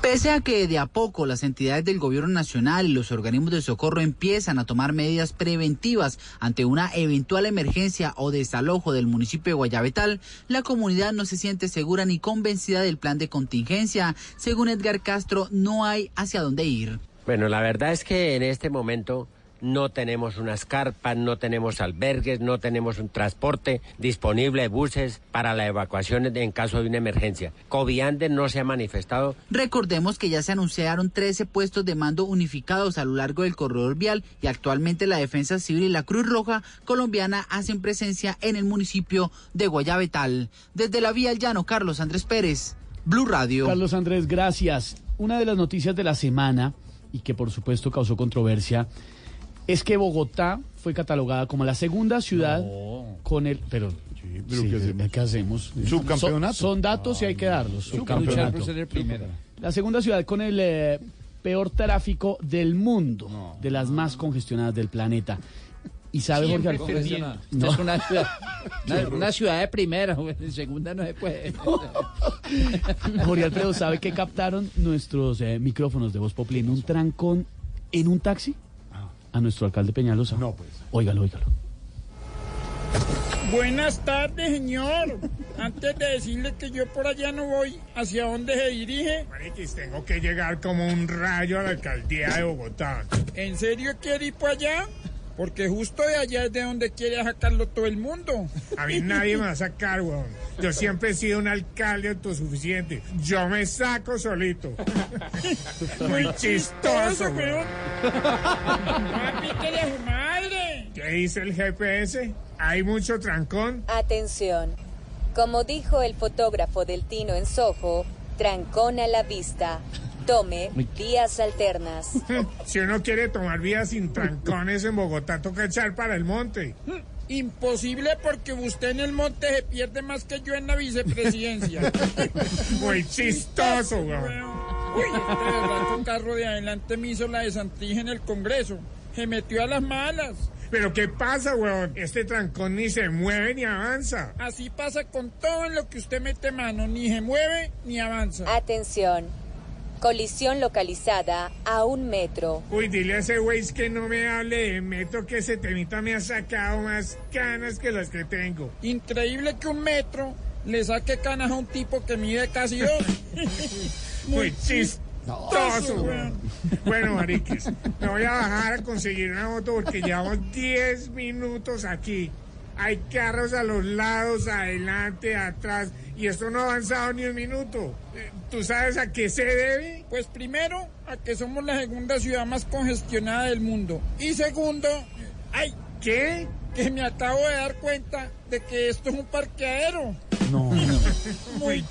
Pese a que de a poco las entidades del gobierno nacional y los organismos de socorro empiezan a tomar medidas preventivas ante una eventual emergencia o desalojo del municipio de Guayabetal, la comunidad no se siente segura ni convencida del plan de contingencia. Según Edgar Castro, no hay hacia dónde ir. Bueno, la verdad es que en este momento no tenemos unas carpas, no tenemos albergues, no tenemos un transporte disponible, buses para la evacuación en caso de una emergencia. Coviandes no se ha manifestado. Recordemos que ya se anunciaron 13 puestos de mando unificados a lo largo del corredor vial y actualmente la Defensa Civil y la Cruz Roja colombiana hacen presencia en el municipio de Guayabetal. Desde la vía al llano, Carlos Andrés Pérez, Blue Radio. Carlos Andrés, gracias. Una de las noticias de la semana y que por supuesto causó controversia es que Bogotá fue catalogada como la segunda ciudad con el... Pero, pero sí, ¿qué hacemos? ¿qué hacemos? ¿Subcampeonato? Son, son datos y hay que darlos. Subcampeonato. La segunda ciudad con el eh, peor tráfico del mundo, de las más congestionadas del planeta. ¿Y sabe Siempre Jorge Alfredo? Usted es una ciudad, una, una ciudad de primera, en segunda no se puede. Jorge Alfredo, ¿sabe qué captaron nuestros eh, micrófonos de Voz Populi en un trancón en un taxi? A nuestro alcalde Peñalosa. No, pues. Óigalo, óigalo. Buenas tardes, señor. Antes de decirle que yo por allá no voy, ¿hacia dónde se dirige? Mariquis, tengo que llegar como un rayo a la alcaldía de Bogotá. ¿En serio quiere ir para allá? Porque justo de allá es de donde quiere sacarlo todo el mundo. A mí nadie me va a sacar, weón. Yo siempre he sido un alcalde autosuficiente. Yo me saco solito. Muy chistoso, weón. Papi, que de su madre. ¿Qué dice el GPS? ¿Hay mucho trancón? Atención. Como dijo el fotógrafo del Tino en Soho, trancón a la vista. Tome vías alternas. Si uno quiere tomar vías sin trancones en Bogotá, toca echar para el monte. Imposible porque usted en el monte se pierde más que yo en la vicepresidencia. Muy chistoso, weón. Uy, este berraco carro de adelante me hizo la desantija en el Congreso. Se metió a las malas. ¿Pero qué pasa, weón? Este trancón ni se mueve ni avanza. Así pasa con todo en lo que usted mete mano. Ni se mueve ni avanza. Atención. Colisión localizada a un metro. Uy, dile a ese güey que no me hable de metro, que ese temita me ha sacado más canas que las que tengo. Increíble que un metro le saque canas a un tipo que mide casi dos. Muy chistoso, weón. Bueno, mariquis, me voy a bajar a conseguir una moto porque llevamos 10 minutos aquí. Hay carros a los lados, adelante, atrás, y esto no ha avanzado ni un minuto. Eh, ¿Tú sabes a qué se debe? Pues primero, a que somos la segunda ciudad más congestionada del mundo. Y segundo, ¡ay! ¿Qué? Que me acabo de dar cuenta de que esto es un parqueadero. No, Muy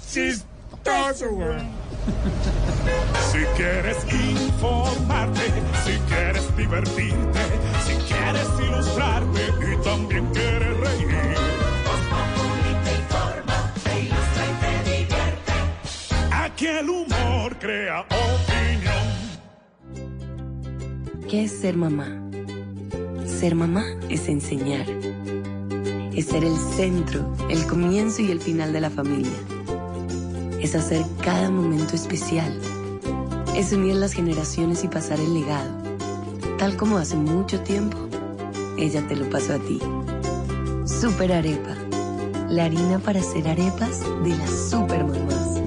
chistoso, weón. Si quieres informarte, si quieres divertirte, si quieres ilustrarte y también quieres reír. Voz Populi te informa, te ilustra y te divierte. Aquí el humor crea opinión. ¿Qué es ser mamá? Ser mamá es enseñar. Es ser el centro, el comienzo y el final de la familia. Es hacer cada momento especial. Es unir las generaciones y pasar el legado. Tal como hace mucho tiempo, ella te lo pasó a ti. Super Arepa. La harina para hacer arepas de las super mamás.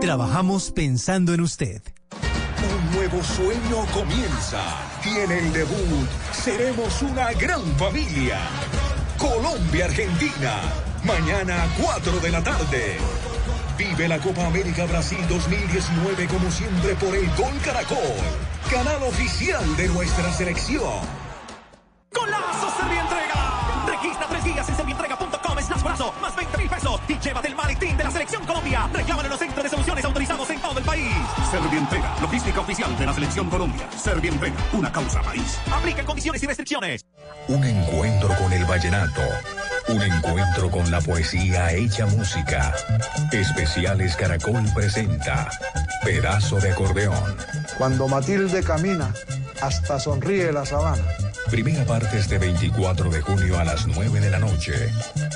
Trabajamos pensando en usted. Un nuevo sueño comienza y en el debut seremos una gran familia. Colombia-Argentina, mañana 4 de la tarde. Vive la Copa América Brasil 2019 como siempre por el Gol Caracol, canal oficial de nuestra selección. ¡Golazo Servientrega! Registra tres días en servientrega.com slash brazo, más 20 mil pesos y llévate el maletín de la Selección Colombia. Reclámalo en los centros de soluciones autorizados en todo el país. Servientrega, logística oficial de la Selección Colombia. Servientrega, una causa país. Aplica condiciones y restricciones. Un encuentro con el vallenato. Un encuentro con la poesía hecha música. Especiales Caracol presenta Pedazo de acordeón. Cuando Matilde camina, hasta sonríe la sabana. Primera parte este 24 de junio a las 9 de la noche.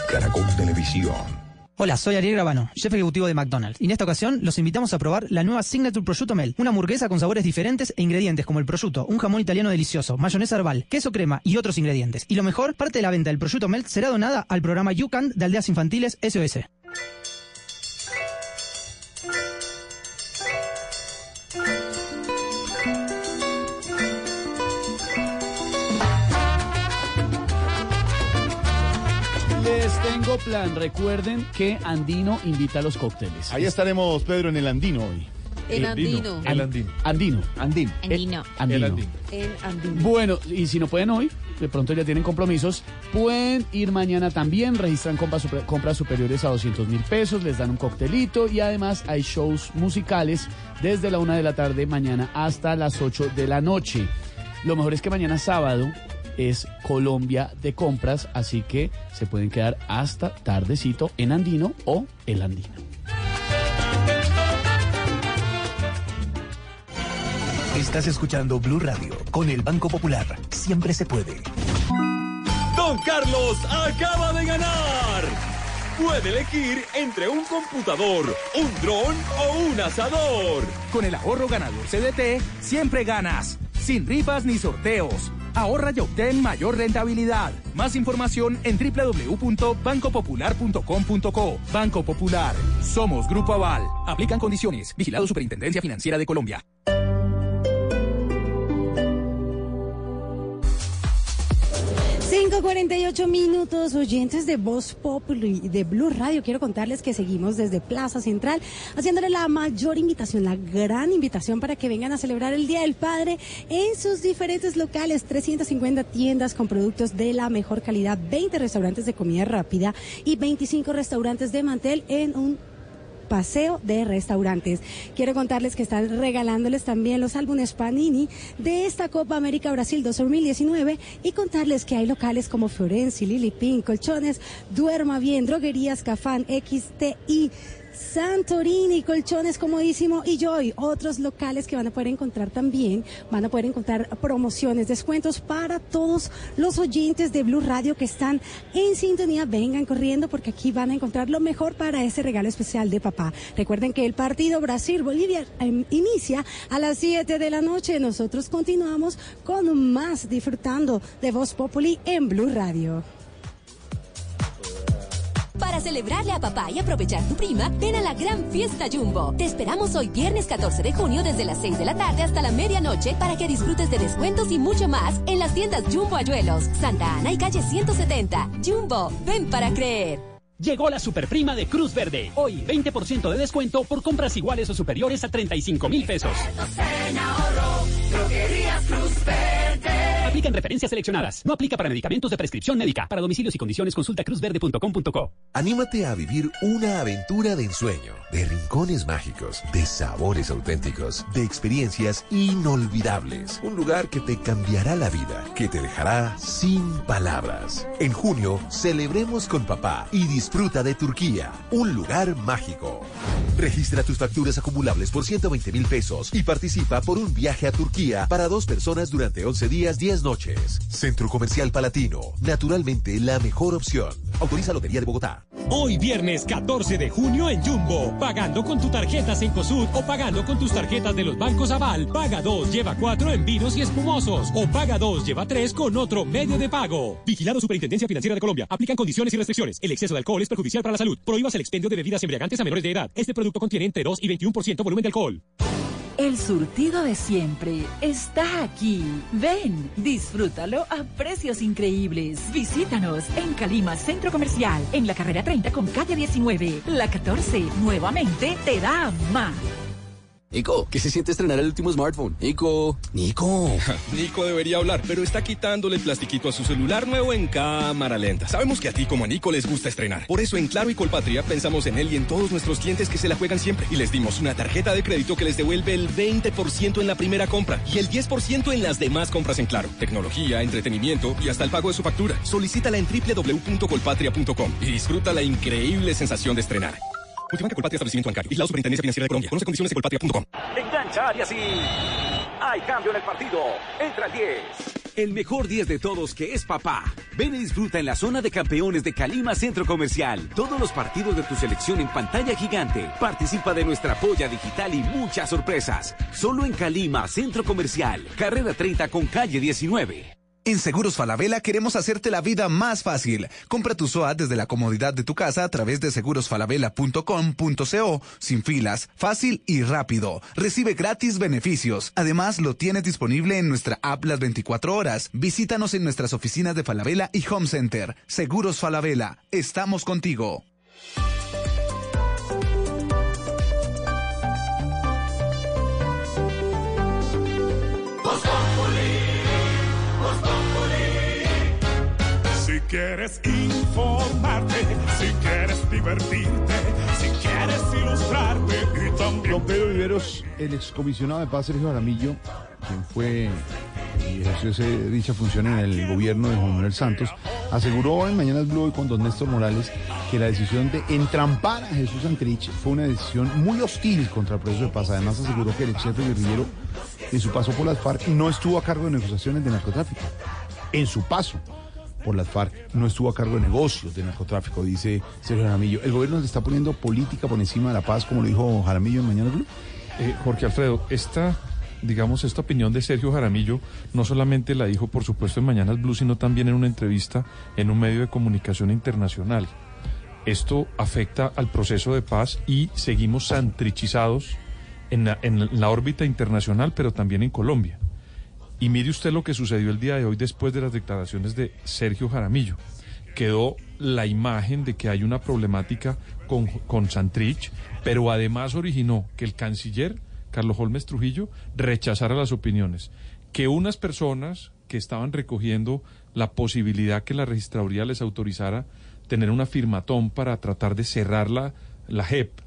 Caracol Televisión. Hola, soy Ariel Gravano, jefe ejecutivo de McDonald's. Y en esta ocasión los invitamos a probar la nueva Signature Prosciutto Mel, una hamburguesa con sabores diferentes e ingredientes como el prosciutto, un jamón italiano delicioso, mayonesa herbal, queso crema y otros ingredientes. Y lo mejor, parte de la venta del prosciutto Mel será donada al programa YouCan de Aldeas Infantiles SOS. Plan. Recuerden que Andino invita a los cócteles. Ahí estaremos, Pedro, en el Andino hoy. En Andino. El Andino. Andino. Andino. Andino. Andino. El Andino. En Andino. Bueno, y si no pueden hoy, de pronto ya tienen compromisos, pueden ir mañana también, registran compras, super- compras superiores a 200 mil pesos, les dan un coctelito y además hay shows musicales desde la una de la tarde mañana hasta las 8 de la noche. Lo mejor es que mañana sábado es Colombia de compras, así que se pueden quedar hasta tardecito en Andino o el Andino. Estás escuchando Blue Radio con el Banco Popular. Siempre se puede. Don Carlos acaba de ganar. Puede elegir entre un computador, un dron o un asador. Con el ahorro ganador CDT, siempre ganas. Sin rifas ni sorteos. Ahorra y obtén mayor rentabilidad. Más información en www.bancopopular.com.co. Banco Popular. Somos Grupo Aval. Aplican condiciones. Vigilado Superintendencia Financiera de Colombia. Cinco cuarenta y ocho minutos, oyentes de Voz Populi de Blue Radio. Quiero contarles que seguimos desde Plaza Central haciéndole la mayor invitación, la gran invitación para que vengan a celebrar el Día del Padre en sus diferentes locales. 350 tiendas con productos de la mejor calidad, 20 restaurantes de comida rápida y 25 restaurantes de mantel en un paseo de restaurantes. Quiero contarles que están regalándoles también los álbumes Panini de esta Copa América Brasil 2019 y contarles que hay locales como Florenzi, Lili Pink, Colchones, Duerma Bien, Droguerías Cafán, XTI. Santorini, Colchones Comodísimo y Joy, otros locales que van a poder encontrar también, van a poder encontrar promociones, descuentos para todos los oyentes de Blue Radio que están en sintonía. Vengan corriendo porque aquí van a encontrar lo mejor para ese regalo especial de papá. Recuerden que el partido Brasil-Bolivia em, inicia a las 7 de la noche. Nosotros continuamos con más disfrutando de Voz Populi en Blue Radio. Para celebrarle a papá y aprovechar tu prima, ven a la gran fiesta Jumbo. Te esperamos hoy viernes 14 de junio desde las 6 de la tarde hasta la medianoche para que disfrutes de descuentos y mucho más en las tiendas Jumbo Ayuelos, Santa Ana y calle 170. Jumbo, ven para creer. Llegó la superprima de Cruz Verde. Hoy 20% de descuento por compras iguales o superiores a 35 mil pesos. Aplica en referencias seleccionadas. No aplica para medicamentos de prescripción médica. Para domicilios y condiciones consulta cruzverde.com.co. Anímate a vivir una aventura de ensueño, de rincones mágicos, de sabores auténticos, de experiencias inolvidables. Un lugar que te cambiará la vida, que te dejará sin palabras. En junio, celebremos con papá y disfruta de Turquía, un lugar mágico. Registra tus facturas acumulables por 120 mil pesos y participa por un viaje a Turquía para dos personas durante 11 días, 10 noches. Centro Comercial Palatino, naturalmente la mejor opción. Autoriza Lotería de Bogotá. Hoy viernes 14 de junio en Jumbo. Pagando con tu tarjeta Cencosud o pagando con tus tarjetas de los bancos Aval. Paga 2, lleva 4 en vinos y espumosos. O paga 2, lleva 3 con otro medio de pago. Vigilado Superintendencia Financiera de Colombia. Aplican condiciones y restricciones. El exceso de alcohol es perjudicial para la salud. Prohíbas el expendio de bebidas embriagantes a menores de edad. Este producto contiene entre 2 y 21% volumen de alcohol. El surtido de siempre está aquí. Ven, disfrútalo a precios increíbles. Visítanos en Calima Centro Comercial, en la carrera 30 con calle 19. La 14 nuevamente te da más. Nico, ¿qué se siente estrenar el último smartphone? Nico, Nico. Nico debería hablar, pero está quitándole el plastiquito a su celular nuevo en cámara lenta. Sabemos que a ti como a Nico les gusta estrenar. Por eso en Claro y Colpatria pensamos en él y en todos nuestros clientes que se la juegan siempre. Y les dimos una tarjeta de crédito que les devuelve el 20% en la primera compra y el 10% en las demás compras en Claro. Tecnología, entretenimiento y hasta el pago de su factura. Solicítala en www.colpatria.com y disfruta la increíble sensación de estrenar. Multibanca Colpatria Establecimiento Bancario. Vigilado Superintendencia Financiera de Colombia. Conoce condiciones en colpatria.com. Engancha y hay cambio en el partido. Entra el 10. El mejor 10 de todos que es papá. Ven y disfruta en la zona de campeones de Calima Centro Comercial. Todos los partidos de tu selección en pantalla gigante. Participa de nuestra polla digital y muchas sorpresas. Solo en Calima Centro Comercial. Carrera 30 con calle 19. En Seguros Falabella queremos hacerte la vida más fácil. Compra tu SOAT desde la comodidad de tu casa a través de segurosfalabella.com.co, sin filas, fácil y rápido. Recibe gratis beneficios. Además, lo tienes disponible en nuestra app las 24 horas. Visítanos en nuestras oficinas de Falabella y Home Center. Seguros Falabella. Estamos contigo. Quieres informarte, si quieres divertirte, si quieres ilustrarte y también... Pedro Viveros, el excomisionado de paz Sergio Jaramillo, quien fue y ejerció dicha función en el gobierno de Juan Manuel Santos, aseguró en Mañanas Blue y con don Néstor Morales que la decisión de entrampar a Jesús Santrich fue una decisión muy hostil contra el proceso de paz. Además aseguró que el ex jefe guerrillero en su paso por las FARC no estuvo a cargo de negociaciones de narcotráfico. En su paso por las FARC no estuvo a cargo de negocios de narcotráfico, dice Sergio Jaramillo. ¿El gobierno le está poniendo política por encima de la paz, como lo dijo Jaramillo en Mañana Blue? Eh, Jorge Alfredo, esta, digamos, esta opinión de Sergio Jaramillo no solamente la dijo, por supuesto, en Mañanas Blue, sino también en una entrevista en un medio de comunicación internacional. Esto afecta al proceso de paz y seguimos santrichizados en la, en la órbita internacional, pero también en Colombia. Y mire usted lo que sucedió el día de hoy después de las declaraciones de Sergio Jaramillo. Quedó la imagen de que hay una problemática con, con Santrich, pero además originó que el canciller Carlos Holmes Trujillo rechazara las opiniones. Que unas personas que estaban recogiendo la posibilidad que la registraduría les autorizara tener una firmatón para tratar de cerrar la, la JEP,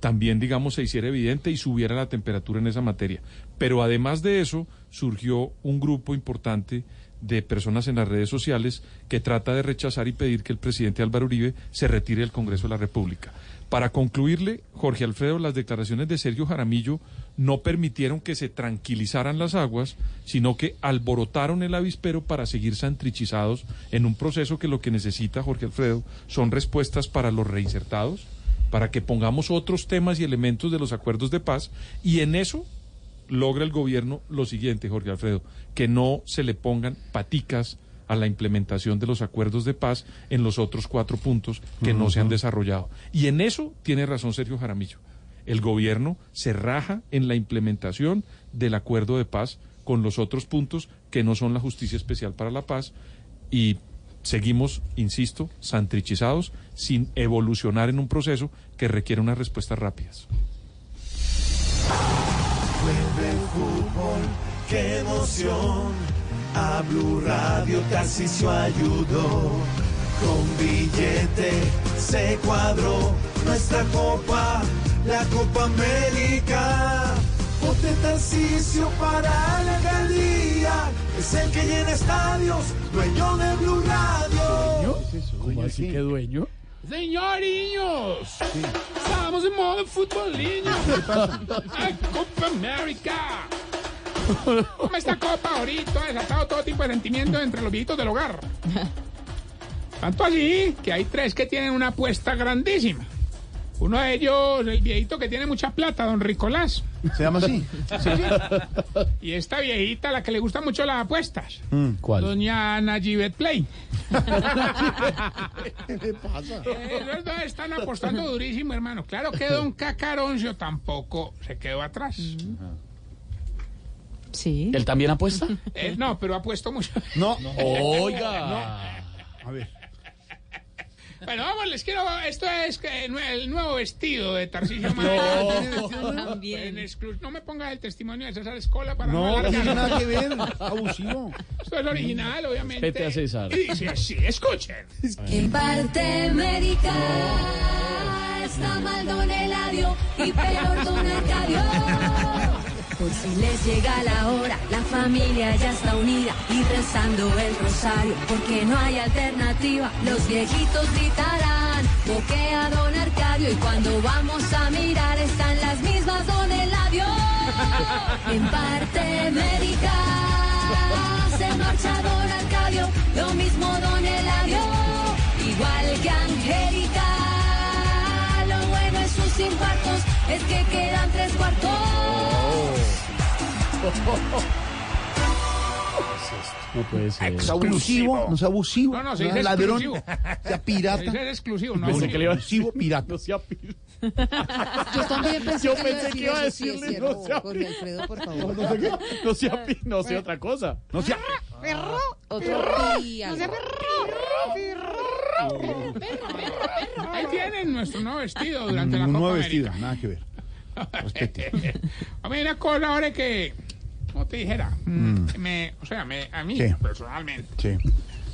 también, digamos, se hiciera evidente y subiera la temperatura en esa materia. Pero además de eso, surgió un grupo importante de personas en las redes sociales que trata de rechazar y pedir que el presidente Álvaro Uribe se retire del Congreso de la República. Para concluirle, Jorge Alfredo, las declaraciones de Sergio Jaramillo no permitieron que se tranquilizaran las aguas, sino que alborotaron el avispero para seguir santrichizados en un proceso que lo que necesita Jorge Alfredo son respuestas para los reinsertados, para que pongamos otros temas y elementos de los acuerdos de paz y en eso logra el gobierno lo siguiente, Jorge Alfredo, que no se le pongan paticas a la implementación de los acuerdos de paz en los otros cuatro puntos que no se han desarrollado. Y en eso tiene razón Sergio Jaramillo. El gobierno se raja en la implementación del acuerdo de paz con los otros puntos que no son la justicia especial para la paz y seguimos, insisto, santrichizados sin evolucionar en un proceso que requiere unas respuestas rápidas. Vuelve el fútbol, qué emoción. A Blue Radio Tarcisio ayudó. Con billete se cuadró nuestra copa, la Copa América. Vote Tarcisio para la alcaldía. Es el que llena estadios, dueño de Blue Radio. ¿Cómo así que dueño? Señoriños, estamos en modo futboliño. ¡Ay, Copa América! Como esta copa ahorita ha desatado todo tipo de sentimientos entre los viejitos del hogar. Tanto así que hay tres que tienen una apuesta grandísima. Uno de ellos, el viejito que tiene mucha plata, don Ricolás. ¿Se llama así? Sí, sí. Y esta viejita, la que le gusta mucho las apuestas. Mm, ¿Cuál? Doña Najibet Play. ¿Qué le pasa? Eh, los dos están apostando durísimo, hermano. Claro que don Cacaroncio tampoco se quedó atrás. Sí. ¿Él también apuesta? Eh, no, pero ha puesto mucho. No. Oiga. A ver. Bueno, vamos, les quiero. Esto es el nuevo vestido de Tarcisio Maya. También. No me pongas el testimonio de César Escola para no, No, no tiene nada que ver. Abusivo. Esto es original, obviamente. Respete a César. Y dice así, escuchen. En parte médica está mal don Eladio y peor don Arcadio. Por si les llega la hora, la familia ya está unida y rezando el rosario, porque no hay alternativa. Los viejitos gritarán, boquea don Arcadio y cuando vamos a mirar están las mismas don Eladio. En parte médica se marcha don Arcadio, lo mismo don Eladio, igual que Angélica. Lo bueno en sus infartos es que quedan tres cuartos. No puede ser. Es abusivo, no sea abusivo. No, no, se dice ladrón, exclusivo. sea pirata. Exclusivo, no Pensé que le iba a decir Abusivo, pirata. No sea pi- Yo también pensé Yo pensé que iba a sí, decirle, no sea Jorge Alfredo, por favor. No sé qué. No sea pi- no sea otra cosa. No sea. Otro pi algo. Ahí tienen nuestro nuevo vestido durante la Copa nuevo América. vestido, nada que ver. Respete. A una cosa ahora que, te dijera, Mm. me, o sea, me, a mí ¿Qué? personalmente, Sí.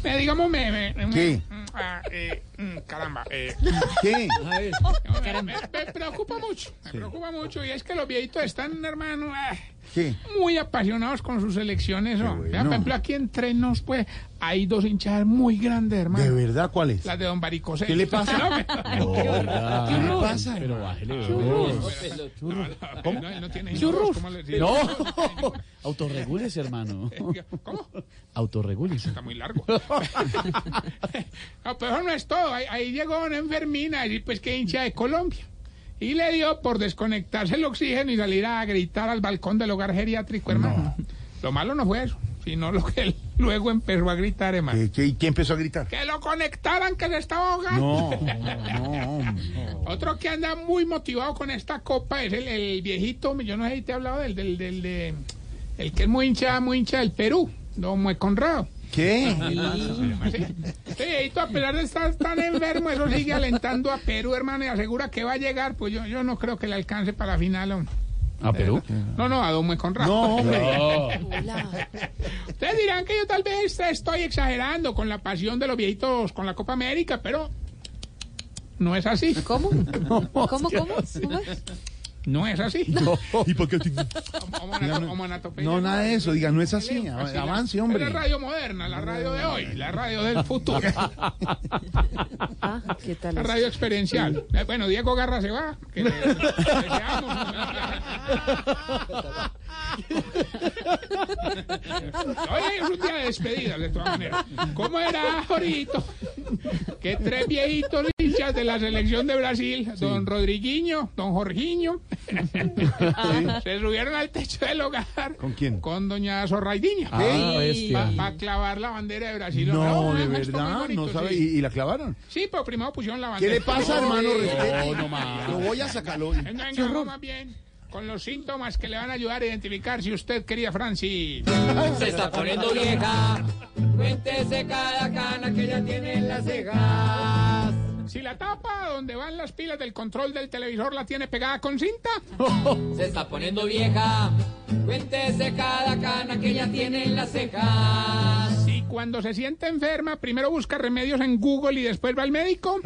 me, digamos, me, me, me- ¿Qué? mm, ah, eh, mm, caramba, eh, ¿Qué? me, me- me preocupa mucho, me preocupa mucho y es que los viejitos están, hermano, ah, ¿Qué? muy apasionados con sus elecciones. ¿no? bueno. Ya, por ejemplo, aquí entre nos, pues, hay dos hinchadas muy grandes, hermano. ¿De verdad cuál es? Las de Don Baricosé. ¿Qué le pasa? No, me- Oiga. ¿Qué le pasa? Pero bájele. ¿Cómo? No, no tiene Churros. ¿cómo le decía? No. Autorregúlese, hermano. ¿Cómo? Autorregúlese. Está muy largo. no, pero eso no es todo. Ahí, ahí llegó una enfermina decir, pues, que hincha de Colombia. Y le dio por desconectarse el oxígeno y salir a gritar al balcón del hogar geriátrico, hermano. Lo malo no fue eso, sino lo que él luego empezó a gritar, hermano. ¿Qué, qué, ¿Quién empezó a gritar? Que lo conectaran, que se estaba ahogando. No, no, hombre. Otro que anda muy motivado con esta copa es el, el viejito, yo no sé si te he hablado del, del, del de, el que es muy hincha, muy hincha del Perú, don Mue Conrado. ¿Qué? Viejito, a pesar de estar tan enfermo, eso sigue alentando a Perú, hermano, y asegura que va a llegar, pues yo, yo no creo que le alcance para la final. hombre. ¿A Perú? No, no, a don Mue Conrado. No, hombre. Ustedes dirán que yo tal vez estoy exagerando con la pasión de los viejitos con la Copa América, pero no es así. ¿Cómo? ¿Cómo, cómo? ¿Cómo es? No es así. ¿Y por qué? No, nada de eso. Diga, no es así. Avance, Es hombre. la radio moderna, la radio de hoy, la radio del futuro, Ah, ¿qué tal? la es? radio experiencial. Eh, Bueno, Diego Garra se va. que le- le deseamos. Hoy es un día de despedida, de todas maneras. ¿Cómo era ahorita? Que tres viejitos hinchas de la selección de Brasil, don Rodriguinho, don Jorginho, se subieron al techo del hogar ¿Con quién? con doña Zorraidiño. Ah, bestia. Para clavar la bandera de Brasil. No, de verdad, bonito, no sabe. sí. ¿Y, y la clavaron? Sí, pero primero pusieron la ¿Qué bandera. le pasa, hermano? No. No, no voy a sacarlo. Venga, venga, más bien con los síntomas que le van a ayudar a identificar si usted quería Francis. Se está poniendo vieja. Cuéntese cada cana que ya tiene en las cejas. Si la tapa donde van las pilas del control del televisor la tiene pegada con cinta. Se está poniendo vieja. Cuéntese cada cana que ya tiene en las cejas. Si cuando se siente enferma, primero busca remedios en Google y después va al médico.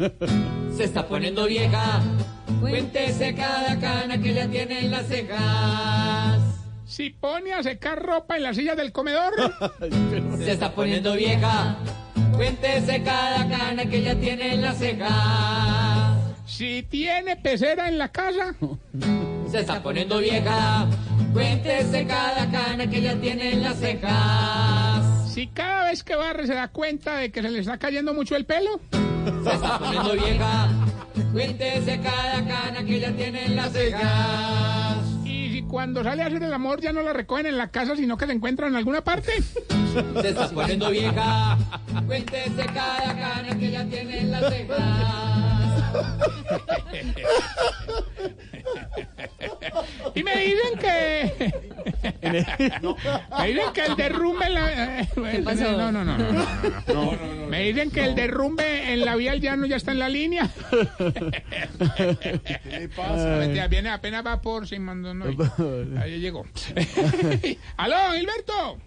Se está poniendo vieja. Cuéntese cada cana que ya tiene en las cejas. Si pone a secar ropa en la silla del comedor. Se está poniendo vieja. Cuéntese cada cana que ya tiene en las cejas. Si tiene pecera en la casa. Se está poniendo vieja. Cuéntese cada cana que ya tiene en las cejas. Si cada vez que barre se da cuenta de que se le está cayendo mucho el pelo. Se está poniendo vieja. Cuéntese cada cana que ella tiene en las cejas. Y si cuando sale a hacer el amor ya no la recogen en la casa, sino que se encuentra en alguna parte. Se está poniendo vieja. Cuéntese cada cana que ella tiene en las cejas. Y me dicen que. Me dicen que el derrumbe en la. ¿Qué pasó? No, no, no, no, no, no. Me dicen que el derrumbe en la vía al llano ya está en la línea. ¿Qué le pasa? Mentira, Viene apenas va por sin mando, no. Ahí llegó. ¡Aló, Gilberto!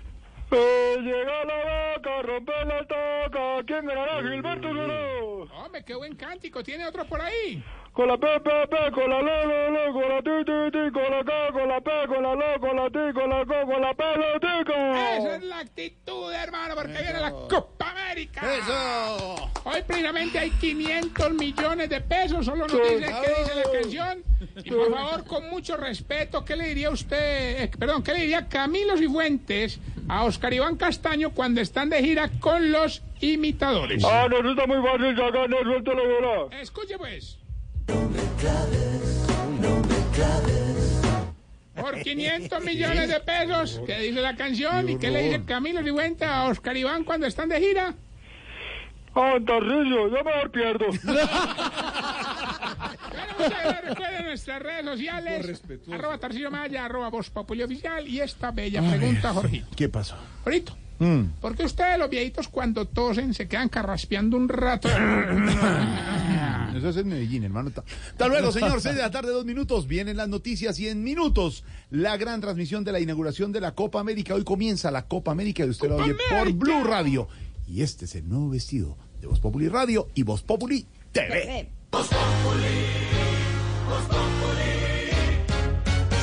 Llega la vaca, rompe la estaca. ¿Quién ganará? Gilberto ganó. Hombre, qué buen cántico. ¿Tiene otro por ahí? Con la P, P, P, con la L, L, L, con la T, T, T, con la K, con la P, con la L, con la T, con la C, con la P, la Tica. Esa es la actitud, hermano, porque viene la Copa América. ¡Eso! Hoy precisamente hay 500 millones de pesos, solo nos dice qué dice la canción. Y por favor, con mucho respeto, ¿qué le diría usted, eh, perdón, qué le diría Camilo Cifuentes a Oscar Iván Castaño cuando están de gira con los imitadores? Ah, no, eso está muy fácil, saca, no, suéltalo, bola. Escuche pues. Por 500 millones de pesos, ¿qué dice la canción? ¿Y qué le dice Camilo Cifuentes a Oscar Iván cuando están de gira? Ah, Tarrillo, yo mejor pierdo. Recuerden nuestras redes sociales. Arroba Tarcillo Maya, arroba Voz Populi Oficial. Y esta bella pregunta, Jorgito. ¿Qué pasó? Jorgito, Mm. ¿por qué ustedes los viejitos cuando tosen se quedan carraspeando un rato? Eso es en Medellín, hermano. Ta- Hasta luego, señor. Seis de la tarde, dos minutos. Vienen las noticias y en minutos la gran transmisión de la inauguración de la Copa América. Hoy comienza la Copa América y usted lo oye por Blue Radio. Y este es el nuevo vestido de Voz Populi Radio y Voz Populi TV.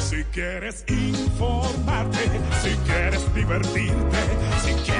Si quieres informarte, si quieres divertirte,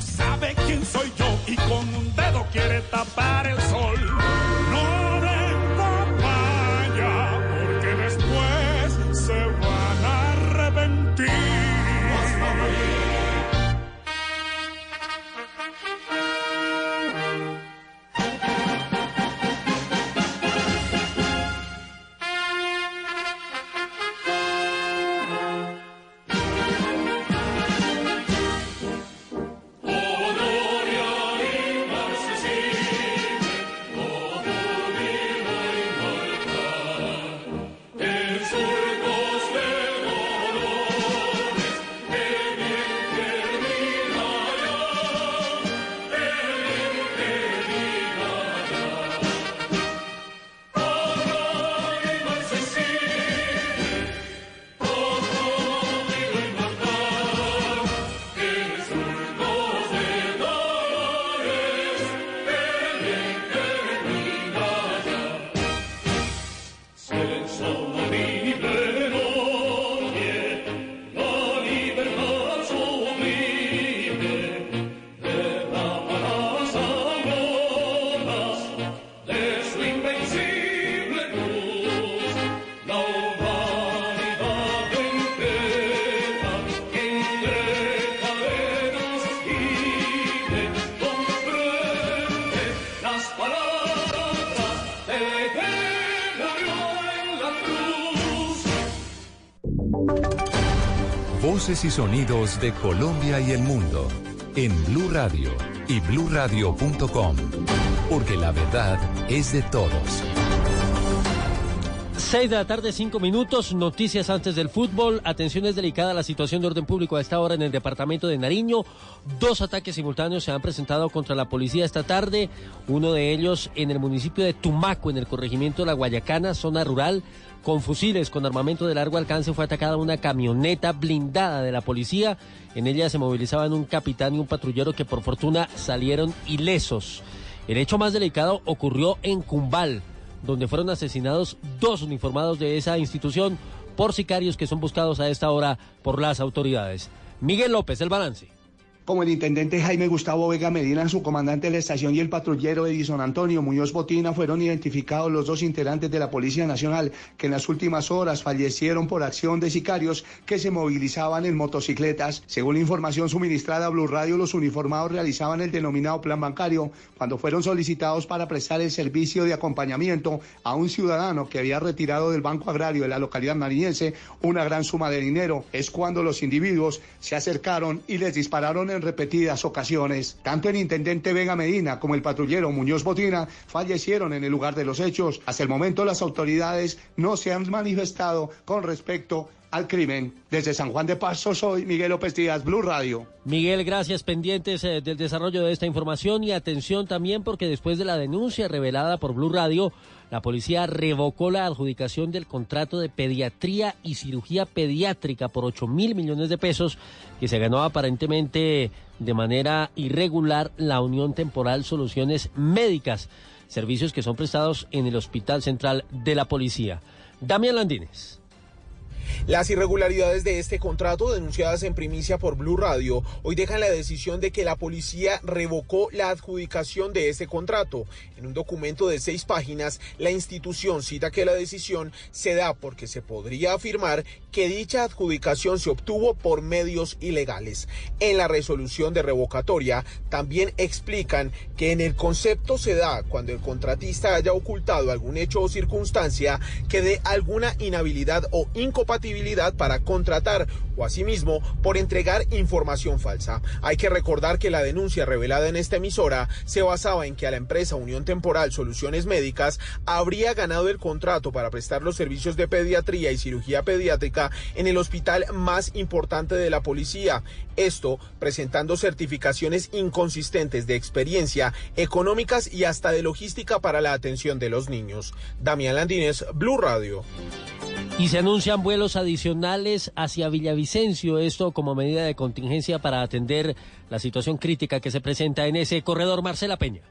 sabe quién soy yo y con un dedo quiere tapar el sol. Y sonidos de Colombia y el mundo en Blue Radio y bluradio.com, porque la verdad es de todos. 6 de la tarde, 5 minutos. Noticias antes del fútbol. Atención, es delicada la situación de orden público a esta hora en el departamento de Nariño. Dos ataques simultáneos se han presentado contra la policía esta tarde. Uno de ellos en el municipio de Tumaco, en el corregimiento de La Guayacana, zona rural. Con fusiles con armamento de largo alcance fue atacada una camioneta blindada de la policía. En ella se movilizaban un capitán y un patrullero que por fortuna salieron ilesos. El hecho más delicado ocurrió en Cumbal donde fueron asesinados dos uniformados de esa institución por sicarios que son buscados a esta hora por las autoridades. Miguel López, el balance. Como el intendente Jaime Gustavo Vega Medina, su comandante de la estación y el patrullero Edison Antonio Muñoz Botina fueron identificados los dos integrantes de la Policía Nacional que en las últimas horas fallecieron por acción de sicarios que se movilizaban en motocicletas. Según la información suministrada a Blue Radio, los uniformados realizaban el denominado plan bancario cuando fueron solicitados para prestar el servicio de acompañamiento a un ciudadano que había retirado del Banco Agrario de la localidad nariñense una gran suma de dinero. Es cuando los individuos se acercaron y les dispararon en repetidas ocasiones. Tanto el intendente Vega Medina como el patrullero Muñoz Botina fallecieron en el lugar de los hechos. Hasta el momento las autoridades no se han manifestado con respecto al crimen. Desde San Juan de Paso soy Miguel López Díaz, Blue Radio. Miguel, gracias pendientes eh, del desarrollo de esta información y atención también porque después de la denuncia revelada por Blue Radio, la policía revocó la adjudicación del contrato de pediatría y cirugía pediátrica por 8 mil millones de pesos que se ganó aparentemente de manera irregular la Unión Temporal Soluciones Médicas, servicios que son prestados en el Hospital Central de la Policía. Damián Landines. Las irregularidades de este contrato, denunciadas en primicia por Blue Radio, hoy dejan la decisión de que la policía revocó la adjudicación de este contrato. En un documento de seis páginas, la institución cita que la decisión se da porque se podría afirmar que dicha adjudicación se obtuvo por medios ilegales. En la resolución de revocatoria también explican que en el concepto se da cuando el contratista haya ocultado algún hecho o circunstancia que dé alguna inhabilidad o incompatibilidad para contratar o asimismo por entregar información falsa. Hay que recordar que la denuncia revelada en esta emisora se basaba en que a la empresa Unión Temporal Soluciones Médicas habría ganado el contrato para prestar los servicios de pediatría y cirugía pediátrica en el hospital más importante de la policía. Esto presentando certificaciones inconsistentes de experiencia, económicas y hasta de logística para la atención de los niños. Damián Landines, Blue Radio. Y se anuncian vuelos adicionales hacia Villavicencio, esto como medida de contingencia para atender la situación crítica que se presenta en ese corredor. Marcela Peña.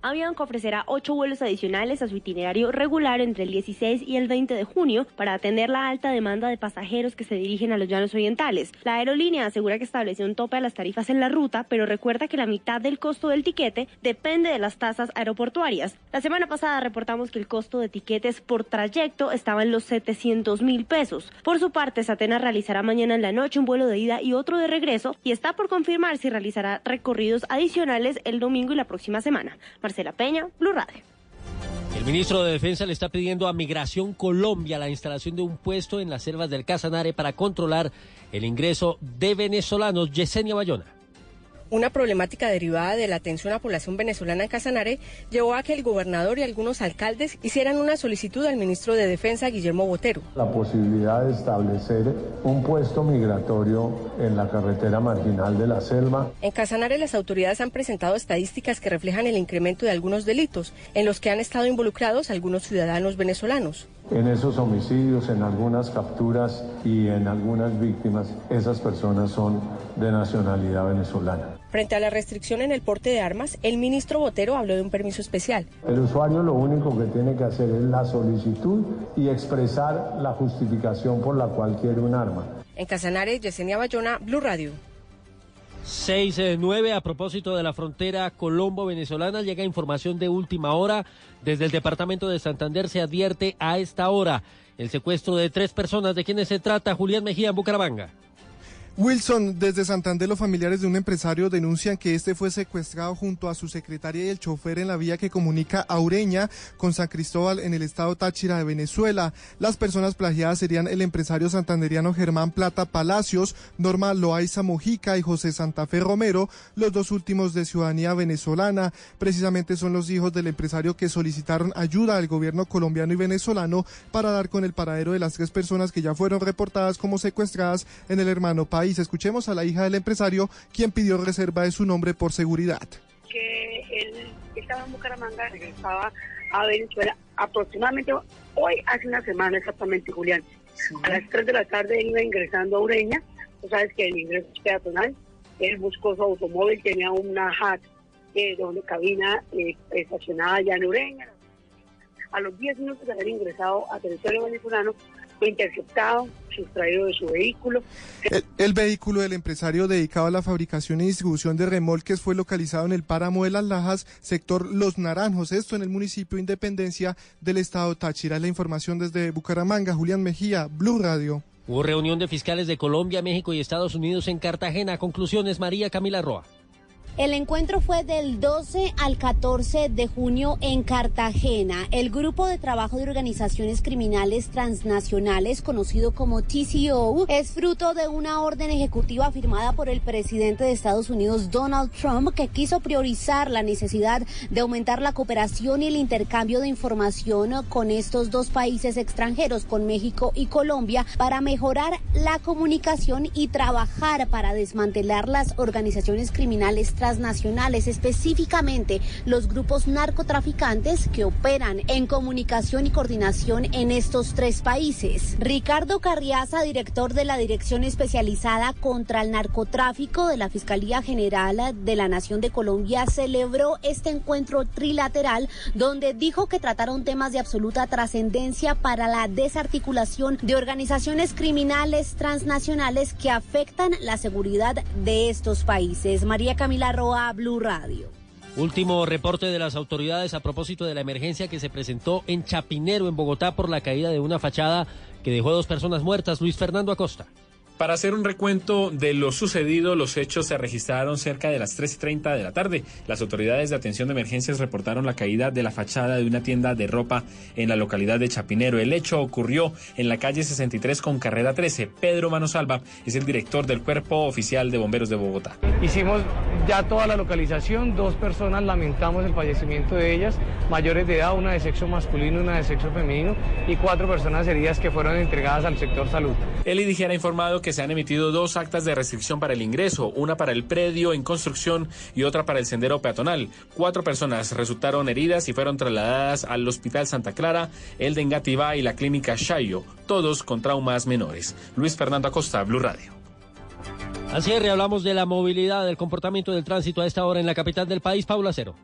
Avianca ofrecerá ocho vuelos adicionales a su itinerario regular entre el 16 y el 20 de junio para atender la alta demanda de pasajeros que se dirigen a los llanos orientales. La aerolínea asegura que estableció un tope a las tarifas en la ruta, pero recuerda que la mitad del costo del tiquete depende de las tasas aeroportuarias. La semana pasada reportamos que el costo de tiquetes por trayecto estaba en los 700 mil pesos. Por su parte, Satena realizará mañana en la noche un vuelo de ida y otro de regreso y está por confirmar si realizará recorridos adicionales el domingo y la próxima semana. Marcela Peña, Blue Radio. El ministro de Defensa le está pidiendo a Migración Colombia la instalación de un puesto en las selvas del Casanare para controlar el ingreso de venezolanos. Yesenia Bayona. Una problemática derivada de la atención a población venezolana en Casanare llevó a que el gobernador y algunos alcaldes hicieran una solicitud al ministro de Defensa, Guillermo Botero. La posibilidad de establecer un puesto migratorio en la carretera marginal de la selva. En Casanare las autoridades han presentado estadísticas que reflejan el incremento de algunos delitos en los que han estado involucrados algunos ciudadanos venezolanos. En esos homicidios, en algunas capturas y en algunas víctimas, esas personas son de nacionalidad venezolana. Frente a la restricción en el porte de armas, el ministro Botero habló de un permiso especial. El usuario lo único que tiene que hacer es la solicitud y expresar la justificación por la cual quiere un arma. En Casanare, Yesenia Bayona, Blue Radio. 6-9 a propósito de la frontera colombo-venezolana llega información de última hora. Desde el departamento de Santander se advierte a esta hora el secuestro de tres personas. ¿De quiénes se trata? Julián Mejía en Bucaramanga. Wilson, desde Santander los familiares de un empresario denuncian que este fue secuestrado junto a su secretaria y el chofer en la vía que comunica a Ureña con San Cristóbal en el estado Táchira de Venezuela. Las personas plagiadas serían el empresario santanderiano Germán Plata Palacios, Norma Loaiza Mojica y José Santa Fe Romero, los dos últimos de ciudadanía venezolana. Precisamente son los hijos del empresario que solicitaron ayuda al gobierno colombiano y venezolano para dar con el paradero de las tres personas que ya fueron reportadas como secuestradas en el hermano país. Escuchemos a la hija del empresario, quien pidió reserva de su nombre por seguridad. que él estaba en Bucaramanga, regresaba a Venezuela aproximadamente hoy, hace una semana exactamente, Julián. A las 3 de la tarde él iba ingresando a Ureña, tú sabes que el ingreso es peatonal, él buscó su automóvil, tenía una hat eh, donde cabina eh, estacionada allá en Ureña. A los 10 minutos de haber ingresado a territorio venezolano, fue interceptado, sustraído de su vehículo. El, el vehículo del empresario dedicado a la fabricación y distribución de remolques fue localizado en el páramo de Las Lajas, sector Los Naranjos, esto en el municipio Independencia del estado Táchira. La información desde Bucaramanga, Julián Mejía, Blue Radio. Hubo reunión de fiscales de Colombia, México y Estados Unidos en Cartagena. Conclusiones, María Camila Roa. El encuentro fue del 12 al 14 de junio en Cartagena. El grupo de trabajo de organizaciones criminales transnacionales, conocido como TCO, es fruto de una orden ejecutiva firmada por el presidente de Estados Unidos, Donald Trump, que quiso priorizar la necesidad de aumentar la cooperación y el intercambio de información con estos dos países extranjeros, con México y Colombia, para mejorar la comunicación y trabajar para desmantelar las organizaciones criminales transnacionales, específicamente los grupos narcotraficantes que operan en comunicación y coordinación en estos tres países. Ricardo Carriaza, director de la Dirección Especializada contra el Narcotráfico de la Fiscalía General de la Nación de Colombia, celebró este encuentro trilateral donde dijo que trataron temas de absoluta trascendencia para la desarticulación de organizaciones criminales transnacionales que afectan la seguridad de estos países. María Camila Roa, Blue Radio. Último reporte de las autoridades a propósito de la emergencia que se presentó en Chapinero, en Bogotá, por la caída de una fachada que dejó a dos personas muertas. Luis Fernando Acosta. Para hacer un recuento de lo sucedido, los hechos se registraron cerca de las 3.30 de la tarde. Las autoridades de atención de emergencias reportaron la caída de la fachada de una tienda de ropa en la localidad de Chapinero. El hecho ocurrió en la calle 63 con carrera 13. Pedro Manosalva es el director del Cuerpo Oficial de Bomberos de Bogotá. Hicimos ya toda la localización, dos personas lamentamos el fallecimiento de ellas, mayores de edad, una de sexo masculino, una de sexo femenino y cuatro personas heridas que fueron entregadas al sector salud. El IDG ha informado que se han emitido dos actas de restricción para el ingreso, una para el predio en construcción y otra para el sendero peatonal. Cuatro personas resultaron heridas y fueron trasladadas al Hospital Santa Clara, el de Engativá y la Clínica Shayo, todos con traumas menores. Luis Fernando Acosta, Blue Radio. Al cierre hablamos de la movilidad, del comportamiento del tránsito a esta hora en la capital del país, Paula Cero.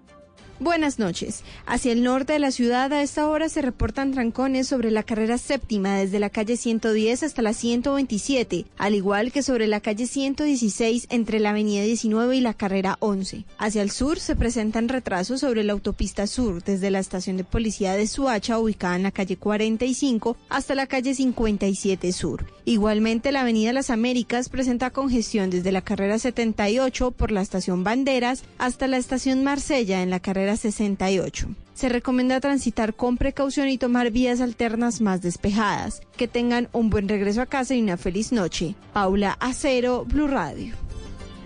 Buenas noches. Hacia el norte de la ciudad a esta hora se reportan trancones sobre la carrera séptima desde la calle 110 hasta la 127, al igual que sobre la calle 116 entre la avenida 19 y la carrera 11. Hacia el sur se presentan retrasos sobre la autopista sur desde la estación de policía de Suacha ubicada en la calle 45 hasta la calle 57 sur. Igualmente la avenida Las Américas presenta congestión desde la carrera 78 por la estación Banderas hasta la estación Marsella en la carrera 68. Se recomienda transitar con precaución y tomar vías alternas más despejadas. Que tengan un buen regreso a casa y una feliz noche. Paula Acero, Blue Radio.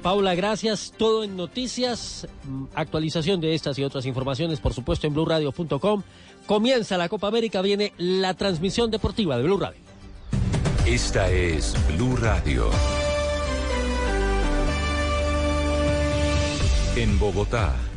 Paula, gracias. Todo en noticias. Mm, Actualización de estas y otras informaciones, por supuesto, en blurradio.com. Comienza la Copa América, viene la transmisión deportiva de Blue Radio. Esta es Blue Radio. En Bogotá,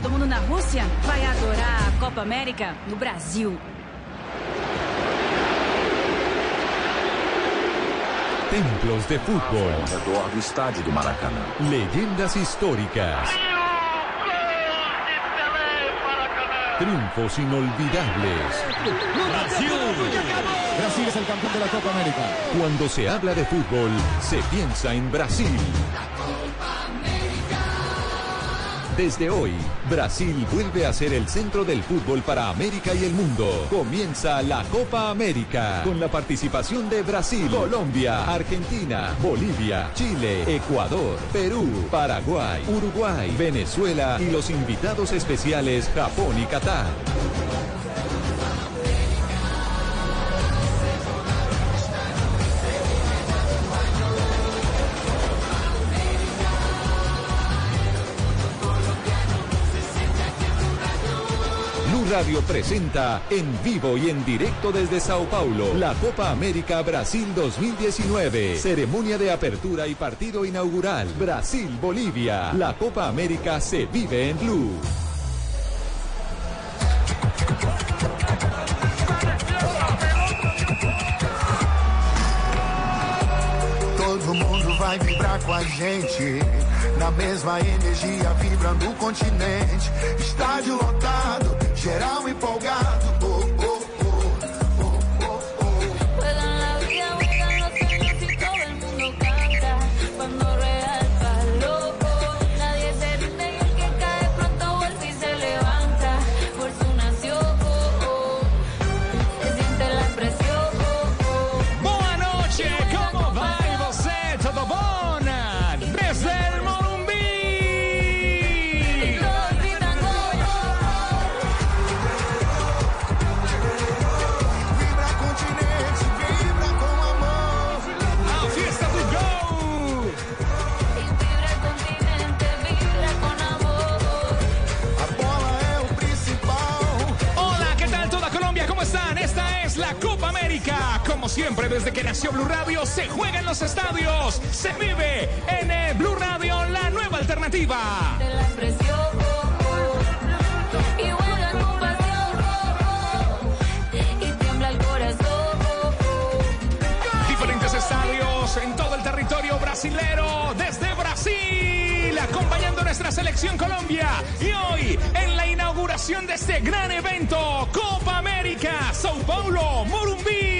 Copa do Mundo na Rússia, vai adorar a Copa América no Brasil. Templos de fútbol. Redor do estádio do Maracanã. Leyendas históricas. Triunfos inolvidables. Brasil. Brasil es el campeón de la Copa América. Cuando se habla de fútbol, se piensa en Brasil. Desde hoy, Brasil vuelve a ser el centro del fútbol para América y el mundo. Comienza la Copa América con la participación de Brasil, Colombia, Argentina, Bolivia, Chile, Ecuador, Perú, Paraguay, Uruguay, Venezuela y los invitados especiales Japón y Qatar. Radio presenta en vivo y en directo desde Sao Paulo la Copa América Brasil 2019. Ceremonia de apertura y partido inaugural. Brasil-Bolivia. La Copa América se vive en Blue. Todo mundo vai vibrar com a gente. Na mesma energia, vibrando o continente. Estádio lotado, geral empolgado. Siempre, desde que nació Blue Radio, se juega en los estadios, se vive en Blue Radio, la nueva alternativa. Oh, oh, oh. Diferentes estadios en todo el territorio brasilero, desde Brasil, acompañando a nuestra selección Colombia. Y hoy, en la inauguración de este gran evento, Copa América, Sao Paulo, Morumbi.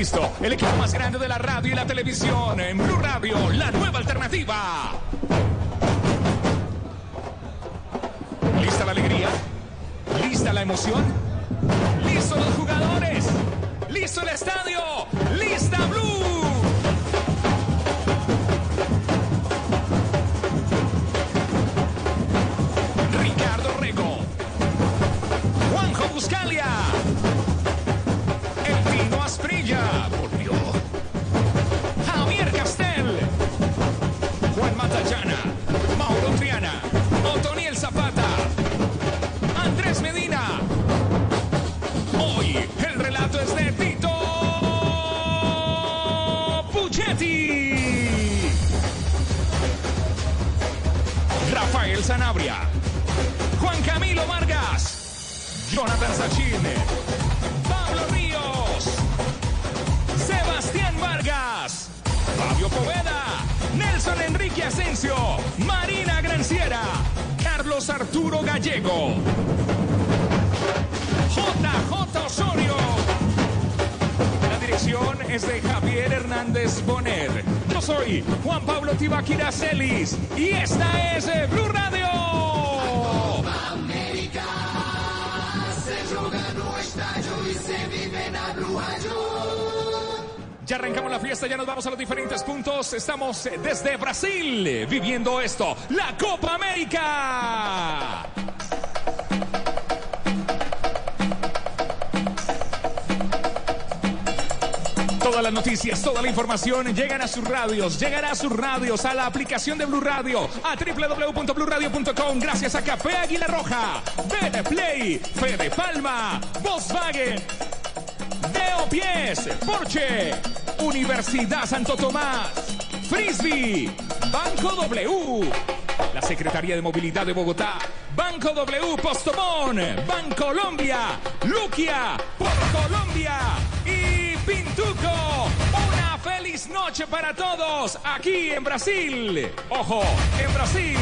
listo el equipo más grande de la radio y la televisión en Blue Radio, la nueva alternativa. ¿Lista la alegría? ¿Lista la emoción? ¿Listos los jugadores? ¿Listo el estadio? ¡Lista Blue! Ricardo Rego. Juanjo Buscalia. Arturo Gallego, JJ Osorio. La dirección es de Javier Hernández Bonet. Yo soy Juan Pablo Tibaquira Celis y esta es eh, Blue Radio. América se joga no estádio e se vive Radio. Ya arrancamos la fiesta, ya nos vamos a los diferentes puntos. Estamos desde Brasil viviendo esto, la Copa América. Todas las noticias, toda la información llegan a sus radios, llegará a sus radios, a la aplicación de Blue Radio, a www.bluradio.com, gracias a Café Águila Roja, BD Play, Fede Palma, Volkswagen, Deo Pies, Porsche, Universidad Santo Tomás, Frisbee, Banco W, la Secretaría de Movilidad de Bogotá, Banco W Postomón, Bancolombia, Luquia, por Colombia y Pintuco. Una feliz noche para todos aquí en Brasil. Ojo, en Brasil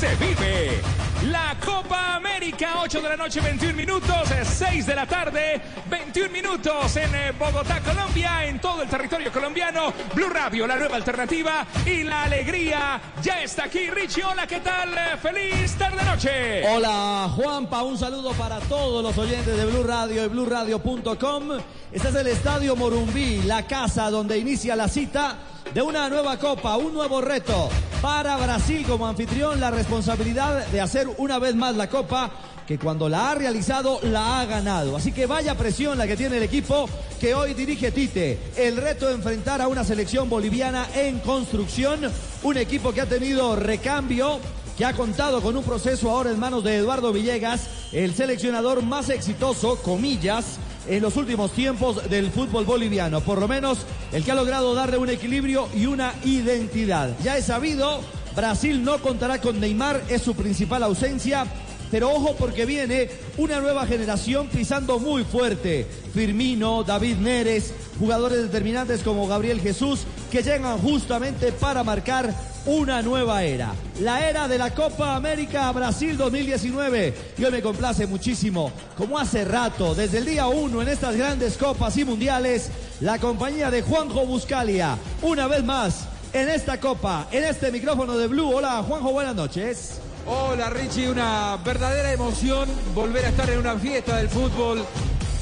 se vive la Copa América, 8 de la noche, 21 minutos, eh, 6 de la tarde, 21 minutos en eh, Bogotá, Colombia, en todo el territorio colombiano. Blue Radio, la nueva alternativa y la alegría ya está aquí. Richie, hola, ¿qué tal? Eh, Feliz tarde noche. Hola Juanpa, un saludo para todos los oyentes de Blue Radio y BlueRadio.com. Este es el Estadio Morumbí, la casa donde inicia la cita de una nueva copa, un nuevo reto para Brasil como anfitrión, la responsabilidad de hacer una vez más la copa que cuando la ha realizado la ha ganado. Así que vaya presión la que tiene el equipo que hoy dirige Tite. El reto de enfrentar a una selección boliviana en construcción, un equipo que ha tenido recambio que ha contado con un proceso ahora en manos de Eduardo Villegas, el seleccionador más exitoso, comillas, en los últimos tiempos del fútbol boliviano. Por lo menos el que ha logrado darle un equilibrio y una identidad. Ya es sabido, Brasil no contará con Neymar, es su principal ausencia. Pero ojo porque viene una nueva generación pisando muy fuerte. Firmino, David Neres, jugadores determinantes como Gabriel Jesús, que llegan justamente para marcar una nueva era. La era de la Copa América Brasil 2019. Y hoy me complace muchísimo, como hace rato, desde el día uno en estas grandes copas y mundiales, la compañía de Juanjo Buscalia, una vez más en esta copa, en este micrófono de Blue. Hola Juanjo, buenas noches. Hola Richie, una verdadera emoción volver a estar en una fiesta del fútbol,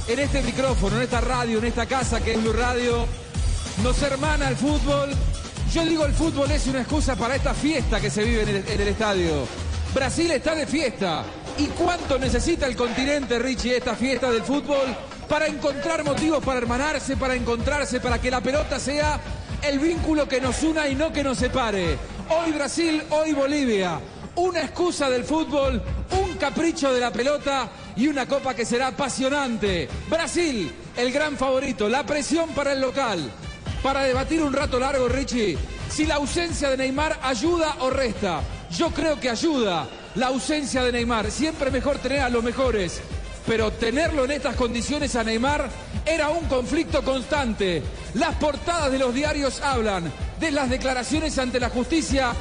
en este micrófono, en esta radio, en esta casa que es Blue Radio. Nos hermana el fútbol. Yo digo el fútbol es una excusa para esta fiesta que se vive en el, en el estadio. Brasil está de fiesta. ¿Y cuánto necesita el continente, Richie, esta fiesta del fútbol para encontrar motivos para hermanarse, para encontrarse, para que la pelota sea el vínculo que nos una y no que nos separe? Hoy Brasil, hoy Bolivia una excusa del fútbol, un capricho de la pelota y una copa que será apasionante. Brasil, el gran favorito, la presión para el local. Para debatir un rato largo, Richie, si la ausencia de Neymar ayuda o resta. Yo creo que ayuda la ausencia de Neymar. Siempre mejor tener a los mejores. Pero tenerlo en estas condiciones a Neymar era un conflicto constante. Las portadas de los diarios hablan de las declaraciones ante la justicia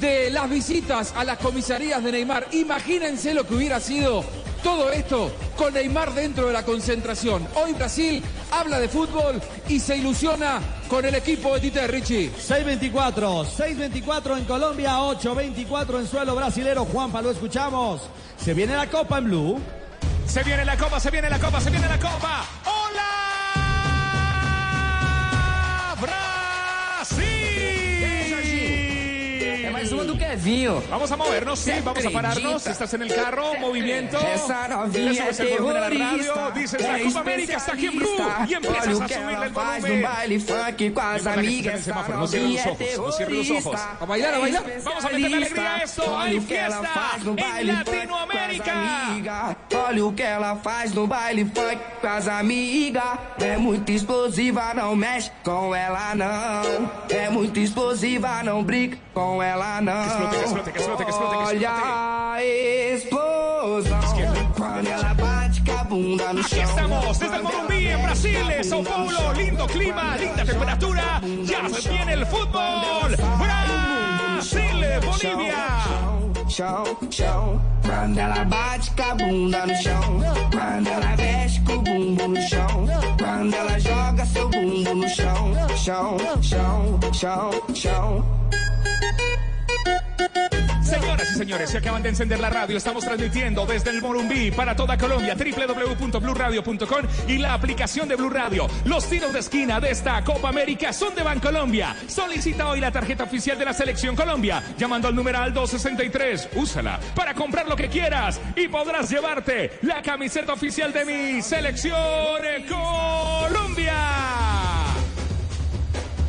de las visitas a las comisarías de Neymar. Imagínense lo que hubiera sido todo esto con Neymar dentro de la concentración. Hoy Brasil habla de fútbol y se ilusiona con el equipo de Tite Richie. 624, 624 en Colombia, 824 en suelo brasilero. Juanpa, lo escuchamos. Se viene la Copa en Blue. Se viene la copa, se viene la copa, se viene la copa. ¡Hola! É mais uma do Kevinho. Vamos a movernos, sí, vamos a pararnos. Estás en el carro, movimiento. Essa Le novinha é subes el volumen a la terrorista. radio, dices é la Copa América está aquí en Blue y especialista. empiezas Olha o a que subirle ela el faz no volumen. baile funk com as Recuerda que amigas. está en el semáforo, Essa no cierre los novinha é ojos, no cierre los ojos. terrorista. A bailar, a É bailar. Vamos a meterle alegría a esto. especialista. Hay Olha o que ela fiesta faz no en baile funk com as Latinoamérica. amigas. Olha o que ela faz no baile funk com as amigas. É muito explosiva, não mexe com ela não. É muito explosiva, não brinca com ela não. que explote. Olha a explosão. Quando ela bate com a bunda no chão. estamos desde el Morumbí en Brasil, Sao Paulo, lindo clima, linda temperatura, ya se viene el fútbol. Brasil, Bolivia. Chão, chão. Quando ela bate com a bunda no chão. Quando ela mexe com o bumbum no chão. Quando ela joga seu bumbum no chão. Chão, chão, chão, chão. Señores, se acaban de encender la radio. Estamos transmitiendo desde el Morumbí para toda Colombia, www.bluradio.com y la aplicación de Blue Radio. Los tiros de esquina de esta Copa América son de Bancolombia. Solicita hoy la tarjeta oficial de la Selección Colombia llamando al numeral 263. Úsala para comprar lo que quieras y podrás llevarte la camiseta oficial de mi Selección Colombia.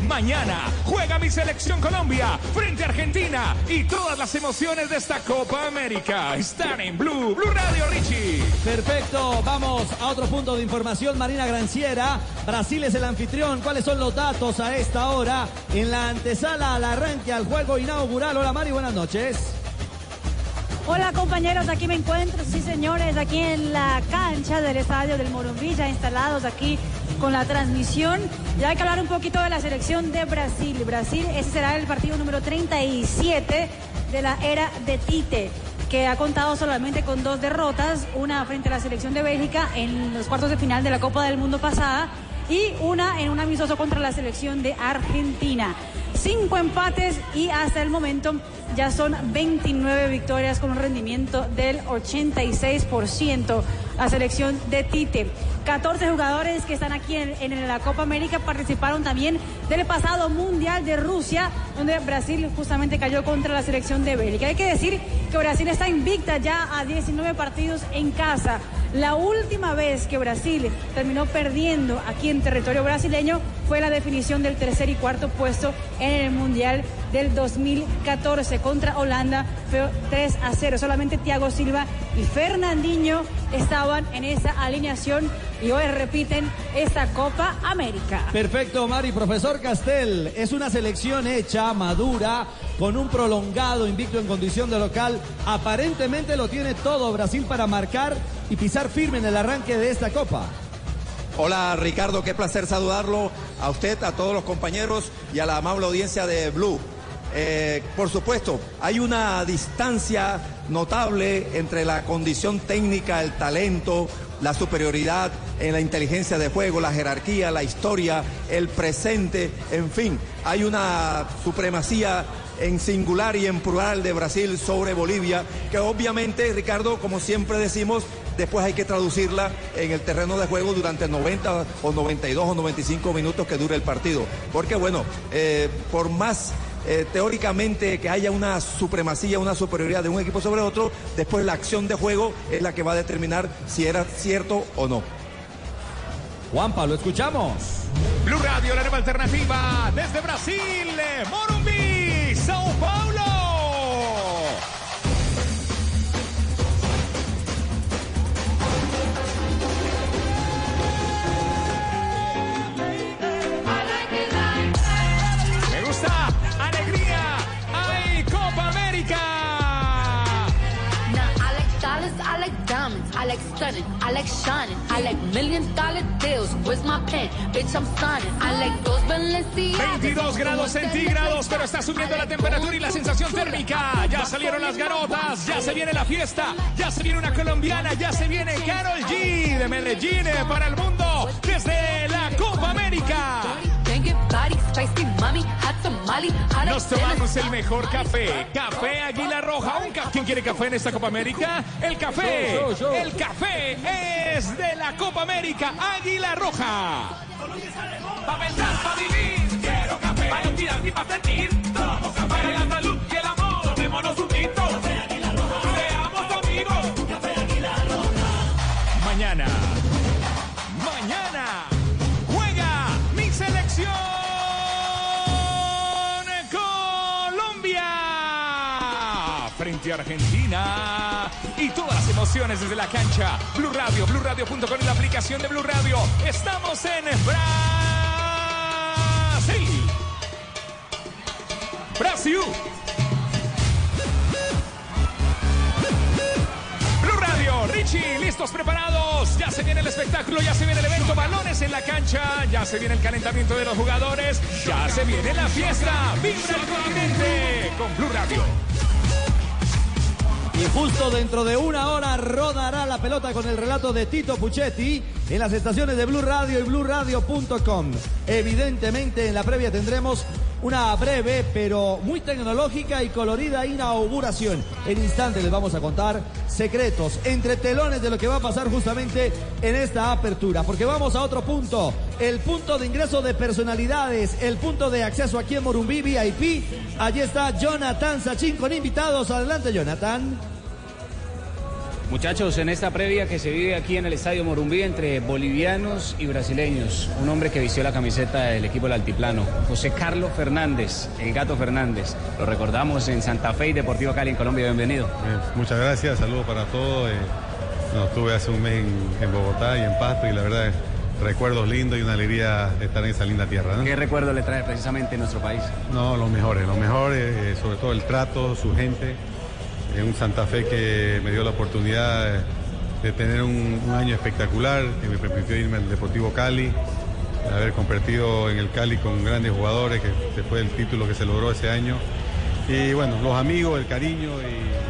Mañana juega mi selección Colombia frente a Argentina y todas las emociones de esta Copa América están en Blue, Blue Radio Richie. Perfecto, vamos a otro punto de información. Marina Granciera, Brasil es el anfitrión. ¿Cuáles son los datos a esta hora en la antesala al arranque al juego inaugural? Hola Mari, buenas noches. Hola compañeros, aquí me encuentro, sí señores, aquí en la cancha del estadio del Morumbí, ya instalados aquí con la transmisión. Ya hay que hablar un poquito de la selección de Brasil. Brasil, ese será el partido número 37 de la era de Tite que ha contado solamente con dos derrotas, una frente a la selección de Bélgica en los cuartos de final de la Copa del Mundo pasada y una en un amistoso contra la selección de Argentina. Cinco empates y hasta el momento ya son 29 victorias con un rendimiento del 86%. La selección de Tite. 14 jugadores que están aquí en, la Copa América participaron también del pasado Mundial de Rusia, donde Brasil justamente cayó contra la selección de Bélgica. Hay que decir que Brasil está invicta ya a 19 partidos en casa. La última vez que Brasil terminó perdiendo aquí en territorio brasileño fue la definición del tercer y cuarto puesto en el Mundial del 2014 contra Holanda. Fue 3 a 0. Solamente Thiago Silva y Fernandinho estaban en esa alineación y hoy repiten esta Copa América. Perfecto, Mari. Profesor Castel, es una selección hecha, madura, con un prolongado invicto en condición de local. Aparentemente lo tiene todo Brasil para marcar y pisar firme en el arranque de esta Copa. Hola Ricardo, qué placer saludarlo a usted, a todos los compañeros y a la amable audiencia de Blue. Eh, por supuesto, hay una distancia notable entre la condición técnica, el talento, la superioridad en la inteligencia de juego, la jerarquía, la historia, el presente, en fin, hay una supremacía en singular y en plural de Brasil sobre Bolivia, que obviamente, Ricardo, como siempre decimos, después hay que traducirla en el terreno de juego durante 90 o 92 o 95 minutos que dure el partido. Porque bueno, eh, por más eh, teóricamente que haya una supremacía, una superioridad de un equipo sobre otro, después la acción de juego es la que va a determinar si era cierto o no. Juanpa, lo escuchamos. Blue Radio, la nueva alternativa desde Brasil, eh, like stunning, I like shining, I like million dollar deals. Where's my pen? Bitch, I'm signing. I like those Balenciagas. 22 grados centígrados, pero está subiendo la temperatura y la sensación térmica. Ya salieron las garotas, ya se viene la fiesta, ya se viene una colombiana, ya se viene Carol G de Medellín eh, para el mundo desde la Copa América. Nos tomamos el mejor café, Café Águila Roja. Un ca- ¿Quién quiere café en esta Copa América? El café, el café es de la Copa América Águila Roja. Pa' pensar, pa' vivir, quiero café. Pa' inspirar y pa' sentir, Argentina y todas las emociones desde la cancha. Blue Radio, Blue BlueRadio.com y la aplicación de Blue Radio. Estamos en Brasil. Brasil. Blue Radio, Richie, listos, preparados. Ya se viene el espectáculo, ya se viene el evento. Balones en la cancha, ya se viene el calentamiento de los jugadores, ya se viene la fiesta. ¡Vibra el! Con Blue Radio. Y justo dentro de una hora rodará la pelota con el relato de Tito Puchetti en las estaciones de Blue Radio y BlueRadio.com. Evidentemente en la previa tendremos una breve pero muy tecnológica y colorida inauguración. En instantes les vamos a contar secretos entre telones de lo que va a pasar justamente en esta apertura. Porque vamos a otro punto, el punto de ingreso de personalidades, el punto de acceso aquí en Morumbí VIP. Allí está Jonathan Sachin con invitados. Adelante Jonathan. Muchachos, en esta previa que se vive aquí en el Estadio Morumbí entre bolivianos y brasileños, un hombre que vistió la camiseta del equipo del Altiplano, José Carlos Fernández, el gato Fernández. Lo recordamos en Santa Fe y Deportivo Cali en Colombia. Bienvenido. Eh, muchas gracias, saludos para todos. Eh, no, estuve hace un mes en, en Bogotá y en Pasto y la verdad recuerdos lindos y una alegría estar en esa linda tierra. ¿no? ¿Qué recuerdo le trae precisamente nuestro país? No, los mejores, los mejores, eh, sobre todo el trato, su gente. Es un Santa Fe que me dio la oportunidad de, tener un, un año espectacular, que me permitió irme al Deportivo Cali, haber compartido en el Cali con grandes jugadores, que, fue el título que se logró ese año. Y bueno, los amigos, el cariño y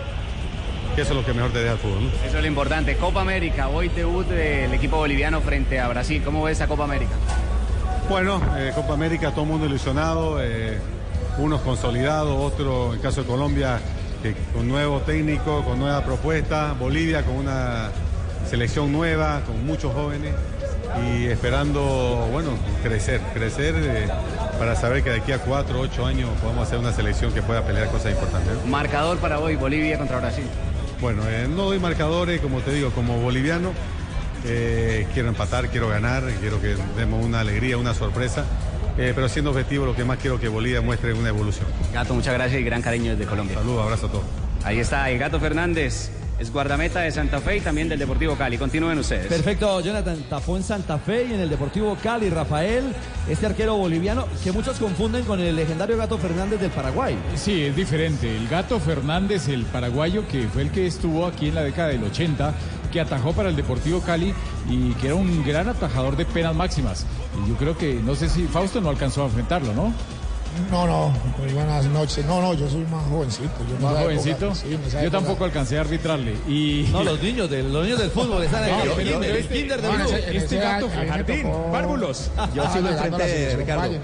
eso es lo que mejor te deja el fútbol. ¿no? Eso es lo importante. Copa América, hoy debut del equipo boliviano frente a Brasil. ¿Cómo ves esa Copa América? Bueno, eh, Copa América, todo el mundo ilusionado, eh, unos consolidados, otros, en el caso de Colombia, que con nuevo técnico, con nueva propuesta, Bolivia con una selección nueva, con muchos jóvenes y esperando, bueno, crecer, crecer eh, para saber que de aquí a cuatro, ocho años podamos hacer una selección que pueda pelear cosas importantes. Marcador para hoy, Bolivia contra Brasil. Bueno, eh, no doy marcadores, como te digo, como boliviano. eh, quiero empatar, quiero ganar, quiero que demos una alegría, una sorpresa. Eh, pero siendo objetivo, lo que más quiero que Bolivia muestre es una evolución. Gato, muchas gracias y gran cariño desde Colombia. Saludos, abrazo a todos. Ahí está el Gato Fernández, es guardameta de Santa Fe y también del Deportivo Cali. Continúen ustedes. Perfecto, Jonathan. Tapó en Santa Fe y en el Deportivo Cali, Rafael, este arquero boliviano que muchos confunden con el legendario Gato Fernández del Paraguay. Sí, es diferente. El Gato Fernández, el paraguayo, que fue el que estuvo aquí en la década del 80, que atajó para el Deportivo Cali y que era un gran atajador de penas máximas. Yo creo que, no sé si Fausto no alcanzó a enfrentarlo, ¿no? No, no, muy buenas noches. No, no, yo soy más jovencito. Yo en Más jovencito. época- sí, en yo época- tampoco alcancé a arbitrarle. Y... No, los niños del, los niños del fútbol están ahí. No, el kinder, el kinder de no, en en Este gato me Jardín, párvulos. Ah, Yo sí lo llegando a la enfrenté, Ricardo. En.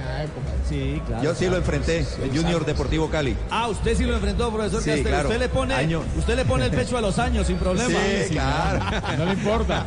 Sí, claro. Yo sí lo enfrenté, el Junior Deportivo Cali. Ah, usted sí lo enfrentó, profesor Sí, Castel. claro. Usted le pone, Año. usted le pone el pecho a los años sin problema. Sí, claro. No le importa.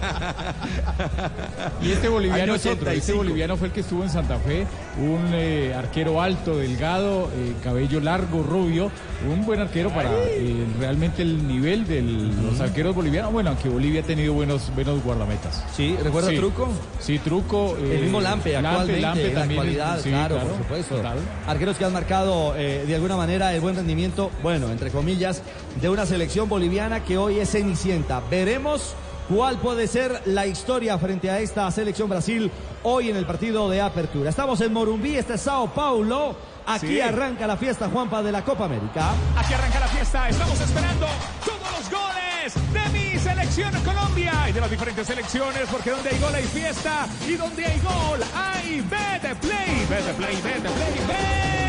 Y este boliviano Año es otro. Este 85. boliviano fue el que estuvo en Santa Fe, un eh, arquero alto, delgado, eh, cabello largo, rubio, un buen arquero para eh, realmente el nivel de los arqueros bolivianos. Bueno, aunque Bolivia ha tenido buenos, buenos guardametas. Sí, ¿recuerda Sí. Truco? Sí, Truco. El eh, mismo Lampe, actualmente, Lampe la actualidad, sí, claro, por supuesto. Arqueros que han marcado de alguna manera el buen rendimiento, bueno, entre comillas, de una selección boliviana que hoy es cenicienta. Veremos cuál puede ser la historia frente a esta selección Brasil hoy en el partido de apertura. Estamos en Morumbí, este es Sao Paulo. Aquí Sí. arranca la fiesta Juanpa de la Copa América. Aquí arranca la fiesta, estamos esperando todos los goles de mi selección Colombia y de las diferentes selecciones, porque donde hay gol hay fiesta y donde hay gol hay Bete Play, Bete Play, Bete Play, Bete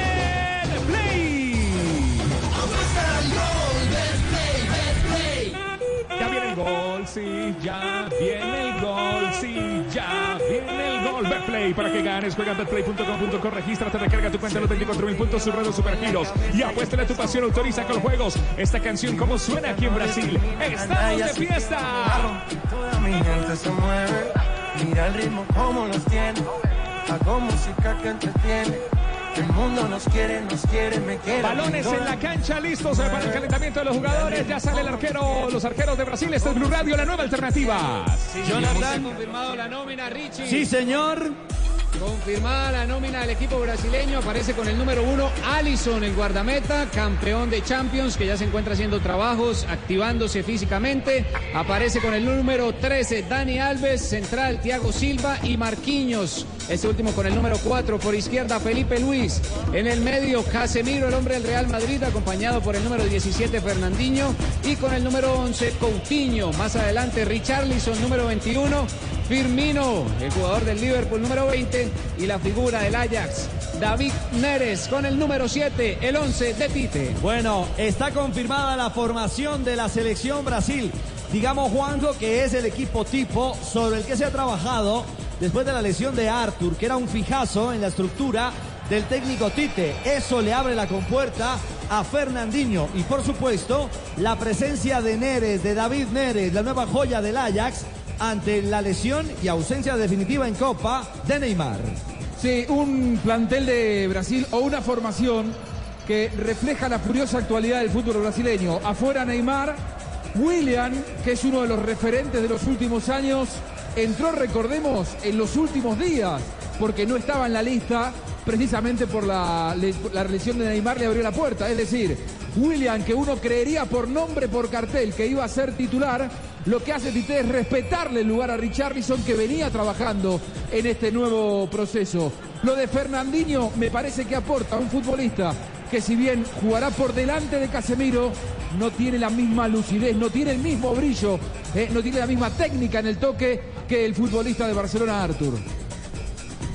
viene el gol, sí, ya viene el gol, sí, ya viene el gol. Betplay para que ganes, juega betplay.com.co, regístrate, recarga tu cuenta en los 24 mil puntos, sus redes supergiros y apuéstale a tu pasión, autoriza con juegos. Esta canción, como suena aquí en Brasil? ¡Estamos de fiesta! Toda mi gente se mueve, mira el ritmo como nos tiene, hago música que entretiene, el mundo nos quiere, nos quiere, me quiere. Balones en la cancha, listos eh, para el calentamiento de los jugadores. Ya sale el arquero, los arqueros de Brasil. Este es Blue Radio, la nueva alternativa. Jonathan. confirmado la nómina, Richie. Sí, señor. Confirmada la nómina del equipo brasileño, aparece con el número uno, Allison, el guardameta, campeón de Champions, que ya se encuentra haciendo trabajos, activándose físicamente. Aparece con el número 13, Dani Alves, central, Thiago Silva y Marquinhos. Este último con el número 4 por izquierda, Felipe Luis. En el medio, Casemiro, el hombre del Real Madrid, acompañado por el número 17, Fernandinho. Y con el número 11, Coutinho. Más adelante, Richarlison, número 21. Firmino, el jugador del Liverpool, número 20. Y la figura del Ajax, David Neres, con el número 7, el 11 de Tite. Bueno, está confirmada la formación de la selección Brasil. Digamos, Juanjo, que es el equipo tipo sobre el que se ha trabajado después de la lesión de Arthur, que era un fijazo en la estructura del técnico Tite. Eso le abre la compuerta a Fernandinho. Y por supuesto, la presencia de Neres, de David Neres, la nueva joya del Ajax, ante la lesión y ausencia definitiva en Copa de Neymar. Sí, un plantel de Brasil o una formación que refleja la furiosa actualidad del fútbol brasileño. Afuera Neymar, William, que es uno de los referentes de los últimos años, entró, recordemos, en los últimos días, porque no estaba en la lista, precisamente por la, la lesión de Neymar le abrió la puerta. Es decir, William, que uno creería por nombre, por cartel, que iba a ser titular, lo que hace Tite es respetarle el lugar a Richarlison, que venía trabajando en este nuevo proceso. Lo de Fernandinho me parece que aporta a un futbolista que si bien jugará por delante de Casemiro, no tiene la misma lucidez, no tiene el mismo brillo, eh, no tiene la misma técnica en el toque que el futbolista de Barcelona, Artur.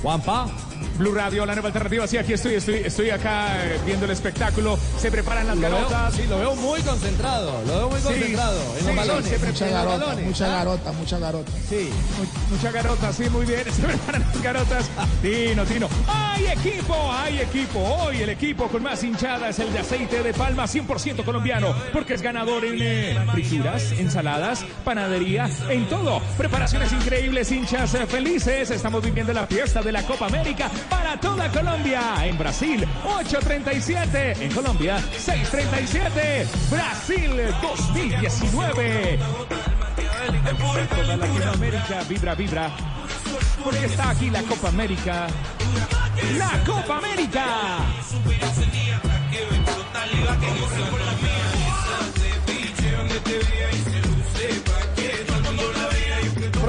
Juanpa. Blue Radio, la nueva alternativa. Sí, aquí estoy, estoy, estoy acá eh, viendo el espectáculo. Se preparan las Lo veo- garotas. sí, lo veo muy concentrado, lo veo muy Sí, concentrado en sí, los balones. sí, se Mucha en los garota, balones, mucha ¿ah? garota, mucha garota. Sí. Mu- Mucha garota, sí, muy bien. Se preparan las garotas. Tino, Tino. ¡Hay equipo! ¡Hay equipo! Hoy el equipo con más hinchada es el de aceite de palma 100% colombiano. Porque es ganador en eh, frituras, ensaladas, panadería, en todo. Preparaciones increíbles, hinchas eh, felices. Estamos viviendo la fiesta de la Copa América para toda Colombia. En Brasil, 8.37. En Colombia, 6.37. Brasil 2019. Toda Latinoamérica vibra, vibra. Porque está aquí la Copa América. ¡La Copa América!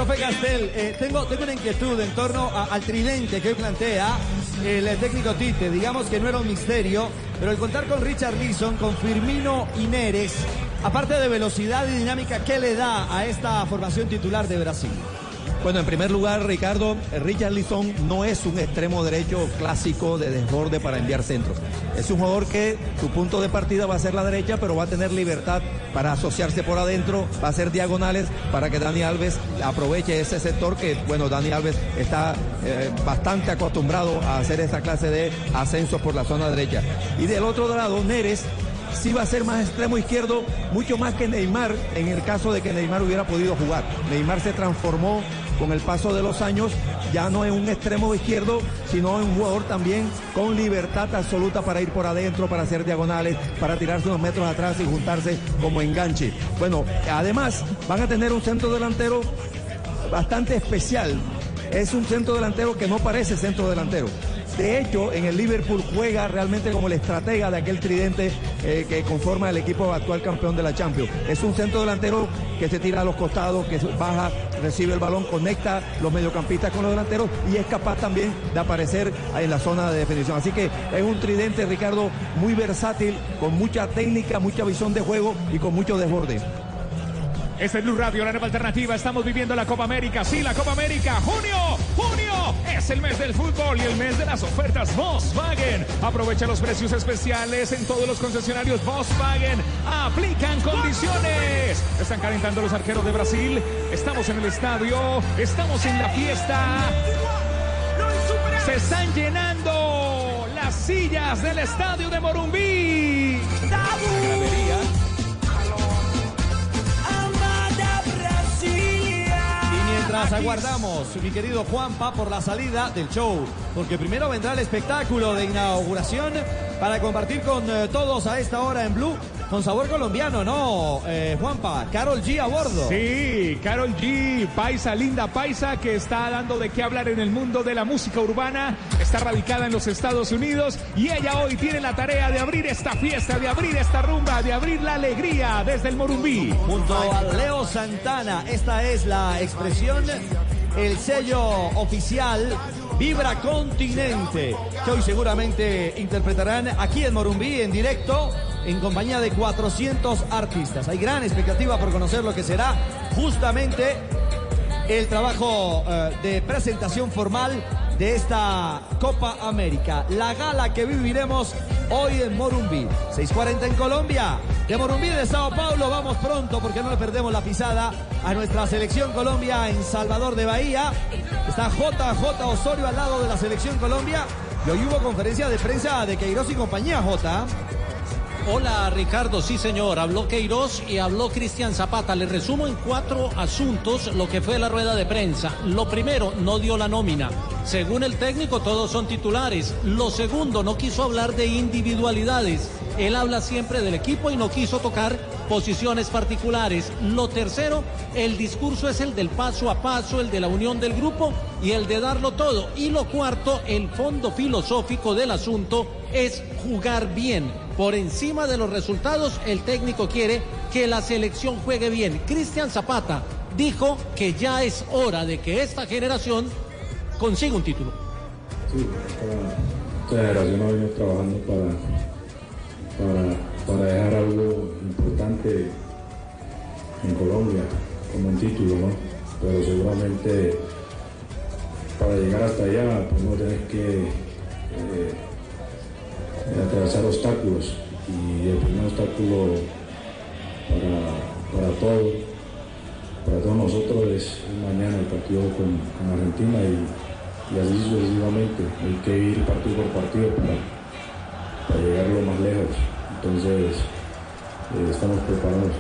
Profe Castel, eh, tengo, tengo una inquietud en torno al tridente que hoy plantea el eh, técnico Tite. Digamos que no era un misterio, pero el contar con Richard Leeson, con Firmino y Neres, aparte de velocidad y dinámica, ¿qué le da a esta formación titular de Brasil? Bueno, en primer lugar, Ricardo, Richard Lisson no es un extremo derecho clásico de desborde para enviar centros. Es un jugador que su punto de partida va a ser la derecha, pero va a tener libertad para asociarse por adentro, va a hacer diagonales para que Dani Alves aproveche ese sector que, bueno, Dani Alves está eh, bastante acostumbrado a hacer esa clase de ascensos por la zona derecha. Y del otro lado, Neres sí va a ser más extremo izquierdo, mucho más que Neymar, en el caso de que Neymar hubiera podido jugar. Neymar se transformó con el paso de los años, ya no en un extremo izquierdo, sino en un jugador también con libertad absoluta para ir por adentro, para hacer diagonales, para tirarse unos metros atrás y juntarse como enganche. Bueno, además van a tener un centro delantero bastante especial. Es un centro delantero que no parece centro delantero. De hecho, en el Liverpool juega realmente como el estratega de aquel tridente eh, que conforma el equipo actual campeón de la Champions. Es un centro delantero que se tira a los costados, que baja, recibe el balón, conecta los mediocampistas con los delanteros y es capaz también de aparecer en la zona de definición. Así que es un tridente, Ricardo, muy versátil, con mucha técnica, mucha visión de juego y con mucho desborde. Este es Blue Radio, la nueva alternativa. Estamos viviendo la Copa América. Sí, la Copa América. Junio, junio es el mes del fútbol y el mes de las ofertas Volkswagen. Aprovecha los precios especiales en todos los concesionarios Volkswagen. Aplican condiciones. Están calentando los arqueros de Brasil. Estamos en el estadio. Estamos en la fiesta. Se están llenando las sillas del estadio de Morumbí. Mientras aguardamos, mi querido Juanpa, por la salida del show, porque primero vendrá el espectáculo de inauguración para compartir con eh, todos a esta hora en Blue, con sabor colombiano, ¿no? Eh, Juanpa, Carol G a bordo. Sí, Carol G, paisa, linda paisa, que está dando de qué hablar en el mundo de la música urbana, está radicada en los Estados Unidos y ella hoy tiene la tarea de abrir esta fiesta, de abrir esta rumba, de abrir la alegría desde el Morumbí. Junto a Leo Santana, esta es la expresión, el sello oficial Vibra Continente, que hoy seguramente interpretarán aquí en Morumbí en directo en compañía de 400 artistas. Hay gran expectativa por conocer lo que será justamente el trabajo eh, de presentación formal de esta Copa América. La gala que viviremos hoy en Morumbí. 6.40 en Colombia. De Morumbí de Sao Paulo vamos pronto porque no le perdemos la pisada a nuestra selección Colombia en Salvador de Bahía. Está JJ Osorio al lado de la selección Colombia. Y hoy hubo conferencia de prensa de Queiroz y compañía J. Hola Ricardo, sí señor, habló Queiroz y habló Cristian Zapata. Le resumo en cuatro asuntos lo que fue la rueda de prensa. Lo primero, no dio la nómina. Según el técnico, todos son titulares. Lo segundo, no quiso hablar de individualidades. Él habla siempre del equipo y no quiso tocar posiciones particulares. Lo tercero, el discurso es el del paso a paso, el de la unión del grupo y el de darlo todo. Y lo cuarto, el fondo filosófico del asunto es jugar bien. Por encima de los resultados, el técnico quiere que la selección juegue bien. Cristian Zapata dijo que ya es hora de que esta generación consiga un título. Sí, esta, generación ha venido trabajando para, para, dejar algo importante en Colombia, como un título, ¿no? Pero seguramente para llegar hasta allá, no tenés que eh, atravesar obstáculos. Y el primer obstáculo para, para todos, para todos nosotros es mañana el partido con, Argentina y, y así sucesivamente. Hay que ir partido por partido para, para llegar lo más lejos. Entonces, eh, estamos preparados.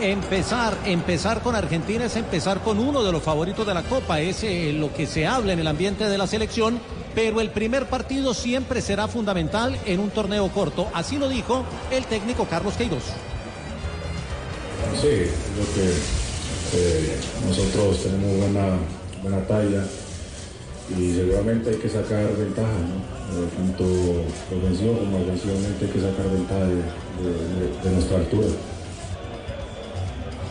Empezar, empezar con Argentina es empezar con uno de los favoritos de la Copa, es eh, lo que se habla en el ambiente de la selección, pero el primer partido siempre será fundamental en un torneo corto, así lo dijo el técnico Carlos Queiroz. Sí, creo que eh, nosotros tenemos buena, buena talla y seguramente hay que sacar ventaja, ¿no? Eh, tanto ofensivo como ofensivamente hay que sacar ventaja de nuestra altura.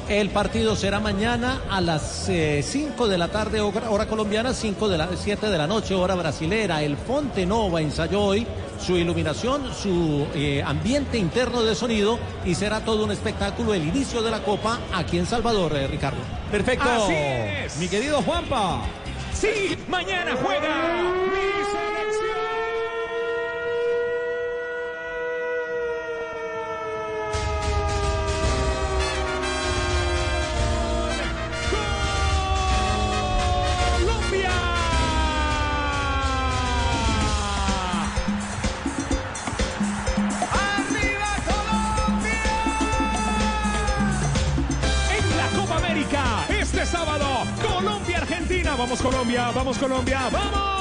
El partido será mañana a las 5 de la tarde, hora, hora colombiana, 5 de la 7 de la noche, hora brasilera. El Fonte Nova ensayó hoy su iluminación, su eh, ambiente interno de sonido y será todo un espectáculo el inicio de la Copa aquí en Salvador, eh, Ricardo. Perfecto. Así es. Mi querido Juanpa. Sí, mañana juega vamos Colombia, vamos.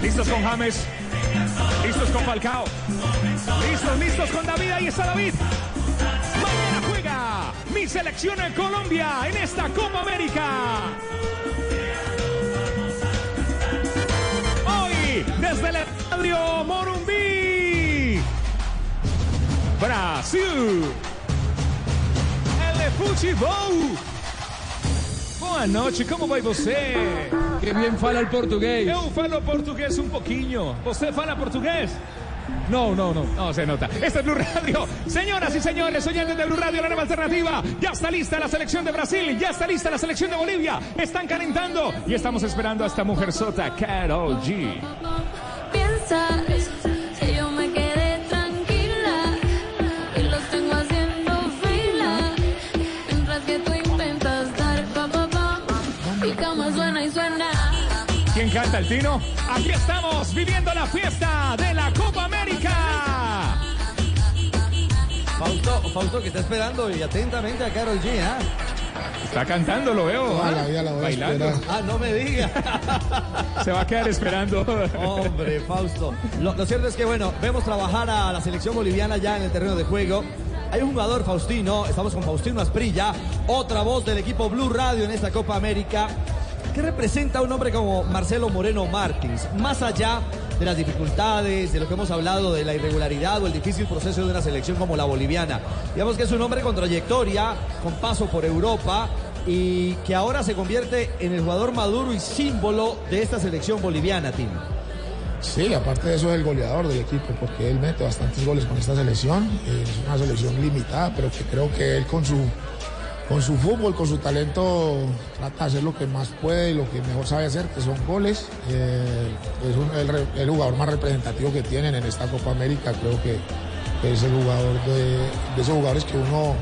Listos con James. Listos con Falcao. Listos, listos con David. Ahí está David. Mañana juega mi selección en Colombia en esta Copa América. Hoy, desde el estadio Morumbí. Brasil. Futebol. Boa noite, como vai você? Que bien fala el portugués. Eu falo portugués un poquinho. ¿Você fala portugués? No, no, no, no se nota. Este es Blue Radio. Señoras y señores, oyentes de Blue Radio, la nueva alternativa. Ya está lista la selección de Brasil, ya está lista la selección de Bolivia. Están calentando y estamos esperando a esta mujer sota, Carol G. Piensas ¿Quién canta el tino? Aquí estamos viviendo la fiesta de la Copa América. Fausto, Fausto que está esperando y atentamente a Carol G, ¿ah? Está cantando, lo veo. Toda ¿ah? la vida la voy a Bailando. esperar. Ah, no me diga. Se va a quedar esperando. Hombre, Fausto. Lo, lo cierto es que, bueno, vemos trabajar a la selección boliviana ya en el terreno de juego. Hay un jugador, Faustino, estamos con Faustino Asprilla, otra voz del equipo Blue Radio en esta Copa América, que representa un hombre como Marcelo Moreno Martins, más allá de las dificultades, de lo que hemos hablado, de la irregularidad o el difícil proceso de una selección como la boliviana. Digamos que es un hombre con trayectoria, con paso por Europa y que ahora se convierte en el jugador maduro y símbolo de esta selección boliviana, Tim. Sí, aparte de eso es el goleador del equipo, porque él mete bastantes goles con esta selección. Es una selección limitada, pero que creo que él con su, con su fútbol, con su talento, trata de hacer lo que más puede y lo que mejor sabe hacer, que son goles. Eh, es un- el, jugador más representativo que tienen en esta Copa América. Creo que es el jugador de, esos jugadores que uno,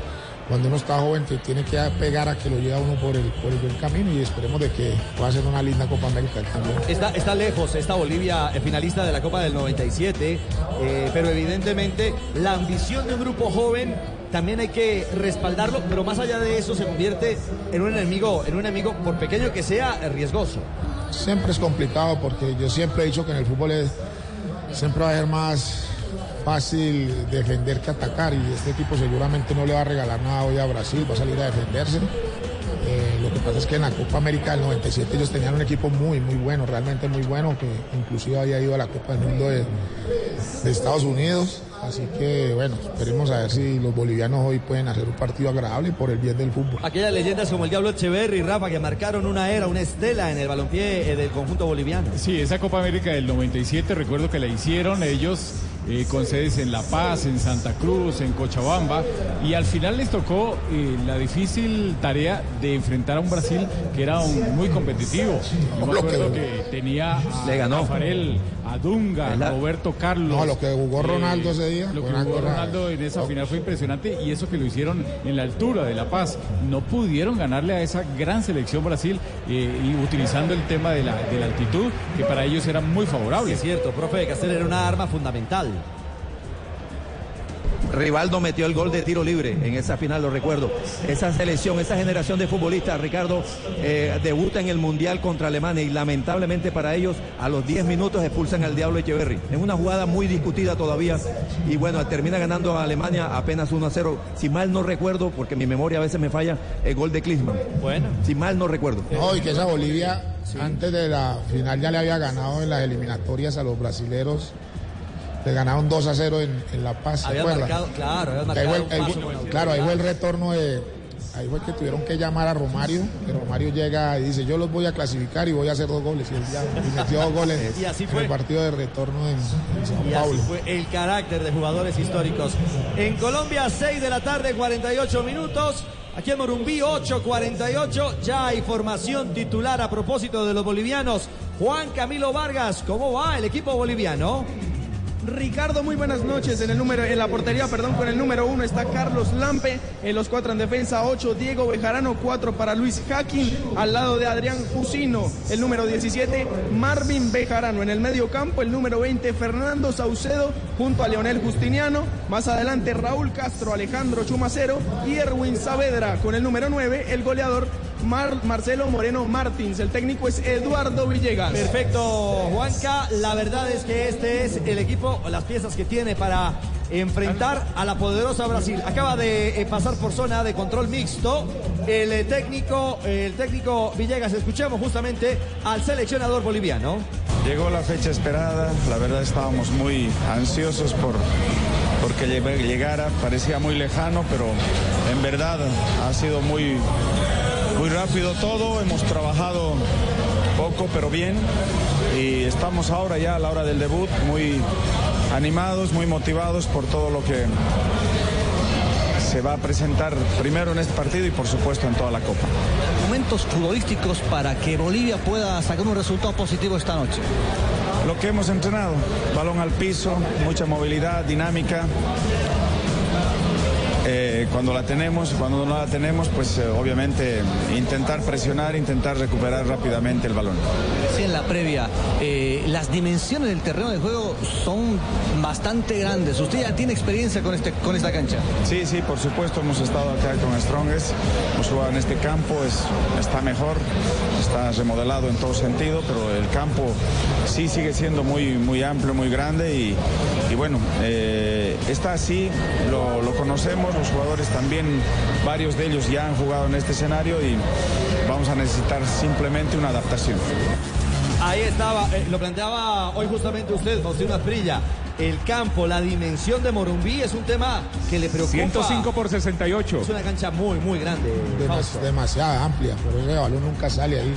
cuando uno está joven, te tiene que pegar a que lo lleva uno por el, por el buen camino y esperemos de que pueda ser una linda Copa América también. Está, está lejos, está Bolivia eh, finalista de la Copa del 97, eh, pero evidentemente la ambición de un grupo joven también hay que respaldarlo, pero más allá de eso se convierte en un enemigo, en un enemigo por pequeño que sea riesgoso. Siempre es complicado porque yo siempre he dicho que en el fútbol es- siempre va a ser más fácil defender que atacar y este equipo seguramente no le va a regalar nada hoy a Brasil, va a salir a defenderse. Eh, lo que pasa es que en la Copa América del 97 ellos tenían un equipo muy, muy bueno, realmente muy bueno, que inclusive había ido a la Copa del Mundo de, de Estados Unidos. Así que bueno, esperemos a ver si los bolivianos hoy pueden hacer un partido agradable por el bien del fútbol. Aquellas leyendas como el Diablo Echeverri y Rafa que marcaron una era, una estela en el balompié eh, del conjunto boliviano. Sí, esa Copa América del 97, recuerdo que la hicieron ellos eh, con sedes en La Paz, en Santa Cruz, en Cochabamba, y al final les tocó eh, la difícil tarea de enfrentar a un Brasil que era un- muy competitivo. Yo me que- acuerdo que tenía a Le ganó. Rafael, a Dunga, a Roberto Carlos. No, lo que jugó Ronaldo ese día, Lo que Ronaldo jugó Ronaldo en esa final fue impresionante y eso que lo hicieron en la altura de La Paz. No pudieron ganarle a esa gran selección Brasil eh, y utilizando el tema de la, de la altitud, que para ellos era muy favorable. Es cierto, profe de Castel era una arma fundamental. Rivaldo metió el gol de tiro libre en esa final, lo recuerdo. Esa selección, esa generación de futbolistas, Ricardo, eh, debuta en el Mundial contra Alemania y lamentablemente para ellos a los 10 minutos expulsan al Diablo Echeverry. Es una jugada muy discutida todavía y bueno, termina ganando a Alemania apenas 1 a 0. Si mal no recuerdo, porque mi memoria a veces me falla, el gol de Klinsmann. Bueno. Si mal no recuerdo. No, y que esa Bolivia antes de la final ya le había ganado en las eliminatorias a los brasileros. Le ganaron 2 a 0 en, en La Paz. ¿se marcado, claro, ahí fue- con claro, ahí fue el retorno de. Ahí fue que tuvieron que llamar a Romario. Que Romario llega y dice: Yo los voy a clasificar y voy a hacer dos goles. Y, él ya- y metió dos goles Y así en fue. el partido de retorno en, en Sao Y Paulo. así fue el carácter de jugadores históricos. En Colombia, 6 de la tarde, 48 minutos. Aquí en Morumbí, 8.48. Ya hay formación titular a propósito de los bolivianos. Juan Camilo Vargas, ¿cómo va el equipo boliviano? Ricardo, muy buenas noches. En el número, en la portería, perdón, con el número uno está Carlos Lampe. En los cuatro en defensa, ocho Diego Bejarano, cuatro para Luis Jaquín. Al lado de Adrián Jusino, el número 17, Marvin Bejarano. En el medio campo, el número 20, Fernando Saucedo, junto a Leonel Justiniano. Más adelante, Raúl Castro, Alejandro Chumacero y Erwin Saavedra. Con el número 9, el goleador Mar- Marcelo Moreno Martins. El técnico es Eduardo Villegas. Perfecto, Juanca. La verdad es que este es el equipo, las piezas que tiene para enfrentar a la poderosa Brasil. Acaba de eh, pasar por zona de control mixto el eh, técnico, el técnico Villegas. Escuchemos justamente al seleccionador boliviano. Llegó la fecha esperada, la verdad estábamos muy ansiosos por porque lleg- llegara, parecía muy lejano, pero en verdad ha sido muy, muy rápido todo, hemos trabajado poco pero bien y estamos ahora ya a la hora del debut muy animados, muy motivados por todo lo que se va a presentar primero en este partido y por supuesto en toda la Copa. Momentos futbolísticos para que Bolivia pueda sacar un resultado positivo esta noche. Lo que hemos entrenado, balón al piso, mucha movilidad, dinámica. Eh, cuando la tenemos, cuando no la tenemos, pues eh, obviamente intentar presionar, intentar recuperar rápidamente el balón. Sí, en la previa, eh, las dimensiones del terreno de juego son bastante grandes. Usted ya tiene experiencia con, este, con esta cancha. Sí, sí, por supuesto, hemos estado acá con Strongest, hemos jugado en este campo, es, está mejor, está remodelado en todo sentido, pero el campo sí sigue siendo muy, muy amplio, muy grande y, y bueno, está así, lo, lo conocemos, los jugadores también, varios de ellos ya han jugado en este escenario y vamos a necesitar simplemente una adaptación. Ahí estaba, eh, lo planteaba hoy justamente usted, José Asprilla. El campo, la dimensión de Morumbí es un tema que le preocupa. 105 por 68. Es una cancha muy, muy grande. Demas- demasiado amplia, por eso el balón nunca sale ahí.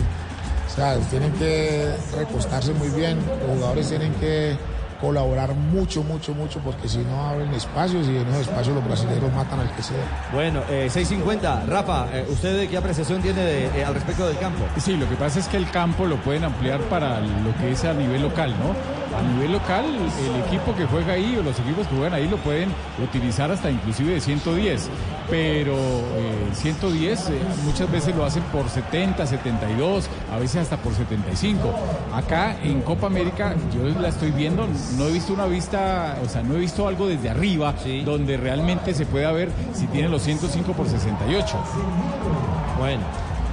O sea, tienen que recostarse muy bien, los jugadores tienen que colaborar mucho, mucho, mucho, porque si no abren espacios y en esos espacios los brasileños matan al que sea. Bueno, eh, 6.50. Rafa, eh, ¿usted qué apreciación tiene de- eh, al respecto del campo? Sí, lo que pasa es que el campo lo pueden ampliar para lo que es a nivel local, ¿no? A nivel local, el equipo que juega ahí o los equipos que juegan ahí lo pueden utilizar hasta inclusive de 110, pero eh, 110 eh, muchas veces lo hacen por 70, 72, a veces hasta por 75. Acá en Copa América yo la estoy viendo, no he visto una vista, o sea, no he visto algo desde arriba donde realmente se pueda ver si tiene los 105 por 68. Bueno,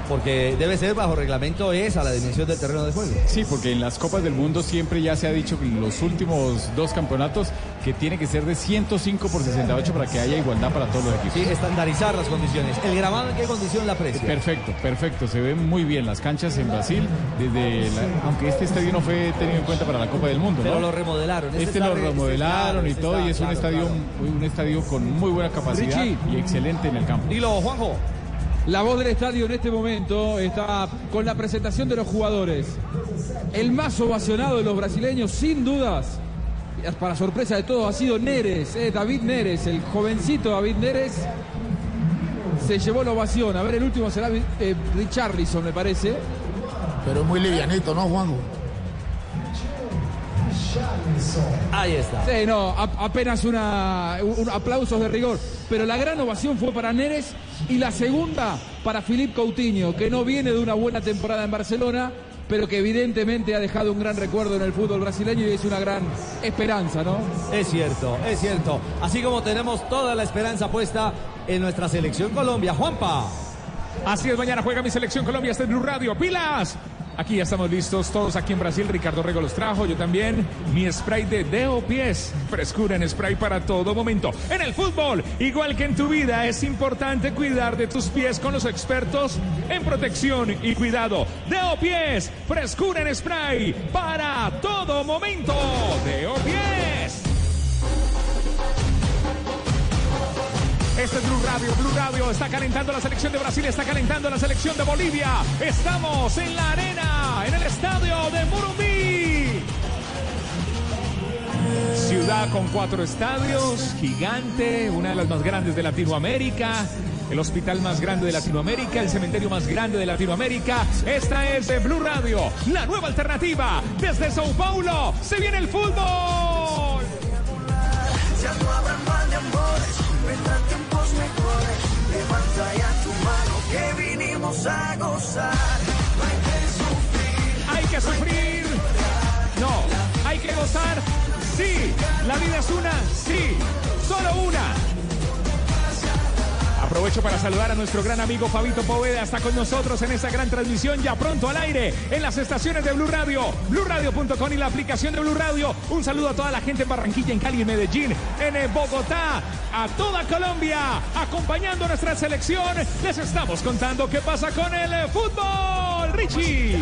porque debe ser bajo reglamento esa la dimensión del terreno de juego. Sí, porque en las Copas del Mundo siempre ya se ha dicho que en los últimos dos campeonatos que tiene que ser de 105 por 68 para que haya igualdad para todos los equipos. Sí, estandarizar las condiciones. ¿El grabado en qué condición la aprecia? Perfecto, perfecto. Se ven muy bien las canchas en Brasil, desde la- aunque este estadio no fue tenido en cuenta para la Copa del Mundo. Pero ¿no? lo remodelaron. Este Este, lo re- remodelaron este y todo, está, y es un estadio, claro. un estadio con muy buena capacidad Richie. y excelente en el campo. Dilo, Juanjo. La voz del estadio en este momento está con la presentación de los jugadores. El más ovacionado de los brasileños, sin dudas, para sorpresa de todos, ha sido Neres, eh, David Neres, el jovencito David Neres. Se llevó la ovación. A ver, el último será eh, Richarlison, me parece. Pero es muy livianito, ¿no, Juanjo? Ahí está. Sí, no, a- apenas una, un, aplausos de rigor. Pero la gran ovación fue para Neres y la segunda para Philippe Coutinho, que no viene de una buena temporada en Barcelona, pero que evidentemente ha dejado un gran recuerdo en el fútbol brasileño y es una gran esperanza, ¿no? Es cierto, es cierto. Así como tenemos toda la esperanza puesta en nuestra selección Colombia. Juanpa. Así es, mañana juega mi selección Colombia, está en Blue Radio. ¡Pilas! Aquí ya estamos listos, todos aquí en Brasil. Ricardo Rego los trajo, yo también. Mi spray de Deo Pies. Frescura en spray para todo momento. En el fútbol, igual que en tu vida, es importante cuidar de tus pies con los expertos en protección y cuidado. Deo Pies, frescura en spray para todo momento. Deo Pies. Este es Blue Radio, Blue Radio está calentando la selección de Brasil, está calentando la selección de Bolivia. Estamos en la arena, en el estadio de Murumbí. Ciudad con cuatro estadios, gigante, una de las más grandes de Latinoamérica. El hospital más grande de Latinoamérica, el cementerio más grande de Latinoamérica. Esta es de Blue Radio, la nueva alternativa. Desde Sao Paulo se viene el fútbol. Vendrán tiempos mejores. Levanta ya tu mano que vinimos a gozar. No hay que sufrir. Hay que sufrir. No, hay que gozar. Sí, la vida es una. Sí, solo una. Aprovecho para saludar a nuestro gran amigo Fabito Poveda. Está con nosotros en esta gran transmisión ya pronto al aire en las estaciones de Blue Radio, BlueRadio.com y la aplicación de Blue Radio. Un saludo a toda la gente en Barranquilla, en Cali, en Medellín, en eh, Bogotá, a toda Colombia, acompañando a nuestra selección. Les estamos contando qué pasa con el eh, fútbol. Richie.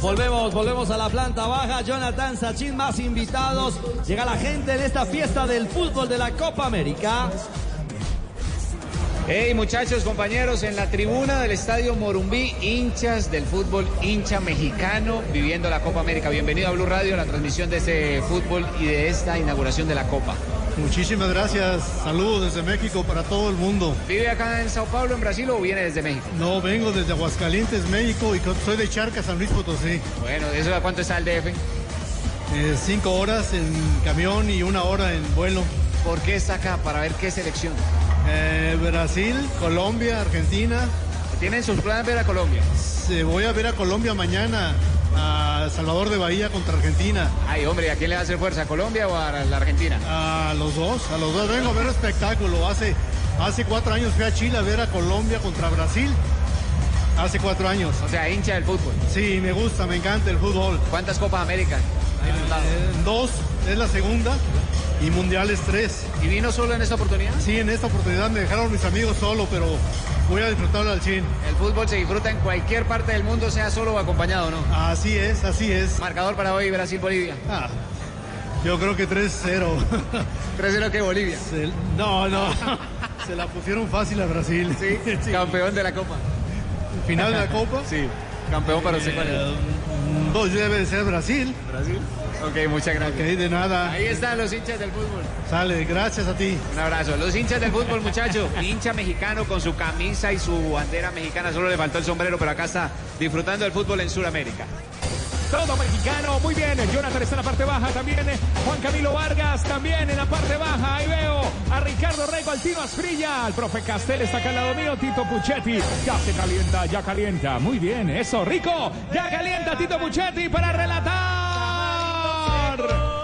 Volvemos, volvemos a la planta baja. Jonathan Sachin, más invitados. Llega la gente en esta fiesta del fútbol de la Copa América. Hey muchachos, compañeros, en la tribuna del Estadio Morumbí, hinchas del fútbol, hincha mexicano viviendo la Copa América. Bienvenido a Blue Radio, la transmisión de este fútbol y de esta inauguración de la Copa. Muchísimas gracias. Saludos desde México para todo el mundo. ¿Vive acá en Sao Paulo, en Brasil o viene desde México? No, vengo desde Aguascalientes, México y soy de Charcas, San Luis Potosí. Bueno, ¿eso a cuánto está el DF? Eh, cinco horas en camión y una hora en vuelo. ¿Por qué está acá? Para ver qué selección. Eh, Brasil, Colombia, Argentina. ¿Tienen sus planes ver a Colombia? Se voy a ver a Colombia mañana, a Salvador de Bahía contra Argentina. Ay, hombre, ¿y a quién le hacer fuerza? ¿A Colombia o a la Argentina? A los dos, a los dos. Vengo a ver espectáculo. Hace, hace cuatro años fui a Chile a ver a Colombia contra Brasil. Hace cuatro años. O sea, hincha del fútbol. Sí, me gusta, me encanta el fútbol. ¿Cuántas Copas América? Eh, dos, es la segunda. Y mundiales tres. ¿Y vino solo en esta oportunidad? Sí, en esta oportunidad me dejaron mis amigos solo, pero Voy a disfrutarlo al 100. El fútbol se disfruta en cualquier parte del mundo, sea solo o acompañado, ¿no? Así es, así es. Marcador para hoy, Brasil-Bolivia. Ah, yo creo que 3-0. 3-0 que Bolivia. Se- no, no. Se la pusieron fácil a Brasil. Sí, campeón de la Copa. Final de la Copa. Sí, campeón para usted, ¿cuál es? Eh, Dos debe de ser Brasil. Brasil. Ok, muchas gracias. Ok, de nada. Ahí están los hinchas del fútbol. Sale, gracias a ti. Un abrazo. Los hinchas del fútbol, muchachos. Hincha mexicano con su camisa y su bandera mexicana. Solo le faltó el sombrero, pero acá está disfrutando del fútbol en Sudamérica. Todo mexicano, muy bien. Jonathan está en la parte baja también. Juan Camilo Vargas también en la parte baja. Ahí veo a Ricardo Rego, al Tino Asprilla. El profe Castel está acá al lado mío. Tito Puchetti. Ya se calienta, ya calienta. Muy bien, eso, rico. Ya calienta Tito Puchetti para relatar. Se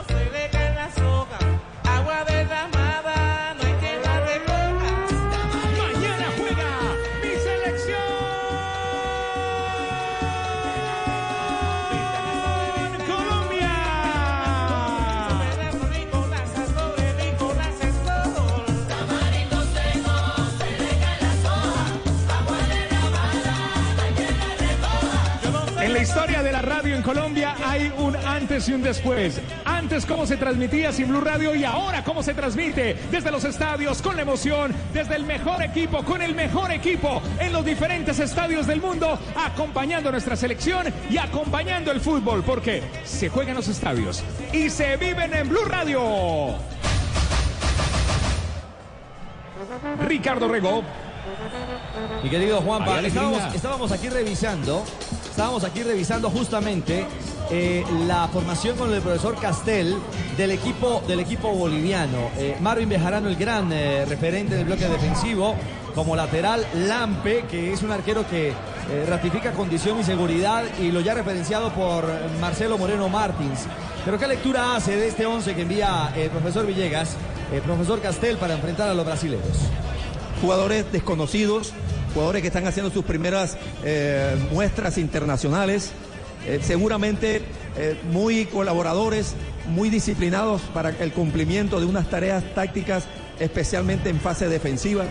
Colombia hay un antes y un después. Antes cómo se transmitía sin Blue Radio y ahora cómo se transmite desde los estadios con la emoción, desde el mejor equipo, con el mejor equipo en los diferentes estadios del mundo, acompañando nuestra selección y acompañando el fútbol, porque se juega en los estadios y se viven en Blue Radio. Ricardo Rego. Mi querido Juanpa, estábamos, estábamos aquí revisando, estábamos aquí revisando justamente eh, la formación con el profesor Castel del equipo, del equipo boliviano. Eh, Marvin Bejarano, el gran eh, referente del bloque defensivo, como lateral Lampe, que es un arquero que ratifica condición y seguridad y lo ya referenciado por Marcelo Moreno Martins. Pero ¿qué lectura hace de este 11 que envía el profesor Villegas, el profesor Castel, para enfrentar a los brasileños? jugadores desconocidos, jugadores que están haciendo sus primeras eh, muestras internacionales, eh, seguramente eh, muy colaboradores, muy disciplinados para el cumplimiento de unas tareas tácticas, especialmente en fase defensiva.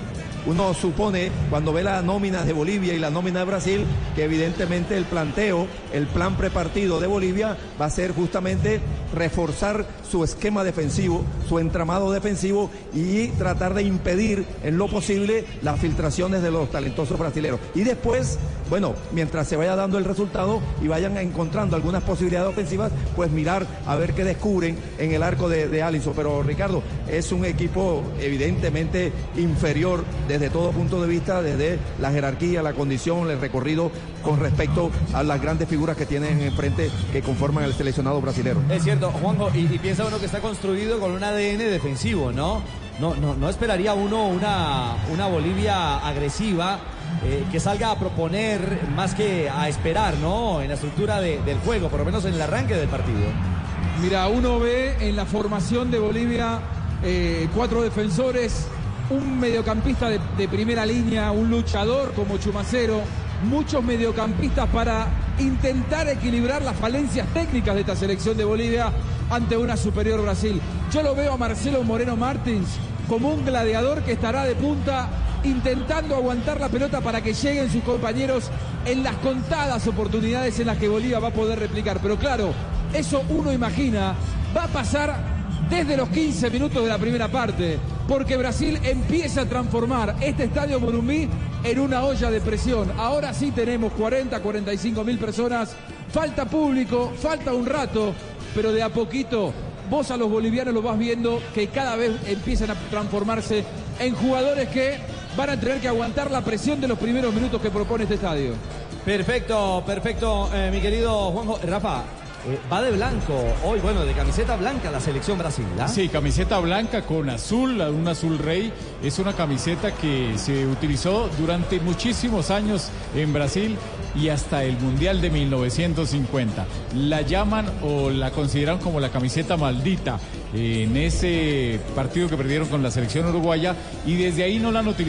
Uno supone, cuando ve la nómina de Bolivia y la nómina de Brasil, que evidentemente el planteo, el plan prepartido de Bolivia va a ser justamente reforzar su esquema defensivo, su entramado defensivo y tratar de impedir en lo posible las filtraciones de los talentosos brasileños. Y después, bueno, mientras se vaya dando el resultado y vayan encontrando algunas posibilidades ofensivas, pues mirar a ver qué descubren en el arco de, de. Pero Ricardo, es un equipo evidentemente inferior desde todo punto de vista, desde la jerarquía, la condición, el recorrido con respecto a las grandes figuras que tienen enfrente que conforman el seleccionado brasilero. Es cierto, Juanjo, y, y piensa uno que está construido con un ADN defensivo, ¿no? No, no, no esperaría uno una, una Bolivia agresiva eh, que salga a proponer más que a esperar, ¿no? En la estructura de- del juego, por lo menos en el arranque del partido. Mira, uno ve en la formación de Bolivia eh, cuatro defensores, un mediocampista de, primera línea, un luchador como Chumacero, muchos mediocampistas para intentar equilibrar las falencias técnicas de esta selección de Bolivia ante una superior Brasil. Yo lo veo a Marcelo Moreno Martins como un gladiador que estará de punta intentando aguantar la pelota para que lleguen sus compañeros en las contadas oportunidades en las que Bolivia va a poder replicar. Pero claro, eso uno imagina, va a pasar desde los 15 minutos de la primera parte, porque Brasil empieza a transformar este estadio Morumbí en una olla de presión. Ahora sí tenemos 40, 45 mil personas, falta público, falta un rato, pero de a poquito vos a los bolivianos lo vas viendo que cada vez empiezan a transformarse en jugadores que van a tener que aguantar la presión de los primeros minutos que propone este estadio. Perfecto, perfecto, eh, mi querido Juanjo. Rafa, eh, va de blanco hoy, bueno, de camiseta blanca la selección Brasil, ¿ah? Sí, camiseta blanca con azul, un azul rey. Es una camiseta que se utilizó durante muchísimos años en Brasil y hasta el Mundial de 1950. La llaman o la consideran como la camiseta maldita en ese partido que perdieron con la selección uruguaya y desde ahí no la han utilizado.